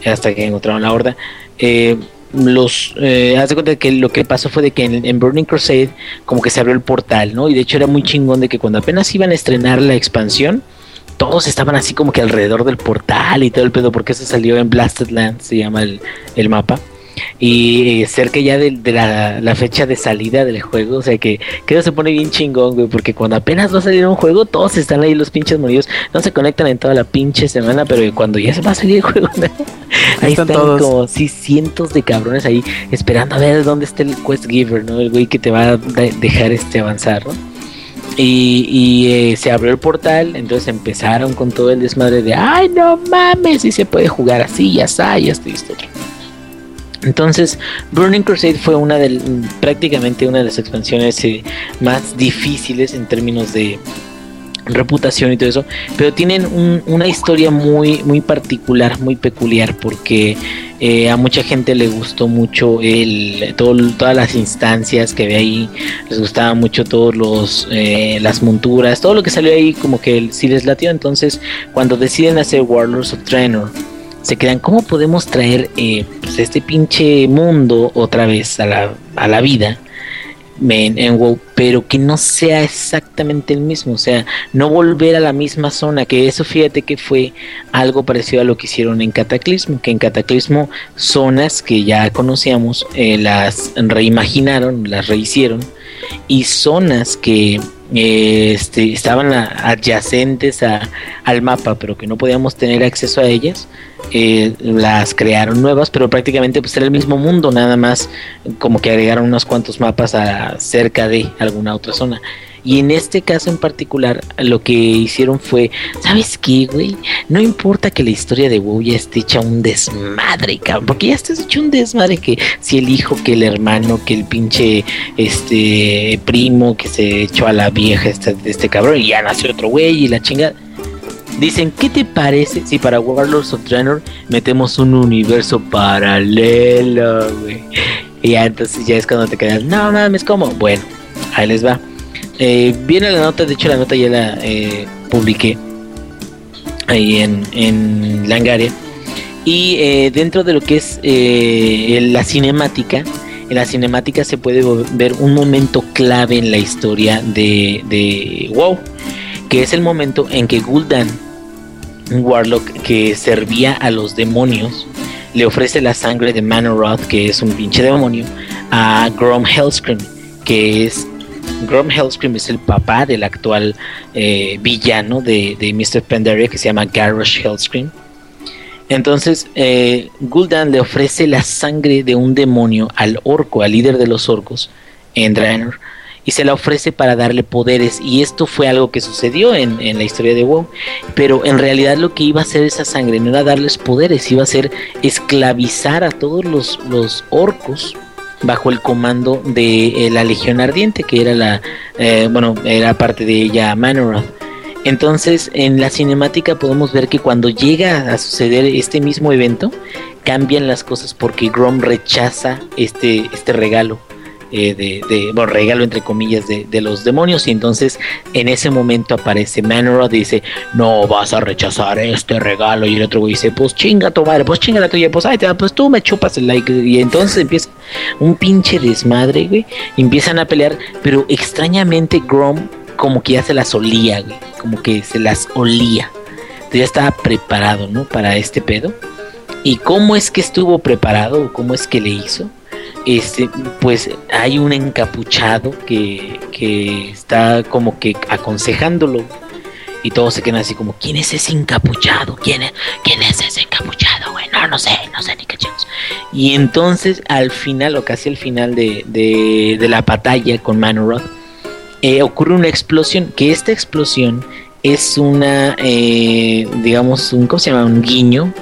hasta que encontraron la horda eh, los eh, haz de cuenta que lo que pasó fue de que en, Burning Crusade como que se abrió el portal, ¿no? Y de hecho era muy chingón de que cuando apenas iban a estrenar la expansión, todos estaban así como que alrededor del portal y todo el pedo, porque eso salió en Blasted Land, se llama el, el mapa. Y eh, cerca ya de, de la, la fecha de salida del juego, o sea que, que eso se pone bien chingón, güey, porque cuando apenas va a salir un juego, todos están ahí los pinches monidos, no se conectan en toda la pinche semana, pero cuando ya se va a salir el juego, ahí están están, todos. como sí, cientos de cabrones ahí esperando a ver dónde está el quest giver, ¿no? El güey que te va a de- dejar este avanzar, ¿no? Y, y, eh, se abrió el portal, entonces empezaron con todo el desmadre de, ay, no mames, si se puede jugar así, ya está, ya estoy listo. Otro". Entonces, Burning Crusade fue una de prácticamente una de las expansiones eh, más difíciles en términos de reputación y todo eso, pero tienen un- una historia muy muy particular, muy peculiar, porque eh, a mucha gente le gustó mucho el todo, todas las instancias que ve ahí, les gustaba mucho todos los eh, las monturas, todo lo que salió ahí como que sí les latió, entonces cuando deciden hacer Warlords of Draenor se quedan, ¿cómo podemos traer eh, pues, este pinche mundo otra vez a la, a la vida? En, en WoW, pero que no sea exactamente el mismo, o sea, no volver a la misma zona, que eso fíjate que fue algo parecido a lo que hicieron en Cataclismo, que en Cataclismo zonas que ya conocíamos eh, las reimaginaron, las rehicieron, y zonas que eh, este, estaban adyacentes a- al mapa, pero que no podíamos tener acceso a ellas, eh, las crearon nuevas, pero prácticamente pues era el mismo mundo, nada más como que agregaron unos cuantos mapas a, cerca de alguna otra zona. Y en este caso en particular, lo que hicieron fue, ¿sabes qué, güey? No importa que la historia de WoW ya esté hecha un desmadre, cabrón, porque ya está hecho un desmadre que si el hijo, que el hermano, que el pinche este primo que se echó a la vieja este, este cabrón y ya nació otro güey y la chingada. Dicen, ¿qué te parece si para Warlords of Draenor metemos un universo paralelo? Y ya entonces ya es cuando te quedas, no mames, ¿cómo? Bueno, ahí les va. Eh, viene la nota, de hecho la nota ya la eh, publiqué ahí en, en Langaria. Y eh, dentro de lo que es la cinemática, en la cinemática se puede ver un momento clave en la historia de WoW, que es el momento en que Gul'dan, un warlock que servía a los demonios, le ofrece la sangre de Manoroth, que es un pinche demonio, a Grom Hellscream, que es Grom Hellscream es el papá del actual eh, villano de, de Mr. Pandaria que se llama Garrosh Hellscream. Entonces, eh, Gul'dan le ofrece la sangre de un demonio al orco, al líder de los orcos, en Draenor, y se la ofrece para darle poderes. Y esto fue algo que sucedió en, en la historia de WoW. Pero en realidad lo que iba a hacer esa sangre no era darles poderes, iba a ser esclavizar a todos los, los orcos bajo el comando de eh, la Legión Ardiente, que era la, eh, bueno, era parte de ella Manoroth. Entonces, en la cinemática podemos ver que cuando llega a suceder este mismo evento, cambian las cosas porque Grom rechaza este, este regalo. Eh, de, bueno, regalo entre comillas de, los demonios. Y entonces en ese momento aparece Manoroth y dice no vas a rechazar este regalo y el otro güey dice pues chinga tu madre pues chinga la tuya pues ay pues tú me chupas el like y entonces empieza un pinche desmadre güey. Empiezan a pelear pero extrañamente Grom como que ya se las olía güey. Como que se las olía. Entonces ya estaba preparado no para este pedo. Y cómo es que estuvo preparado cómo es que le hizo este, pues hay un encapuchado que, que está como que aconsejándolo. Y todos se quedan así como, ¿quién es ese encapuchado? ¿Quién es, ¿quién es ese encapuchado? güey? no, no sé, no sé ni qué chingos. Y entonces al final, o casi al final de, de, de la batalla con Manoroth, eh, ocurre una explosión, que esta explosión es una, eh, digamos, un, ¿cómo se llama? Un guiño,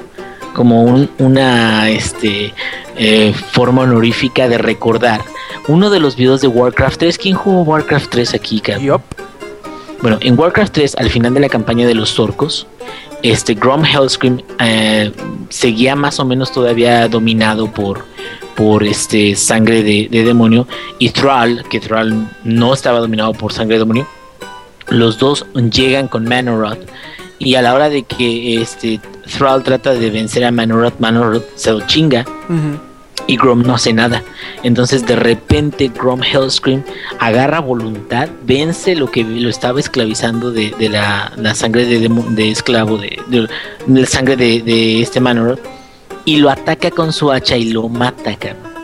como un- una este, eh, forma honorífica de recordar uno de los videos de Warcraft 3. ¿Quién jugó Warcraft 3 aquí, cabrón? Yup. Bueno, en Warcraft 3, al final de la campaña de los orcos, este Grom Hellscream eh, seguía más o menos todavía dominado por, por este sangre de, de demonio y Thrall, que Thrall no estaba dominado por sangre de demonio, los dos llegan con Manoroth y a la hora de que este Thrall trata de vencer a Manoroth, Manoroth se lo chinga y Grom no hace nada. Entonces de repente Grom Hellscream agarra voluntad, vence lo que lo estaba esclavizando de, de la, la sangre de, esclavo, de, la sangre de, de este Manoroth, y lo ataca con su hacha y lo mata, cabrón.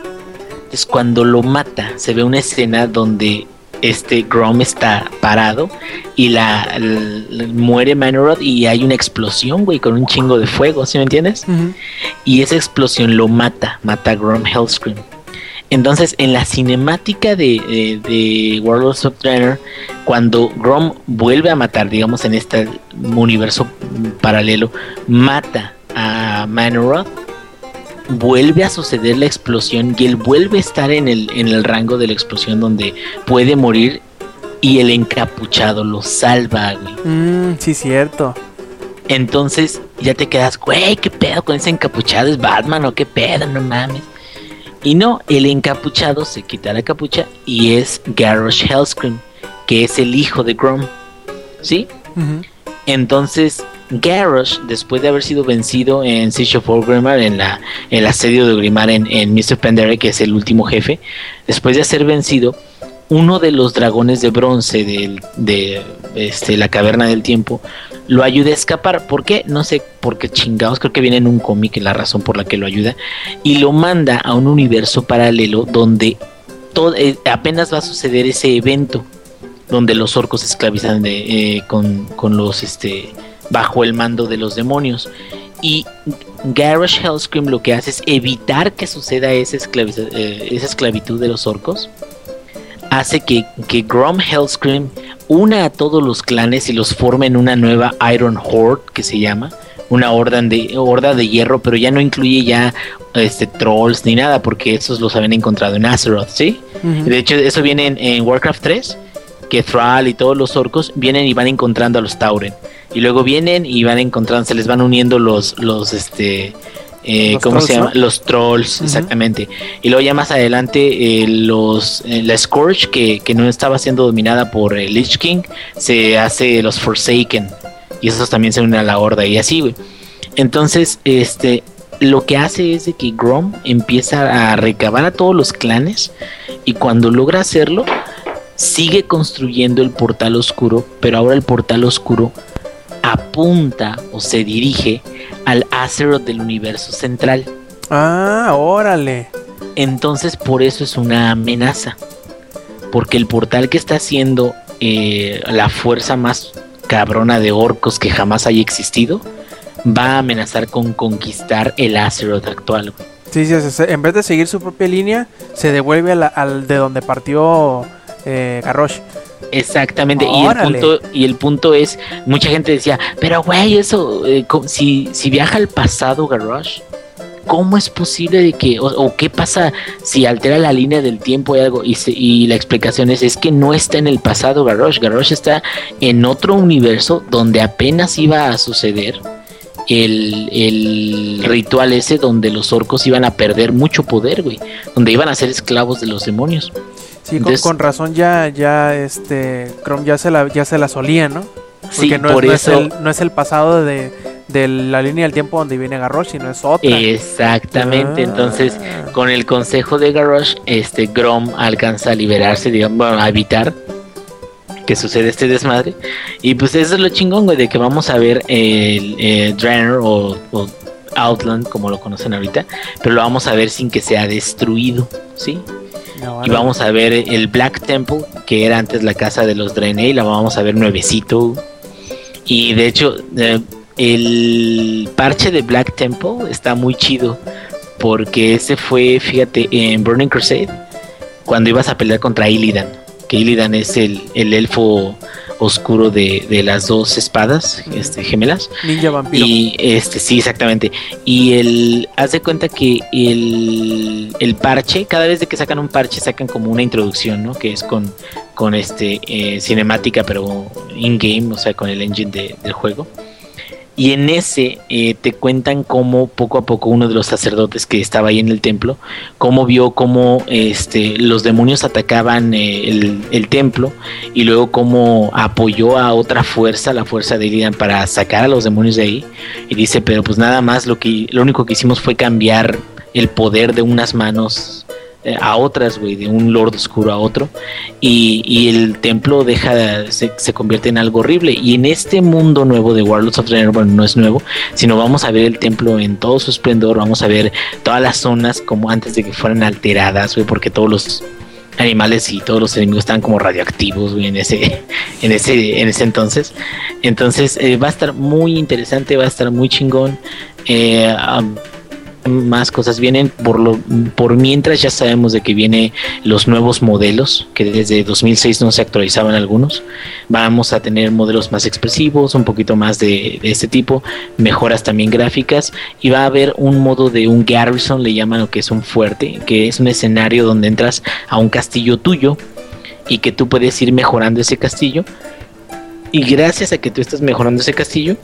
Entonces cuando lo mata, se ve una escena donde este Grom está parado y la, la- muere Manoroth y hay una explosión, güey, con un chingo de fuego, ¿sí me entiendes? Y esa explosión lo mata, mata a Grom Hellscream. Entonces, en la cinemática de, de, de Warlords of Draenor, cuando Grom vuelve a matar, digamos en este universo paralelo, mata a Manoroth, vuelve a suceder la explosión y él vuelve a estar en el, en el rango de la explosión donde puede morir y el encapuchado lo salva, güey. Mm, sí, cierto. Entonces ya te quedas, güey, ¿qué pedo con ese encapuchado? ¿Es Batman o qué pedo? No mames. Y no, el encapuchado se quita la capucha y es Garrosh Hellscream, que es el hijo de Grom. ¿Sí? Entonces, Garrosh, después de haber sido vencido en Siege of Orgrimmar, en la el asedio de Orgrimmar en, Mr. Pandera, que es el último jefe, después de ser vencido, uno de los dragones de bronce de este, la caverna del tiempo lo ayuda a escapar. ¿Por qué? No sé por qué chingados, creo que viene en un cómic la razón por la que lo ayuda, y lo manda a un universo paralelo donde todo, eh, apenas va a suceder ese evento donde los orcos esclavizan de, eh, con, con los este bajo el mando de los demonios y Garrosh Hellscream lo que hace es evitar que suceda esa, eh, esa esclavitud de los orcos hace que, que Grom Hellscream una a todos los clanes y los forme en una nueva Iron Horde que se llama una horda de, horda de hierro pero ya no incluye ya este trolls ni nada porque esos los habían encontrado en Azeroth ¿sí? De hecho, eso viene en, en Warcraft 3, que Thrall y todos los orcos vienen y van encontrando a los Tauren. Y luego vienen y van encontrando, se les van uniendo los, los, este, eh, ¿cómo trolls, se llama? ¿no? Los trolls, exactamente. Y luego ya más adelante, eh, los, eh, la Scourge, que, que no estaba siendo dominada por el Lich King, se hace los Forsaken. Y esos también se unen a la horda y así, güey. Entonces, este, lo que hace es de que Grom empieza a recabar a todos los clanes y cuando logra hacerlo, sigue construyendo el portal oscuro, pero ahora el portal oscuro apunta o se dirige al Azeroth del universo central. Ah, órale. Entonces por eso es una amenaza. Porque el portal que está haciendo eh, la fuerza más cabrona de orcos que jamás haya existido va a amenazar con conquistar el Azeroth actual. sí, sí, sí, en vez de seguir su propia línea, se devuelve a la- al de donde partió eh, Garrosh. Exactamente, y el, punto, y el punto es, mucha gente decía, pero güey, eso, eh, si, si viaja al pasado Garrosh, ¿cómo es posible de que, o, o qué pasa si altera la línea del tiempo y algo? Y, se- y la explicación es, es que no está en el pasado Garrosh, Garrosh está en otro universo donde apenas iba a suceder el, el ritual ese donde los orcos iban a perder mucho poder, güey, donde iban a ser esclavos de los demonios. Sí, con- Entonces- con, razón ya, ya, este, Chrome ya se la, ya se la solía, ¿no? Sí, Porque no, por es, no eso... es el, no es el pasado de, de la línea del tiempo donde viene Garrosh, sino es otra. Exactamente, Ah. entonces con el consejo de Garrosh, este Grom alcanza a liberarse, digamos, bueno, a evitar que suceda este desmadre. Y pues eso es lo chingón, güey, de que vamos a ver el eh, Draenor o, o Outland, como lo conocen ahorita, pero lo vamos a ver sin que sea destruido, ¿sí? No, Y no. vamos a ver el Black Temple, que era antes la casa de los Draenei, la vamos a ver nuevecito. Y de hecho, eh, el parche de Black Temple está muy chido, porque ese fue, fíjate, en Burning Crusade, cuando ibas a pelear contra Illidan, que Illidan es el, el elfo oscuro de, de las dos espadas este, gemelas. Ninja vampiro. Y este, sí, exactamente. Y el, haz de cuenta que el, el parche, cada vez de que sacan un parche, sacan como una introducción, ¿no? Que es con, con este eh, cinemática, pero in-game, o sea, con el engine de- del juego. Y en ese eh, te cuentan cómo poco a poco uno de los sacerdotes que estaba ahí en el templo, cómo vio cómo este, los demonios atacaban eh, el, templo y luego cómo apoyó a otra fuerza, la fuerza de Illidan, para sacar a los demonios de ahí. Y dice, pero pues nada más lo que lo único que hicimos fue cambiar el poder de unas manos a otras, güey, de un lord oscuro a otro. Y, y el templo deja, se, se convierte en algo horrible. Y en este mundo nuevo de Warlords of Draenor, bueno, no es nuevo, sino vamos a ver el templo en todo su esplendor, vamos a ver todas las zonas como antes de que fueran alteradas, güey, porque todos los animales y todos los enemigos estaban como radioactivos güey, en ese en ese en ese entonces entonces eh, va a estar muy interesante va a estar muy chingón eh, más cosas vienen. Por lo por mientras ya sabemos de que viene los nuevos modelos que desde 2006 no se actualizaban algunos. Vamos a tener modelos más expresivos un poquito más de, de este tipo mejoras también gráficas. Y va a haber un modo de un garrison le llaman lo que es un fuerte que es un escenario donde entras a un castillo tuyo y que tú puedes ir mejorando ese castillo. Y gracias a que tú estás mejorando ese castillo,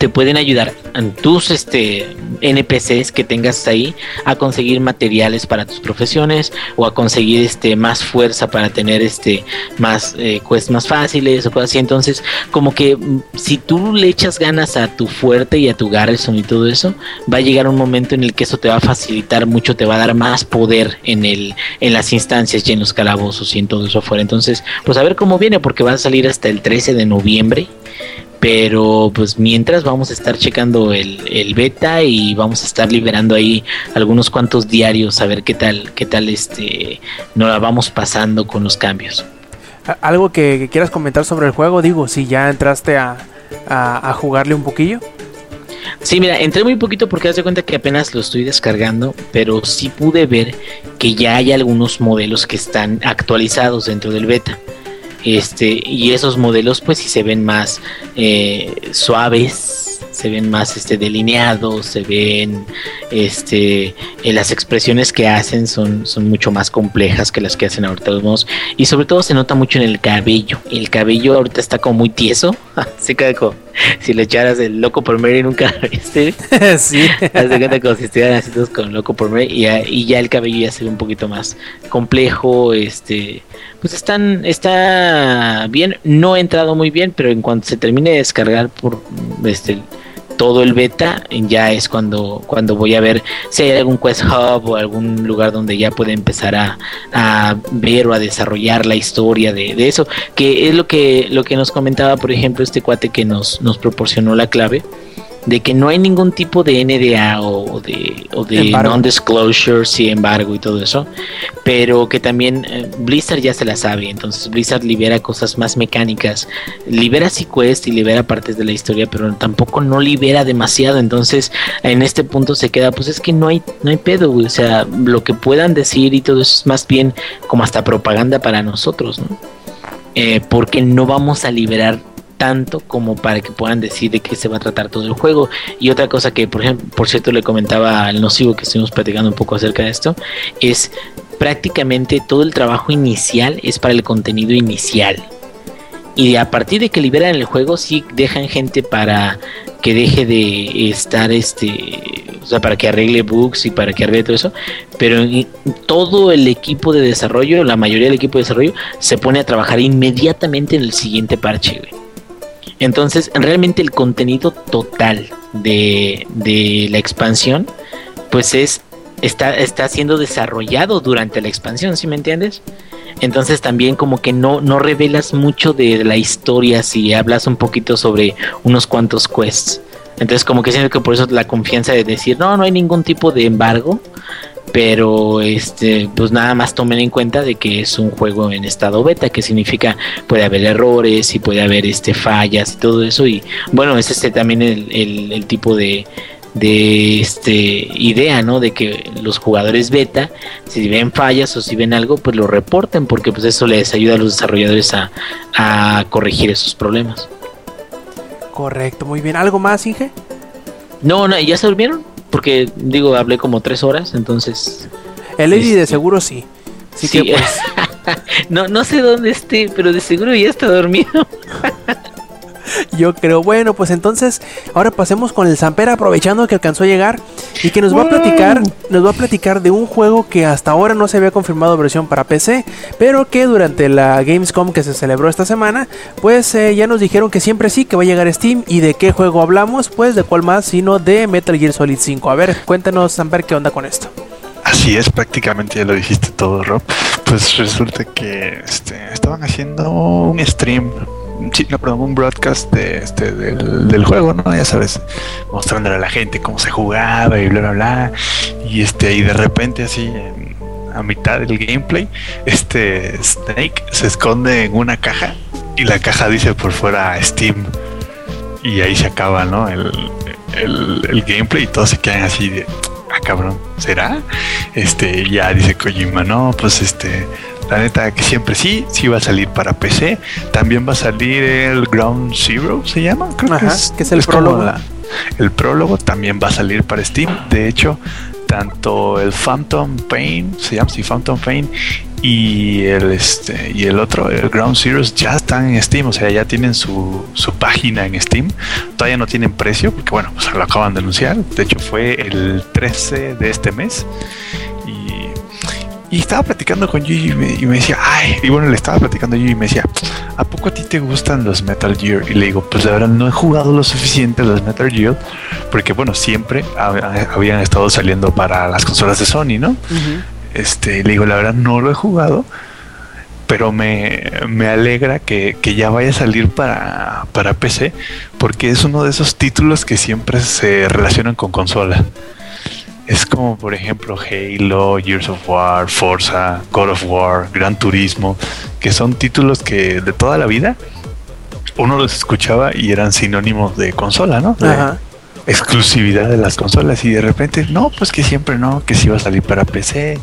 te pueden ayudar en tus este, NPCs que tengas ahí a conseguir materiales para tus profesiones o a conseguir este, más fuerza para tener este, más eh, quests más fáciles o cosas así. Entonces, como que mm, si tú le echas ganas a tu fuerte y a tu Garrison y todo eso, va a llegar un momento en el que eso te va a facilitar mucho, te va a dar más poder en, el, en las instancias y en los calabozos y en todo eso afuera. Entonces, pues a ver cómo viene, porque va a salir hasta el 13 de noviembre pero pues mientras vamos a estar checando el, beta y vamos a estar liberando ahí algunos cuantos diarios a ver qué tal, qué tal este nos la vamos pasando con los cambios. ¿Algo que, quieras comentar sobre el juego? Digo, si ya entraste a, a, jugarle un poquillo. Sí, mira, entré muy poquito porque haz de cuenta que apenas lo estoy descargando, pero sí pude ver que ya hay algunos modelos que están actualizados dentro del beta. Este, y esos modelos pues si se ven más eh, suaves, se ven más este, delineados, se ven este, eh, las expresiones que hacen son, son mucho más complejas que las que hacen ahorita los modos. Y sobre todo se nota mucho en el cabello. El cabello ahorita está como muy tieso. se cae como si le echaras el loco por Mary nunca viste. sí. Haz de cuenta como si estuvieran haciendo con loco por Mary y ya, y ya el cabello ya se ve un poquito más complejo, este pues están, está bien, no he entrado muy bien, pero en cuanto se termine de descargar por este todo el beta, ya es cuando, cuando voy a ver si hay algún Quest Hub o algún lugar donde ya puede empezar a, a ver o a desarrollar la historia de, de, eso, que es lo que, lo que nos comentaba, por ejemplo, este cuate que nos, nos proporcionó la clave de que no hay ningún tipo de NDA o de, o de non-disclosure, sí, embargo y todo eso, pero que también eh, Blizzard ya se la sabe, entonces Blizzard libera cosas más mecánicas, libera sequest y libera partes de la historia, pero tampoco no libera demasiado, entonces en este punto se queda, pues es que no hay, no hay pedo, o sea, lo que puedan decir y todo eso es más bien como hasta propaganda para nosotros, ¿no? Eh, porque no vamos a liberar tanto como para que puedan decir de qué se va a tratar todo el juego. Y otra cosa que, por ejemplo, por cierto, le comentaba al nocivo que estuvimos platicando un poco acerca de esto, es prácticamente todo el trabajo inicial es para el contenido inicial. Y a partir de que liberan el juego, sí dejan gente para que deje de estar este o sea para que arregle bugs y para que arregle todo eso pero todo el equipo de desarrollo la mayoría del equipo de desarrollo se pone a trabajar inmediatamente en el siguiente parche güey. Entonces, realmente el contenido total de, de la expansión, pues es está, está siendo desarrollado durante la expansión, ¿sí me entiendes? Entonces también como que no, no revelas mucho de la historia si hablas un poquito sobre unos cuantos quests. Entonces como que siento que por eso la confianza de decir, no, no hay ningún tipo de embargo, pero este pues nada más tomen en cuenta de que es un juego en estado beta que significa puede haber errores y puede haber este fallas y todo eso y bueno es este también el, el, tipo de de este idea no de que los jugadores beta si ven fallas o si ven algo pues lo reporten porque pues eso les ayuda a los desarrolladores a, a corregir esos problemas. Correcto muy bien. Algo más Inge no no ya se durmieron porque digo, hablé como tres horas, entonces... El Eddie de este, seguro sí. Sí, Que, pues... no, no sé dónde esté, pero de seguro ya está dormido. Yo creo, bueno, pues entonces ahora pasemos con el Samper aprovechando que alcanzó a llegar y que nos va a platicar, nos va a platicar de un juego que hasta ahora no se había confirmado versión para PC, pero que durante la Gamescom que se celebró esta semana, pues eh, ya nos dijeron que siempre sí que va a llegar a Steam y de qué juego hablamos, pues de cuál más sino de Metal Gear Solid 5. A ver, cuéntanos Samper qué onda con esto. Así es, prácticamente ya lo dijiste todo, Rob. Pues resulta que este, estaban haciendo un stream no, perdón, un broadcast de, este, del, juego, ¿no? Ya sabes, mostrándole a la gente cómo se jugaba y bla, bla, bla. Y este, y de repente así, a mitad del gameplay, este Snake se esconde en una caja y la caja dice por fuera Steam. Y ahí se acaba, ¿no? El, el, gameplay y todos se quedan así de, ah, cabrón, ¿será? Este, ya dice Kojima, no, pues este, la neta que siempre sí, sí va a salir para PC. También va a salir el Ground Zero, se llama, creo que, es, que es el prólogo. el prólogo también va a salir para Steam. De hecho, tanto el Phantom Pain, se llama así Phantom Pain, y el este y el otro el Ground Zeroes ya están en Steam o sea ya tienen su, su página en Steam todavía no tienen precio porque bueno pues lo acaban de anunciar de hecho fue el 13 de este mes y, estaba platicando con Yuji y me, y me decía ay y bueno le estaba platicando a Yuji y me decía ¿a poco a ti te gustan los Metal Gear? y le digo pues la verdad no he jugado lo suficiente los Metal Gear porque bueno siempre hab- habían estado saliendo para las consolas de Sony ¿no? Este, le digo, la verdad no lo he jugado, pero me, me alegra que, que ya vaya a salir para, para PC, porque es uno de esos títulos que siempre se relacionan con consola. Es como, por ejemplo, Halo, Gears of War, Forza, God of War, Gran Turismo, que son títulos que de toda la vida uno los escuchaba y eran sinónimos de consola, ¿no? De- Ajá. exclusividad de las consolas y de repente no pues que siempre no que si va a salir para PC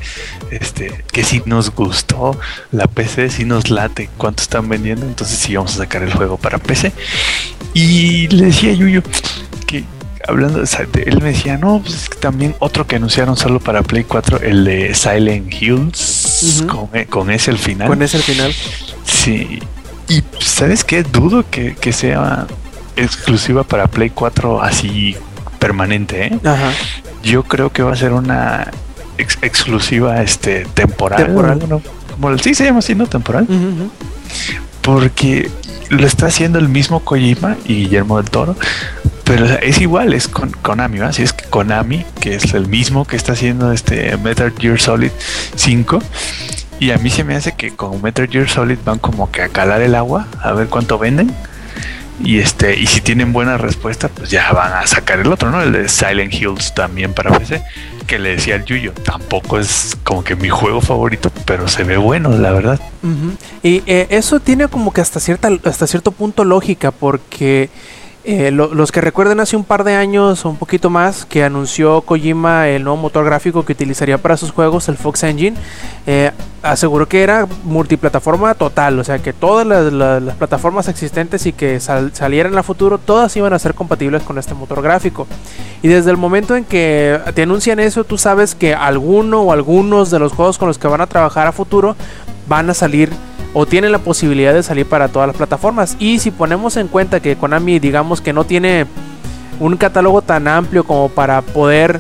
este que si nos gustó la PC si nos late cuánto están vendiendo entonces sí vamos a sacar el juego para PC y le decía a Yuyo que hablando o sea, él me decía no pues es que también otro que anunciaron solo para Play 4 el de Silent Hills con, e- con ese al final Con ese al final. Sí. Y sabes qué, dudo que, que sea exclusiva para Play 4 así permanente, ¿eh? Ajá. Yo creo que va a ser una ex- exclusiva este temporal. Temporal. ¿no? Como el- sí se llama así, ¿no? Temporal. Ujú. Porque lo está haciendo el mismo Kojima y Guillermo del Toro. Pero es igual, es con Konami, ¿va? Si es que Konami, que es el mismo que está haciendo este Metal Gear Solid 5. Y a mí se me hace que con Metal Gear Solid van como que a calar el agua, a ver cuánto venden. Y este, y si tienen buena respuesta, pues ya van a sacar el otro, ¿no? El de Silent Hills también para PC. Que le decía al Yuyo, tampoco es como que mi juego favorito, pero se ve bueno, la verdad. Y eh, eso tiene como que hasta cierta hasta cierto punto lógica porque eh, lo- los que recuerden hace un par de años o un poquito más que anunció Kojima el nuevo motor gráfico que utilizaría para sus juegos, el Fox Engine, eh, aseguró que era multiplataforma total, o sea que todas las, plataformas existentes y que sal- salieran a futuro, todas iban a ser compatibles con este motor gráfico. Y desde el momento en que te anuncian eso, tú sabes que alguno o algunos de los juegos con los que van a trabajar a futuro van a salir o tienen la posibilidad de salir para todas las plataformas. Y si ponemos en cuenta que Konami, digamos que no tiene un catálogo tan amplio como para poder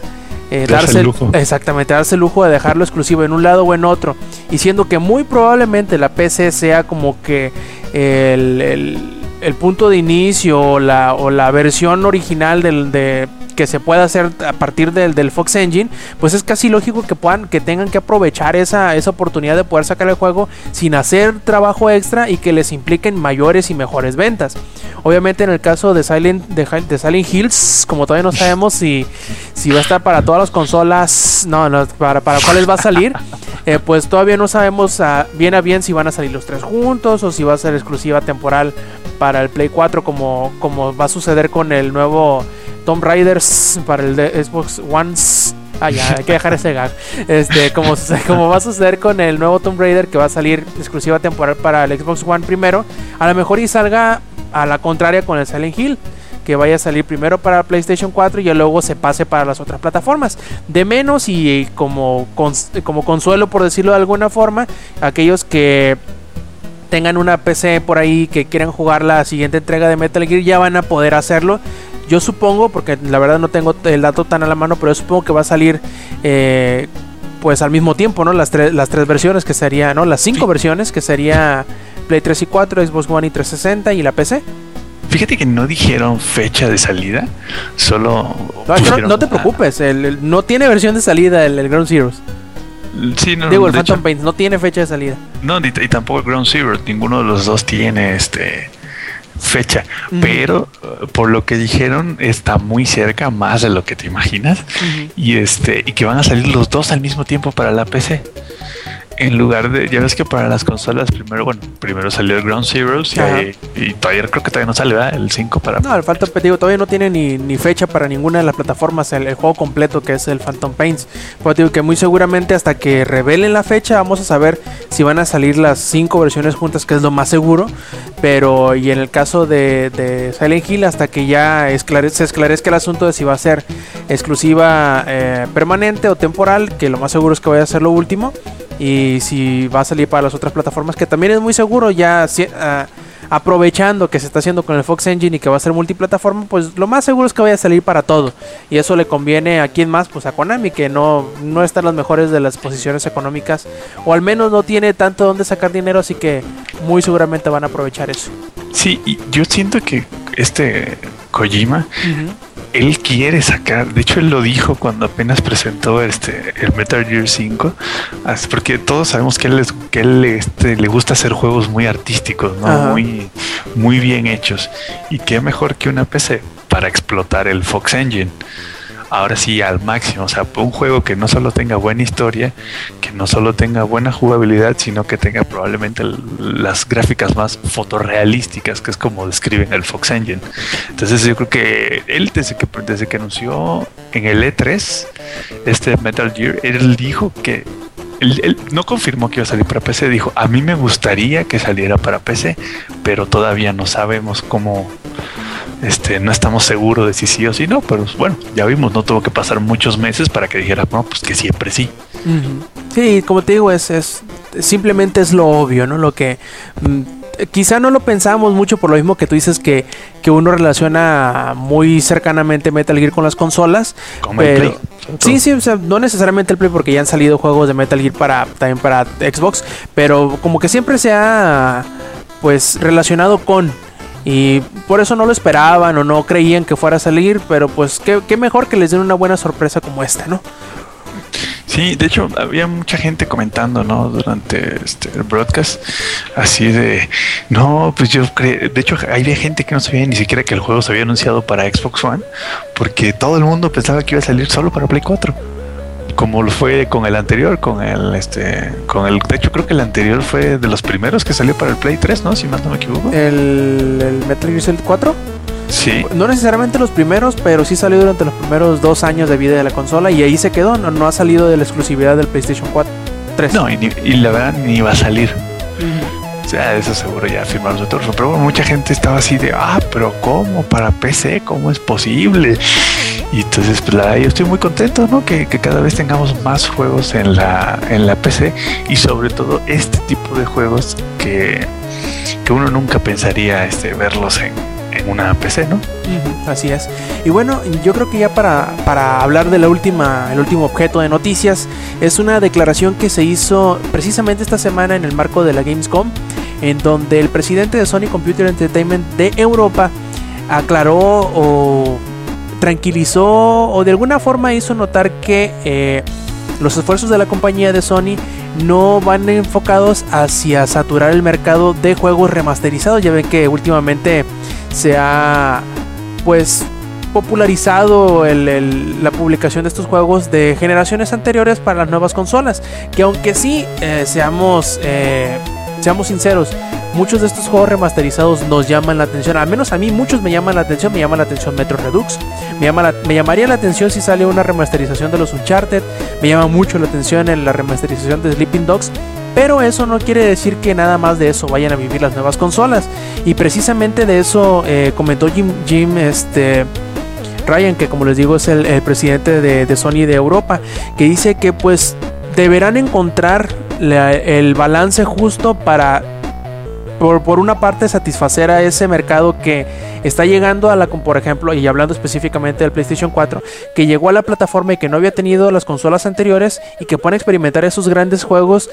eh, Darse el lujo. exactamente darse el lujo de dejarlo exclusivo en un lado o en otro y siendo que muy probablemente la PC sea como que el, el- el punto de inicio o la, o la versión original del, de que se pueda hacer a partir del, del Fox Engine, pues es casi lógico que puedan, que tengan que aprovechar esa, esa oportunidad de poder sacar el juego sin hacer trabajo extra y que les impliquen mayores y mejores ventas. Obviamente en el caso de Silent, de, de Silent Hills, como todavía no sabemos si, si va a estar para todas las consolas, no, no, para, para cuáles va a salir, eh, pues todavía no sabemos ah, bien a bien si van a salir los tres juntos o si va a ser exclusiva temporal para el Play 4 como, como va a suceder con el nuevo Tomb Raiders para el Xbox One. Hay que dejar ese gag. Este, como, como va a suceder con el nuevo Tomb Raider que va a salir exclusiva temporal para el Xbox One primero, a lo mejor y salga a la contraria con el Silent Hill que vaya a salir primero para PlayStation 4 y luego se pase para las otras plataformas. De menos y como, como consuelo, por decirlo de alguna forma, aquellos que tengan una PC por ahí que quieran jugar la siguiente entrega de Metal Gear ya van a poder hacerlo. Yo supongo, porque la verdad no tengo el dato tan a la mano, pero yo supongo que va a salir eh, pues al mismo tiempo, ¿no? Las, tres las tres versiones que sería, ¿no? Las cinco Sí. versiones que sería Play 3 y 4, Xbox One y 360 y la PC. Fíjate que no dijeron fecha de salida, solo. No, te preocupes, el- el- no tiene versión de salida el, el Ground Zeroes. Sí, no, Digo, el de Phantom hecho, no tiene fecha de salida. no, ni- y tampoco el Ground Zero, ninguno de los dos tiene este fecha, pero eh, por lo que dijeron está muy cerca, más de lo que te imaginas, y este y que van a salir los dos al mismo tiempo para la PC. En lugar de, ya ves que para las consolas primero, bueno, primero salió el Ground Zeroes y, ahí- y todavía creo que todavía no sale, ¿verdad? El 5 para No, el Phantom digo, todavía no tiene ni, ni fecha para ninguna de las plataformas, el, el juego completo que es el Phantom Paints. Pues digo que muy seguramente hasta que revelen la fecha vamos a saber si van a salir las cinco versiones juntas, que es lo más seguro. Pero y en el caso de, de Silent Hill, hasta que ya esclare- se esclarezca el asunto de si va a ser exclusiva eh, permanente o temporal, que lo más seguro es que vaya a ser lo último. Y si va a salir para las otras plataformas, que también es muy seguro ya uh, aprovechando que se está haciendo con el Fox Engine y que va a ser multiplataforma, pues lo más seguro es que vaya a salir para todo. Y eso le conviene a quien más, pues a Konami, que no, no está en las mejores de las posiciones económicas, o al menos no tiene tanto donde sacar dinero, así que muy seguramente van a aprovechar eso. Sí, y yo siento que este Kojima él quiere sacar, de hecho él lo dijo cuando apenas presentó este el Metal Gear 5, porque todos sabemos que él, que él este, le gusta hacer juegos muy artísticos, muy, muy bien hechos. Y qué mejor que una PC para explotar el Fox Engine ahora sí al máximo. O sea, un juego que no solo tenga buena historia, que no solo tenga buena jugabilidad, sino que tenga probablemente las gráficas más fotorrealísticas, que es como describen el Fox Engine. Entonces yo creo que él desde que, desde que anunció en el E3 este Metal Gear, él dijo que él, no confirmó que iba a salir para PC, dijo, a mí me gustaría que saliera para PC, pero todavía no sabemos cómo, este, no estamos seguros de si sí o si no, pero bueno, ya vimos, no tuvo que pasar muchos meses para que dijera, no, pues que siempre sí. Sí, como te digo, es, es simplemente es lo obvio, ¿no? Lo que mm, quizá no lo pensamos mucho por lo mismo que tú dices que, que uno relaciona muy cercanamente Metal Gear con las consolas. pero, Sí, sí, o sea, no necesariamente el Play porque ya han salido juegos de Metal Gear para también para Xbox, pero como que siempre se ha pues relacionado con y por eso no lo esperaban o no creían que fuera a salir, pero pues qué, mejor que les den una buena sorpresa como esta, ¿no? Sí, de hecho había mucha gente comentando, ¿no? Durante este, el broadcast, así de, no, pues yo creo, de hecho había gente que no sabía ni siquiera que el juego se había anunciado para Xbox One, porque todo el mundo pensaba que iba a salir solo para Play 4 como lo fue con el anterior, con el este, con el, de hecho creo que el anterior fue de los primeros que salió para el Play 3, ¿no? Si más no me equivoco. El, el Metal Gear Solid 4. Sí. No necesariamente los primeros, pero sí salió durante los primeros dos años de vida de la consola y ahí se quedó. No, ha salido de la exclusividad del PlayStation 4 3. No, y, la verdad ni va a salir. Sea, eso seguro ya firmaron otros. Pero mucha gente estaba así de, ah, pero ¿cómo? Para PC, ¿cómo es posible? Y entonces, pues la, yo estoy muy contento, ¿no? Que, cada vez tengamos más juegos en la, en la PC y sobre todo este tipo de juegos que, que uno nunca pensaría este, verlos en, una PC, ¿no? así es. Y bueno, yo creo que ya para, para hablar de la última, último objeto de noticias, es una declaración que se hizo precisamente esta semana en el marco de la Gamescom, en donde el presidente de Sony Computer Entertainment de Europa aclaró o tranquilizó o de alguna forma hizo notar que eh, los esfuerzos de la compañía de Sony no van enfocados hacia saturar el mercado de juegos remasterizados. Ya ven que últimamente se ha pues popularizado la publicación de estos juegos de generaciones anteriores para las nuevas consolas. Que aunque sí, eh, seamos, eh, seamos sinceros, muchos de estos juegos remasterizados nos llaman la atención. Al menos a mí muchos me llaman la atención. Me llama la atención Metro Redux. Me, llama me llamaría la atención si sale una remasterización de los Uncharted. Me llama mucho la atención en la remasterización de Sleeping Dogs. Pero eso no quiere decir que nada más de eso vayan a vivir las nuevas consolas. Y precisamente de eso eh, comentó Jim, Jim este, Ryan, que como les digo es el, presidente de, Sony de Europa, que dice que pues deberán encontrar el balance justo para por, por, una parte satisfacer a ese mercado que está llegando a la, por ejemplo, y hablando específicamente del PlayStation 4, que llegó a la plataforma y que no había tenido las consolas anteriores y que pueden experimentar esos grandes juegos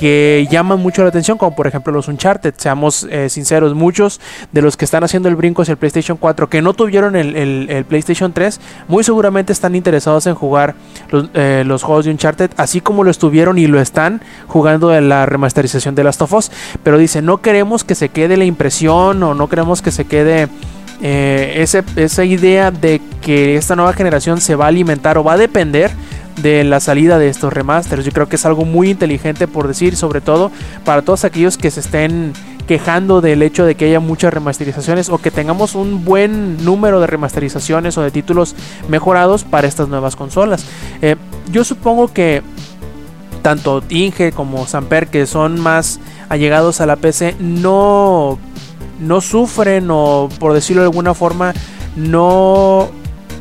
que llaman mucho la atención, como por ejemplo los Uncharted. Seamos eh, sinceros, muchos de los que están haciendo el brinco hacia el PlayStation 4 que no tuvieron el, PlayStation 3, muy seguramente están interesados en jugar eh, los, juegos de Uncharted, así como lo estuvieron y lo están jugando en la remasterización de Last of Us. Pero dice, no queremos que se quede la impresión o no queremos que se quede... Eh, esa idea de que esta nueva generación se va a alimentar o va a depender de la salida de estos remasters. Yo creo que es algo muy inteligente por decir, sobre todo para todos aquellos que se estén quejando del hecho de que haya muchas remasterizaciones o que tengamos un buen número de remasterizaciones o de títulos mejorados para estas nuevas consolas. Eh, yo supongo que tanto Inge como Samper, que son más allegados a la PC, no, no sufren o por decirlo de alguna forma, no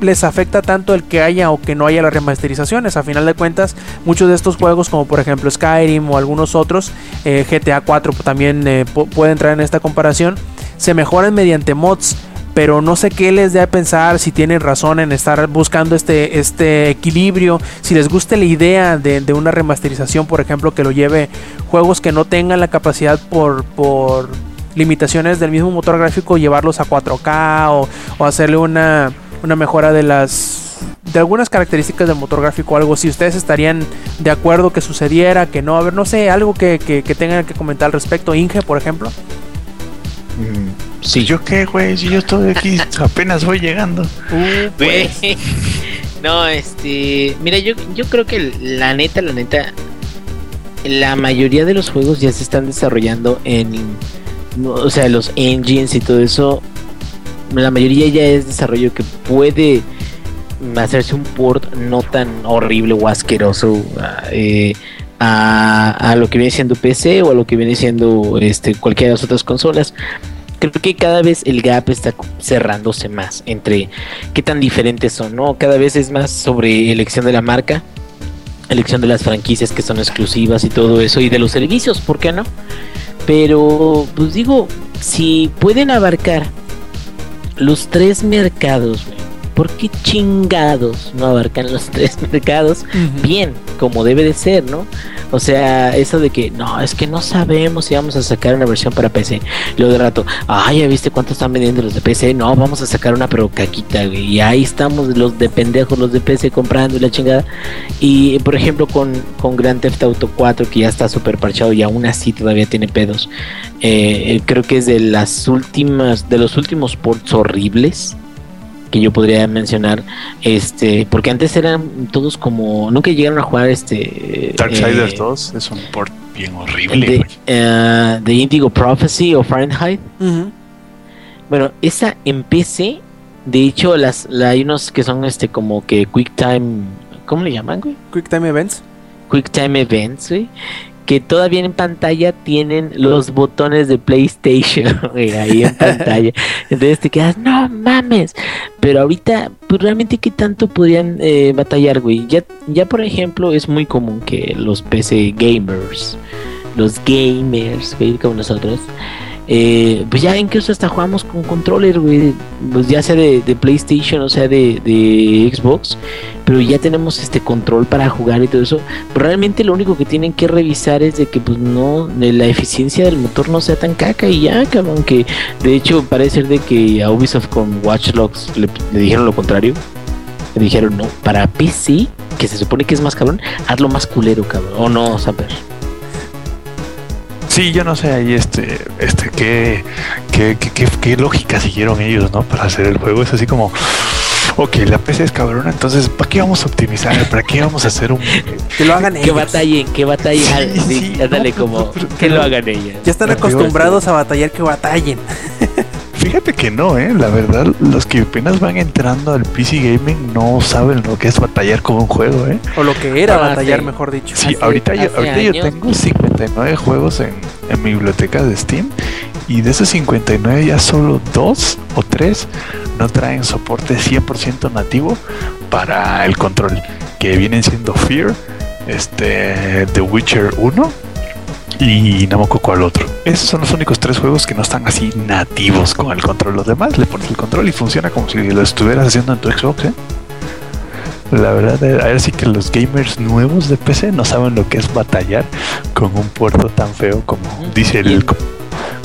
les afecta tanto el que haya o que no haya las remasterizaciones. A final de cuentas, muchos de estos juegos, como por ejemplo Skyrim o algunos otros, eh, GTA 4 también eh, puede entrar en esta comparación, se mejoran mediante mods pero no sé qué les dé a pensar si tienen razón en estar buscando este, este equilibrio, si les gusta la idea de, una remasterización, por ejemplo, que lo lleve juegos que no tengan la capacidad por, por limitaciones del mismo motor gráfico, llevarlos a 4K o, hacerle una, una mejora de las de algunas características del motor gráfico algo, si ustedes estarían de acuerdo que sucediera, que no, a ver, no sé, algo que, que, que tengan que comentar al respecto, Inge, por ejemplo. Mm, Sí. ¿Yo qué, güey? Si yo estoy aquí, apenas voy llegando. Uh, pues. no, este. Mira, yo, yo creo que la neta, la neta. La mayoría de los juegos ya se están desarrollando en. O sea, los engines y todo eso. La mayoría ya es desarrollo que puede hacerse un port no tan horrible o asqueroso. Eh, a, lo que viene siendo PC o a lo que viene siendo este, cualquiera de las otras consolas creo que cada vez el gap está cerrándose más entre qué tan diferentes son, ¿no? Cada vez es más sobre elección de la marca, elección de las franquicias que son exclusivas y todo eso, y de los servicios, ¿por qué no? Pero, pues digo, si pueden abarcar los tres mercados, ¿por qué chingados no abarcan los tres mercados bien, como debe de ser, ¿no? O sea, eso de que no, es que no sabemos si vamos a sacar una versión para PC. Luego de rato, ay, ya viste cuánto están vendiendo los de PC. No, vamos a sacar una pero caquita, güey. Y ahí estamos los de pendejos, los de PC comprando y la chingada. Y por ejemplo, con, con Grand Theft Auto 4, que ya está súper parchado y aún así todavía tiene pedos. Eh, creo que es de las últimas, de los últimos ports horribles que yo podría mencionar, este, porque antes eran todos como, nunca llegaron a jugar este Darksiders 2 eh, es un port bien horrible. De, uh, Indigo Prophecy o Fahrenheit. Bueno, esa en PC, de hecho, las hay unos que son este como que Quick Time, ¿cómo le llaman, güey? Quick Time Events. Quick Time Events, güey que todavía en pantalla tienen los botones de PlayStation ahí en pantalla. Entonces te quedas, no mames. Pero ahorita, pues realmente qué tanto podrían eh, batallar, güey. Ya, ya por ejemplo es muy común que los PC gamers, los gamers, güey, como nosotros, eh, pues ya incluso hasta jugamos con controller, güey, pues ya sea de, PlayStation o sea de, de, Xbox, pero ya tenemos este control para jugar y todo eso. Pero realmente lo único que tienen que revisar es de que pues no, la eficiencia del motor no sea tan caca y ya, cabrón, que de hecho parece ser de que a Ubisoft con Watch Dogs le, dijeron lo contrario. Le dijeron, no, para PC, que se supone que es más cabrón, hazlo más culero, cabrón. O no, saber. Sí, yo no sé ahí este, este, qué, qué, qué, qué, lógica siguieron ellos, ¿no? Para hacer el juego. Es así como, ok, la PC es cabrona, entonces, ¿para qué vamos a optimizar? ¿Para qué vamos a hacer un... Que lo hagan ellos. Que batallen, que batallen. Sí, sí, como, que lo hagan ellos. Ya están acostumbrados a batallar, que batallen. Fíjate que no, ¿eh? La verdad, los que apenas van entrando al PC Gaming no saben lo que es batallar con un juego, ¿eh? O lo que era batallar, mejor dicho. Sí, ahorita, yo, ahorita yo tengo 59 juegos en, en mi biblioteca de Steam y de esos 59 ya solo dos o tres no traen soporte 100% nativo para el control, que vienen siendo Fear, este, The Witcher 1 y no me acuerdo cuál otro. Esos son los únicos tres juegos que no están así nativos con el control. Los demás le pones el control y funciona como si lo estuvieras haciendo en tu Xbox. ¿eh? La verdad, a ver si que los gamers nuevos de PC no saben lo que es batallar con un puerto tan feo como dice el.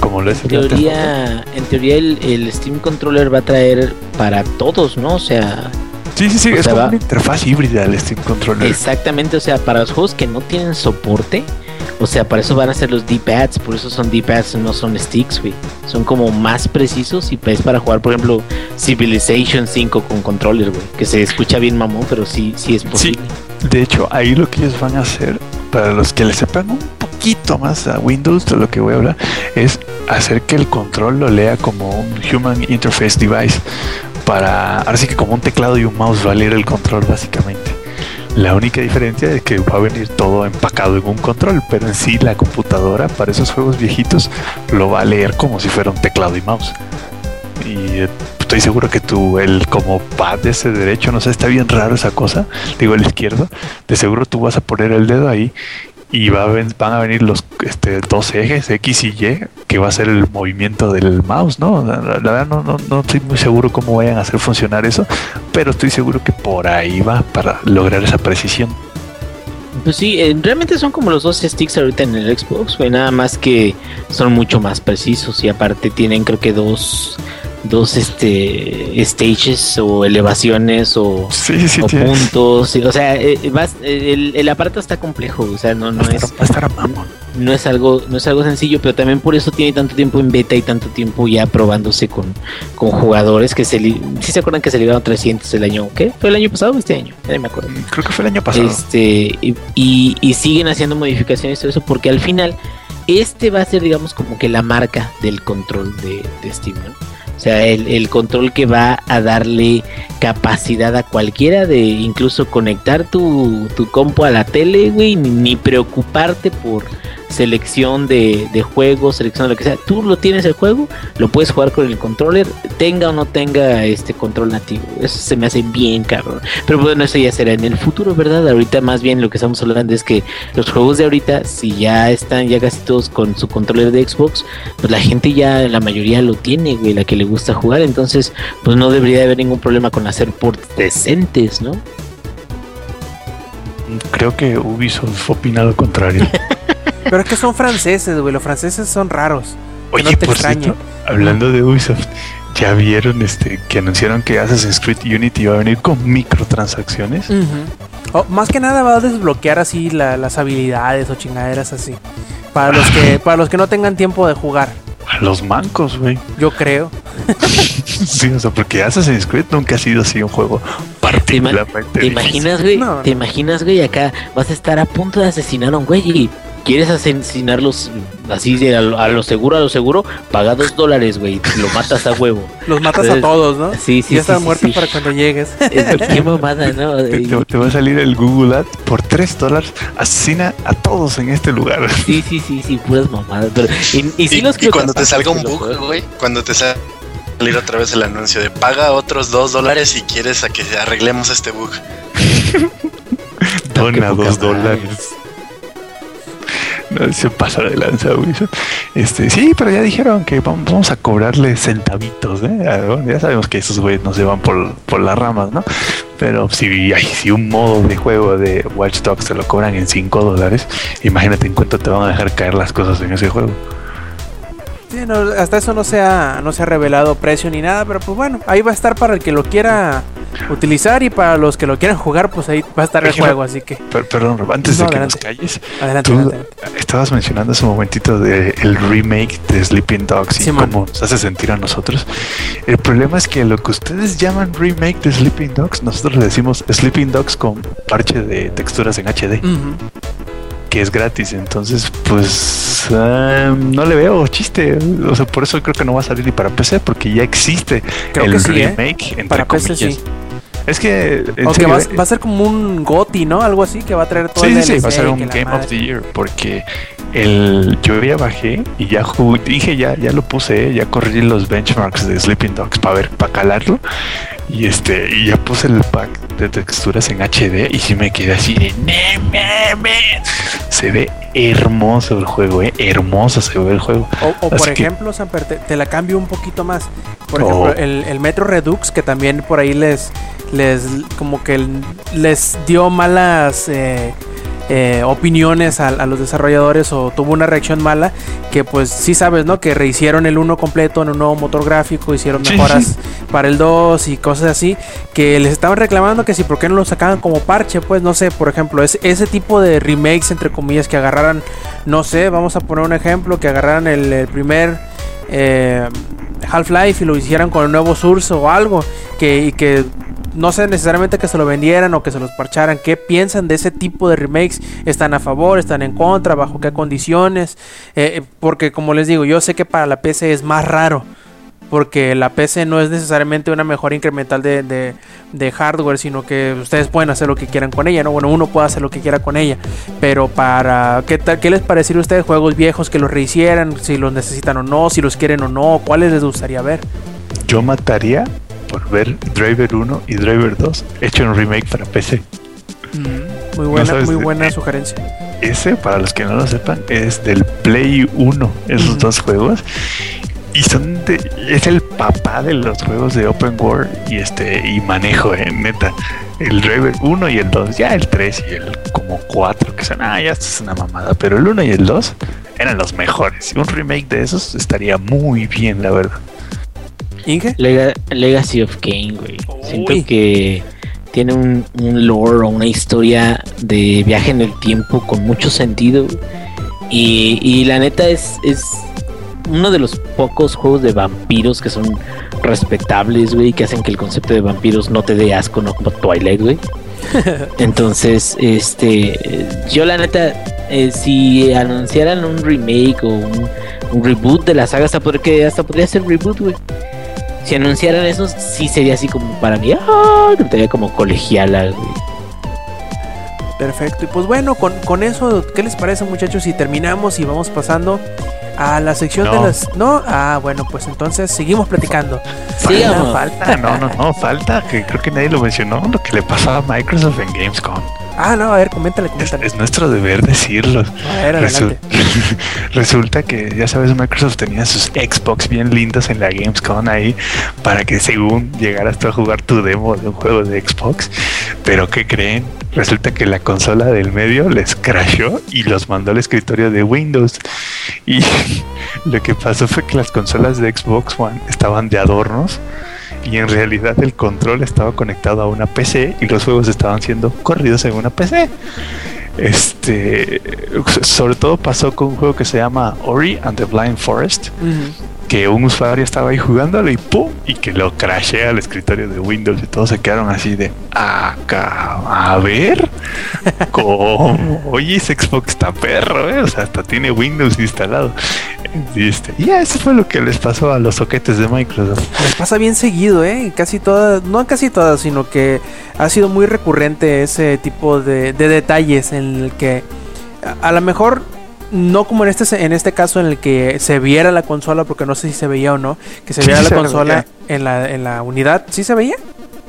Como lo es en teoría, en teoría el, Steam Controller va a traer para todos, ¿no? O sea, Sí, sí, sí, es como una interfaz híbrida el Steam Controller. Exactamente, o sea, para los juegos que no tienen soporte, o sea, para eso van a ser los D-pads, por eso son D-pads, no son sticks, güey. Son como más precisos y es para jugar, por ejemplo, Civilization 5 con controller, güey. Que se escucha bien mamón, pero sí, sí es posible. de hecho, ahí lo que ellos van a hacer, para los que le sepan un poquito más a Windows de lo que voy a hablar, es hacer que el control lo lea como un Human Interface Device. Para, ahora sí que como un teclado y un mouse va a leer el control básicamente. La única diferencia es que va a venir todo empacado en un control, pero en sí la computadora para esos juegos viejitos lo va a leer como si fuera un teclado y mouse. Y estoy seguro que tú, el como pad de ese derecho, no sé, está bien raro esa cosa, digo el izquierdo, de seguro tú vas a poner el dedo ahí y van a venir los este, dos ejes, X y Y, que va a ser el movimiento del mouse, ¿no? La, verdad no, no, no estoy muy seguro cómo vayan a hacer funcionar eso, pero estoy seguro que por ahí va para lograr esa precisión. Pues sí, eh, realmente son como los dos sticks ahorita en el Xbox, nada más que son mucho más precisos y aparte tienen creo que dos dos este stages o elevaciones o, Sí, sí, o tiene- puntos, o sea, eh, vas- eh, el, el aparato está complejo, o sea, no no a es estar- no es algo no es algo sencillo, pero también por eso tiene tanto tiempo en beta y tanto tiempo ya probándose con, con jugadores que se li- sí se acuerdan que se libraron 300 el año, ¿qué? ¿Fue el año pasado o este año? Ya no me acuerdo. Creo que fue el año pasado. Este, y, y- y siguen haciendo modificaciones y todo eso porque al final este va a ser digamos como que la marca del control de, de Steam, ¿no? O sea, el, el control que va a darle capacidad a cualquiera de incluso conectar tu, tu compu a la tele, güey, ni, ni preocuparte por selección de, de juegos, selección de lo que sea. Tú lo tienes el juego, lo puedes jugar con el controller, tenga o no tenga este control nativo. Eso se me hace bien cabrón. Pero bueno, eso ya será en el futuro, ¿verdad? Ahorita más bien lo que estamos hablando es que los juegos de ahorita, si ya están ya casi todos con su controller de Xbox, pues la gente ya, la mayoría lo tiene, güey, la que le gusta jugar. Entonces, pues no debería de haber ningún problema con hacer ports decentes, ¿no? Creo que Ubisoft opina lo contrario. Pero es que son franceses, güey. Los franceses son raros. Oye, no te por cierto, hablando de Ubisoft, ya vieron este que anunciaron que Assassin's Creed Unity va a venir con microtransacciones. Más que nada va a desbloquear así la- las habilidades o chingaderas así. Para los que para los que no tengan tiempo de jugar, A los mancos, güey. yo creo. Sí, o sea, porque Assassin's Creed nunca ha sido así un juego particularmente ¿Te imaginas, güey? No, no. ¿Te imaginas, güey? Acá vas a estar a punto de asesinar a un güey y quieres asesinarlos así de a lo, a lo seguro, a lo seguro, paga dos dólares, güey. Lo matas a huevo. Los matas a todos, ¿no? Sí, sí, ya están sí, muertos sí. para cuando llegues. Es- Qué mamada, ¿no? Te, Y- te- te va a salir el Google Ad por 3 dólares. Asesina a todos en este lugar. Sí, sí, sí, sí, puras mamadas. Pero, y, y sí y, los y creo cuando te salga un bug, güey, cuando te sa- salir otra vez el anuncio de paga otros dos dólares si quieres a que arreglemos este bug. Dona poca 2 madre. dólares. Se pasa de lanza, Ubisoft. Este, sí, pero ya dijeron que vamos, a cobrarle centavitos, ¿eh? Ya sabemos que esos güeyes no se van por, por las ramas, ¿no? Pero si, si un modo de juego de Watch Dogs te lo cobran en 5 dólares, imagínate en cuánto te van a dejar caer las cosas en ese juego. Sí, no, hasta eso no se, ha, no se ha revelado precio ni nada, pero pues bueno, ahí va a estar para el que lo quiera utilizar y para los que lo quieran jugar, pues ahí va a estar el Déjame- juego, así que Per- perdón, antes No, de que adelante. nos calles, adelante. Tú adelante. estabas mencionando hace un momentito de el remake de Sleeping Dogs y Simón. cómo nos hace sentir a nosotros. El problema es que lo que ustedes llaman remake de Sleeping Dogs, nosotros le decimos Sleeping Dogs con parche de texturas en HD, Ujú. Que es gratis. Entonces, pues ah, no le veo chiste. O sea, por eso creo que no va a salir ni para PC, porque ya existe Creo el que sí, ¿eh? remake entre Para PC comillas. sí. Es que va, eh, va a ser como un GOTI, ¿no? Algo así que va a traer todo Sí, el sí, va a ser un Game madre. of the Year porque el yo ya bajé y ya jugué, dije ya ya lo puse, ya corrí los benchmarks de Sleeping Dogs para ver para calarlo y este y ya puse el pack de texturas en HD y sí me quedé así de se ve hermoso el juego, eh, hermoso se ve el juego. O, o por que- ejemplo, Samper, te, te la cambio un poquito más. Por Oh. ejemplo, el, el Metro Redux, que también por ahí les, les como que les dio malas eh, eh, opiniones a, a los desarrolladores o tuvo una reacción mala, que pues sí sabes, ¿no? Que rehicieron el 1 completo en un nuevo motor gráfico, hicieron mejoras sí. para el 2 y cosas así, que les estaban reclamando que si por qué no lo sacaban como parche, pues no sé, por ejemplo, ese, ese tipo de remakes, entre comillas, que agarraran, no sé, vamos a poner un ejemplo, que agarraran el, el primer eh, Half-Life y lo hicieran con el nuevo Source o algo, que, y que no sé necesariamente que se lo vendieran o que se los parcharan. ¿Qué piensan de ese tipo de remakes? ¿Están a favor? ¿Están en contra? ¿Bajo qué condiciones? Eh, eh, porque como les digo, yo sé que para la PC es más raro. Porque la PC no es necesariamente una mejora incremental de, de- hardware, sino que ustedes pueden hacer lo que quieran con ella, ¿no? Bueno, uno puede hacer lo que quiera con ella. Pero para. ¿Qué, tal, qué les parecería a ustedes juegos viejos que los rehicieran? Si los necesitan o no, si los quieren o no, cuáles les gustaría ver. Yo mataría por ver Driver 1 y Driver 2 hecho un remake para PC. Mm, muy buena, muy de- buena sugerencia. Ese, para los que no lo sepan, es del Play 1, esos dos juegos. Y son de, es el papá de los juegos de Open World y este y manejo, eh, neta. El Driver 1 y el 2, ya el 3 y el como 4, que son, ah, ya esto es una mamada, pero el 1 y el 2 eran los mejores. Y un remake de esos estaría muy bien, la verdad. Inge. Legacy of Kane, güey. Siento que tiene un, un lore o una historia de viaje en el tiempo con mucho sentido. Y, y la neta es, es uno de los pocos juegos de vampiros que son respetables, güey, que hacen que el concepto de vampiros no te dé asco, no como Twilight, güey. Entonces, este, yo la neta, eh, si anunciaran un remake o un, un reboot de la saga, hasta, porque hasta podría ser reboot, güey. Si anunciaran eso, sí sería así como para mí, ah, que como colegiala, güey. Perfecto. Y pues bueno, con, con eso, ¿qué les parece muchachos si terminamos y vamos pasando a la sección de las... No, ah, bueno, pues entonces seguimos platicando. Sigamos. Falta, Ah, no, no, no, falta que creo que nadie lo mencionó, lo que le pasaba a Microsoft en Gamescom. Ah, no, a ver, coméntale, Es, coméntale. es nuestro deber decirlo. A ver. Resulta que, ya sabes, Microsoft tenía sus Xbox bien lindos en la Gamescom ahí para que según llegaras tú a jugar tu demo de un juego de Xbox. Pero ¿qué creen? Resulta que la consola del medio les crashó y los mandó al escritorio de Windows. Y lo que pasó fue que las consolas de Xbox One estaban de adornos y en realidad el control estaba conectado a una PC y los juegos estaban siendo corridos en una PC. Este, sobre todo pasó con un juego que se llama Ori and the Blind Forest. Que un usuario estaba ahí jugándolo y ¡pum! y que lo crashea al escritorio de Windows y todos se quedaron así de acá, a ver, ¿cómo? Oye, ese Xbox está perro, ¿eh? o sea, hasta tiene Windows instalado. Y este, y eso fue lo que les pasó a los soquetes de Microsoft. Les pasa bien seguido, ¿eh? Casi todas, no casi todas, sino que ha sido muy recurrente ese tipo de, de detalles en el que a, a lo mejor no como en este en este caso en el que se viera la consola, porque no sé si se veía o no, que se Sí, viera la se consola en la, en la unidad, ¿sí se veía?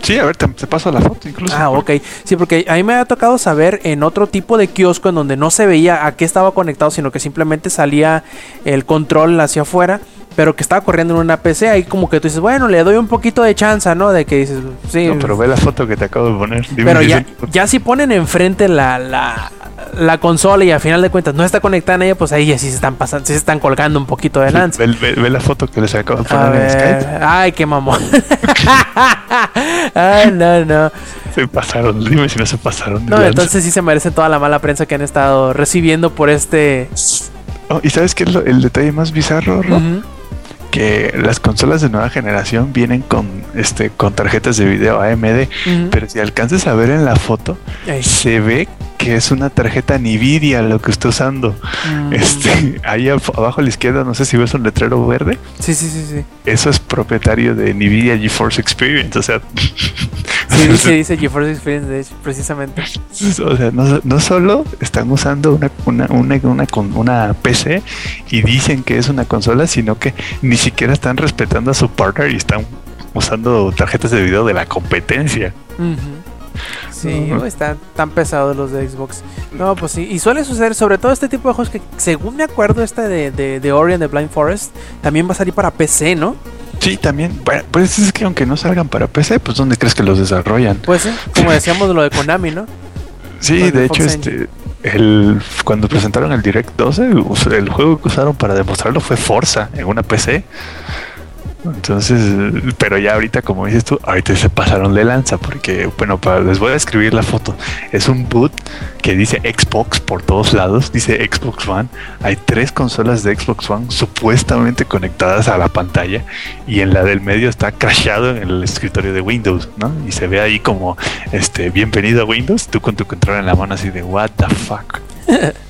Sí, a ver, te, te paso la foto incluso. Ah, ok. Sí, porque a mí me ha tocado saber en otro tipo de kiosco en donde no se veía a qué estaba conectado, sino que simplemente salía el control hacia afuera, pero que estaba corriendo en una PC. Ahí como que tú dices, bueno, le doy un poquito de chance, ¿no? De que dices, sí. No, pero ve la foto que te acabo de poner. Dime pero ya, ya si ponen enfrente la, la, la consola y al final de cuentas no está conectada en ella, pues ahí ya sí se están pasando, sí se están colgando un poquito de lanza. Ve, ve- ve la foto que les acabo de poner en Skype. ay, qué mamón. ay, no, no. Se pasaron. Dime si no se pasaron. No, entonces sí se merecen toda la mala prensa que han estado recibiendo por este. Oh, ¿Y sabes qué es lo- el detalle más bizarro, Rob? Que las consolas de nueva generación vienen con este con tarjetas de video AMD. Pero si alcanzas a ver en la foto, se ve que es una tarjeta Nvidia lo que está usando. Mm. Este, ahí ab- abajo a la izquierda, no sé si ves un letrero verde. Sí, sí, sí, sí. Eso es propietario de Nvidia GeForce Experience. O sea, Sí, dice, dice GeForce Experience, de hecho, precisamente. O sea, no, no solo están usando una, una, una, una, PC y dicen que es una consola, sino que ni siquiera están respetando a su partner y están usando tarjetas de video de la competencia. Sí, Ujú. uy, están tan pesados los de Xbox. No, pues sí. Y suele suceder, sobre todo este tipo de juegos que, según me acuerdo, este de, de, de Ori and the Blind Forest, también va a salir para PC, ¿no? Sí, también, bueno, pues es que aunque no salgan para PC, pues ¿dónde crees que los desarrollan? Pues sí, como decíamos lo de Konami, ¿no? Sí, de de hecho, este, el, cuando presentaron el Direct 12, us- el juego que usaron para demostrarlo fue Forza en una PC. Entonces, pero ya ahorita, como dices tú, ahorita se pasaron de lanza porque, bueno, para, les voy a escribir la foto. Es un boot que dice Xbox por todos lados, dice Xbox One. Hay tres consolas de Xbox One supuestamente conectadas a la pantalla y en la del medio está crashado en el escritorio de Windows, ¿no? Y se ve ahí como, este, bienvenido a Windows, tú con tu control en la mano así de, what the fuck.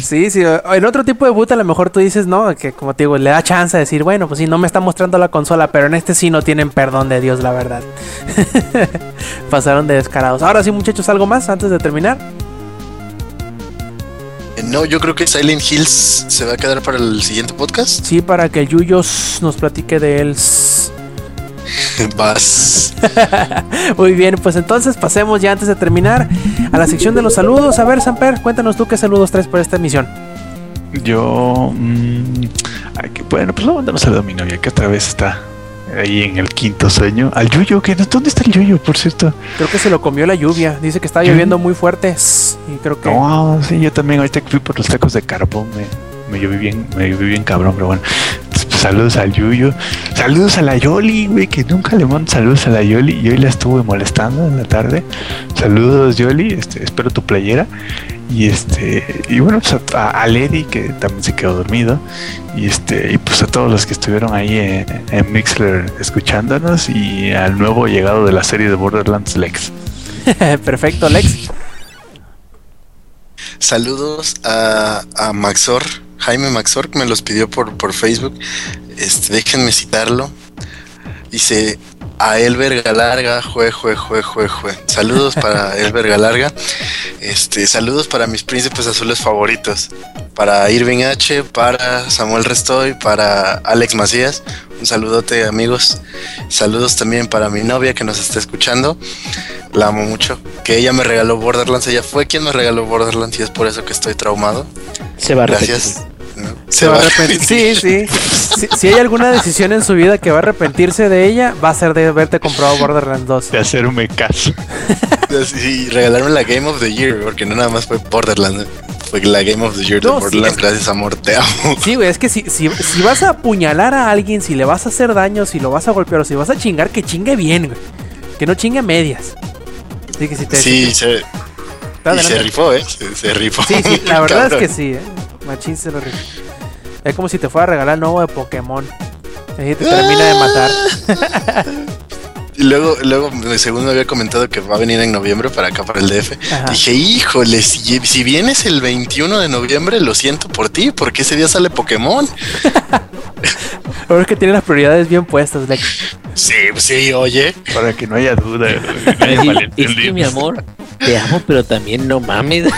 Sí, sí. En otro tipo de boot a lo mejor tú dices, no, que como te digo, le da chance de decir, bueno, pues sí, no me está mostrando la consola, pero en este sí no tienen perdón de Dios, la verdad. Pasaron de descarados. Ahora sí, muchachos, ¿algo más antes de terminar? Eh, No, yo creo que Silent Hills se va a quedar para el siguiente podcast. Sí, para que Yuyos nos platique de él. Vas. Muy bien, pues entonces pasemos ya antes de terminar a la sección de los saludos. A ver, Samper, cuéntanos tú qué saludos traes por esta emisión. Yo. mm, ay, que- bueno, pues luego mandamos saludo a mi novia, que otra vez está ahí en el quinto sueño. Al Yuyo, que ¿dónde está el Yuyo, por cierto? Creo que se lo comió la lluvia. Dice que está ¿Qué? lloviendo muy fuerte. Y creo que. No, sí, yo también ahorita que fui por los tacos de carbón me, me lloví bien, me lloví bien cabrón, pero bueno. Saludos al Yuyo, saludos a la Yoli, güey, que nunca le mando saludos a la Yoli y hoy la estuve molestando en la tarde. Saludos Yoli, este, espero tu playera. Y este, y bueno, pues a, a Lady que también se quedó dormido. Y este, y pues a todos los que estuvieron ahí en, en Mixler escuchándonos y al nuevo llegado de la serie de Borderlands Lex. Perfecto, Lex. Saludos a, a Maxor, Jaime Maxor, que me los pidió por, por Facebook. Este, déjenme citarlo. Dice a Elber Galarga, jue, jue, jue, jue, jue. Saludos para Elber Galarga. Este, saludos para mis príncipes azules favoritos. Para Irving H, para Samuel Restoy, para Alex Macías. Un saludote, amigos. Saludos también para mi novia que nos está escuchando. La amo mucho. Que ella me regaló Borderlands. Ella fue quien me regaló Borderlands y es por eso que estoy traumado. Se va a. Gracias. Se va a arrepentir. Sí, sí. Si, si hay alguna decisión en su vida que va a arrepentirse de ella, va a ser de haberte comprado Borderlands 2. De hacerme caso. Y regalarme la Game of the Year, porque no nada más fue Borderlands. Fue la Game of the Year de No, sí, Borderlands. es- Gracias, amor, te amo. Sí, güey, es que si, si, si vas a apuñalar a alguien, si le vas a hacer daño, si lo vas a golpear o si vas a chingar, que chingue bien, güey. Que no chingue a medias. Así que si te. Sí, se, y se rifó, ¿eh? Se, se rifó. Sí, sí, la verdad es que sí, eh. Es como si te fuera a regalar el nuevo de Pokémon. Ahí te termina de matar. Y luego, luego, según me había comentado que va a venir en noviembre para acá, para el DF. Ajá. Dije, híjole, si, si vienes el 21 de noviembre, lo siento por ti, porque ese día sale Pokémon. Ahora es que tiene las prioridades bien puestas, Lex. Sí, sí, oye. Para que no haya duda. no haya Es que mi amor, te amo, pero también no mames.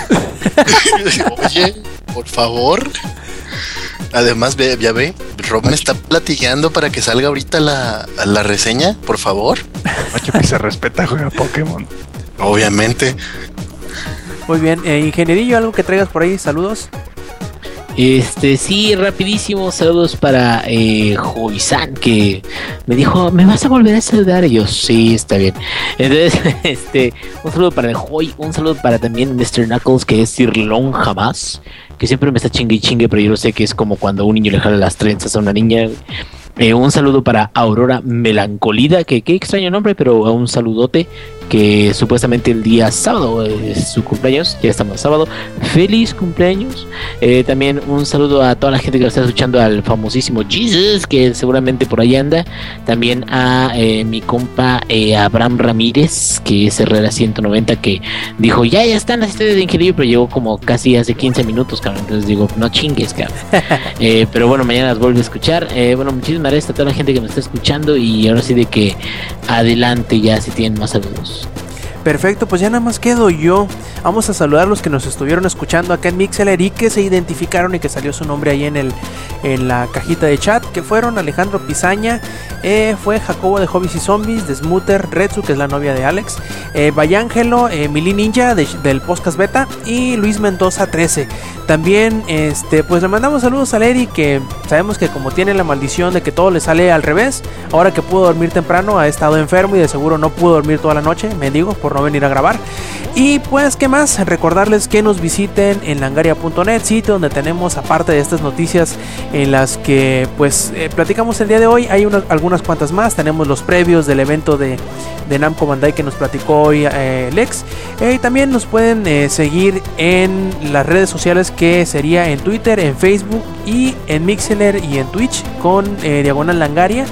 Oye, por favor. Además, ve, ya ve, Rob me está platicando para que salga ahorita la, la reseña, por favor. Macho que se respeta juega Pokémon. Obviamente. Muy bien, eh, ingenierillo, algo que traigas por ahí, saludos. Este, sí, rapidísimo, saludos para eh, Joisan, que me dijo, ¿me vas a volver a saludar? Y yo, sí, está bien. Entonces, este, un saludo para Joy, un saludo para también Mr. Knuckles, que es Sirlon jamás, que siempre me está chingue y chingue, pero yo lo sé que es como cuando un niño le jala las trenzas a una niña. Eh, un saludo para Aurora Melancolida, que qué extraño nombre, pero un saludote, que supuestamente el día sábado es su cumpleaños, ya estamos sábado. Feliz cumpleaños. Eh, también un saludo a toda la gente que lo está escuchando, al famosísimo Jesus, que seguramente por ahí anda. También a eh, mi compa eh, Abraham Ramírez, que es Herrera 190, que dijo, ya, ya están las historias de ingeniería, pero llegó como casi hace 15 minutos, cabrón. Entonces digo, no chingues, cabrón. Eh, pero bueno, mañana las vuelvo a escuchar. Eh, bueno, muchísimas gracias a toda la gente que me está escuchando y ahora sí de que adelante ya si tienen más saludos. Peace. Perfecto, pues ya nada más quedo yo. Vamos a saludar a los que nos estuvieron escuchando acá en Mixeler y que se identificaron y que salió su nombre ahí en el en la cajita de chat, que fueron Alejandro Pizaña, eh, fue Jacobo de Hobbies y Zombies, de Smooter, Retsu, que es la novia de Alex, eh, eh, Mili Ninja de- del Podcast Beta y Luis Mendoza 13. También, este, pues le mandamos saludos a Leri, que sabemos que como tiene la maldición de que todo le sale al revés, ahora que pudo dormir temprano ha estado enfermo y de seguro no pudo dormir toda la noche, me digo, por no venir a grabar. Y pues, ¿qué más? Recordarles que nos visiten en langaria.net, sitio donde tenemos, aparte de estas noticias en las que pues eh, platicamos el día de hoy, hay unas, algunas cuantas más. Tenemos los previos del evento de, de Namco Bandai que nos platicó hoy eh, Lex. Eh, y también nos pueden seguir en las redes sociales que sería en Twitter, en Facebook y en Mixler y en Twitch con Diagonal Langaria.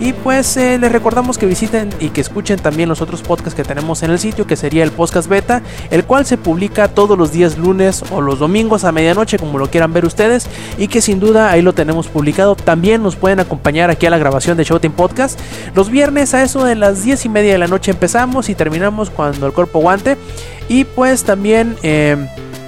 Y pues eh, les recordamos que visiten y que escuchen también los otros podcasts que tenemos en el sitio, que sería el podcast beta, el cual se publica todos los días lunes o los domingos a medianoche, como lo quieran ver ustedes, y que sin duda ahí lo tenemos publicado. También nos pueden acompañar aquí a la grabación de Showtime Podcast. Los viernes a eso de las 10 y media de la noche empezamos y terminamos cuando el cuerpo aguante. Y pues también... eh,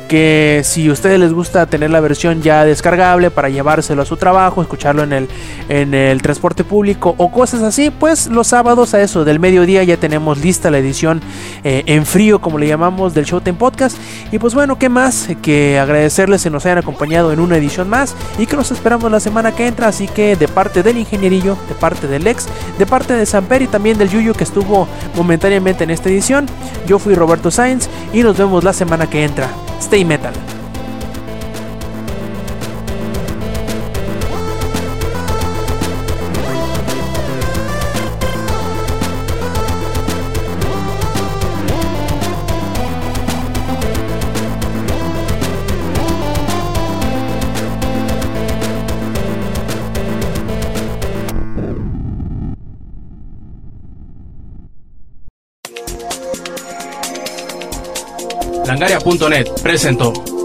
que si a ustedes les gusta tener la versión ya descargable para llevárselo a su trabajo, escucharlo en el, en el transporte público o cosas así, pues los sábados a eso del mediodía ya tenemos lista la edición eh, en frío, como le llamamos, del Showtime Podcast. Y pues bueno, ¿qué más? Que agradecerles que nos hayan acompañado en una edición más y que nos esperamos la semana que entra. Así que de parte del ingenierillo, de parte del ex, de parte de Samper y también del Yuyo que estuvo momentáneamente en esta edición, yo fui Roberto Sainz y nos vemos la semana que entra. Stay Metal. Langaria.net presentó.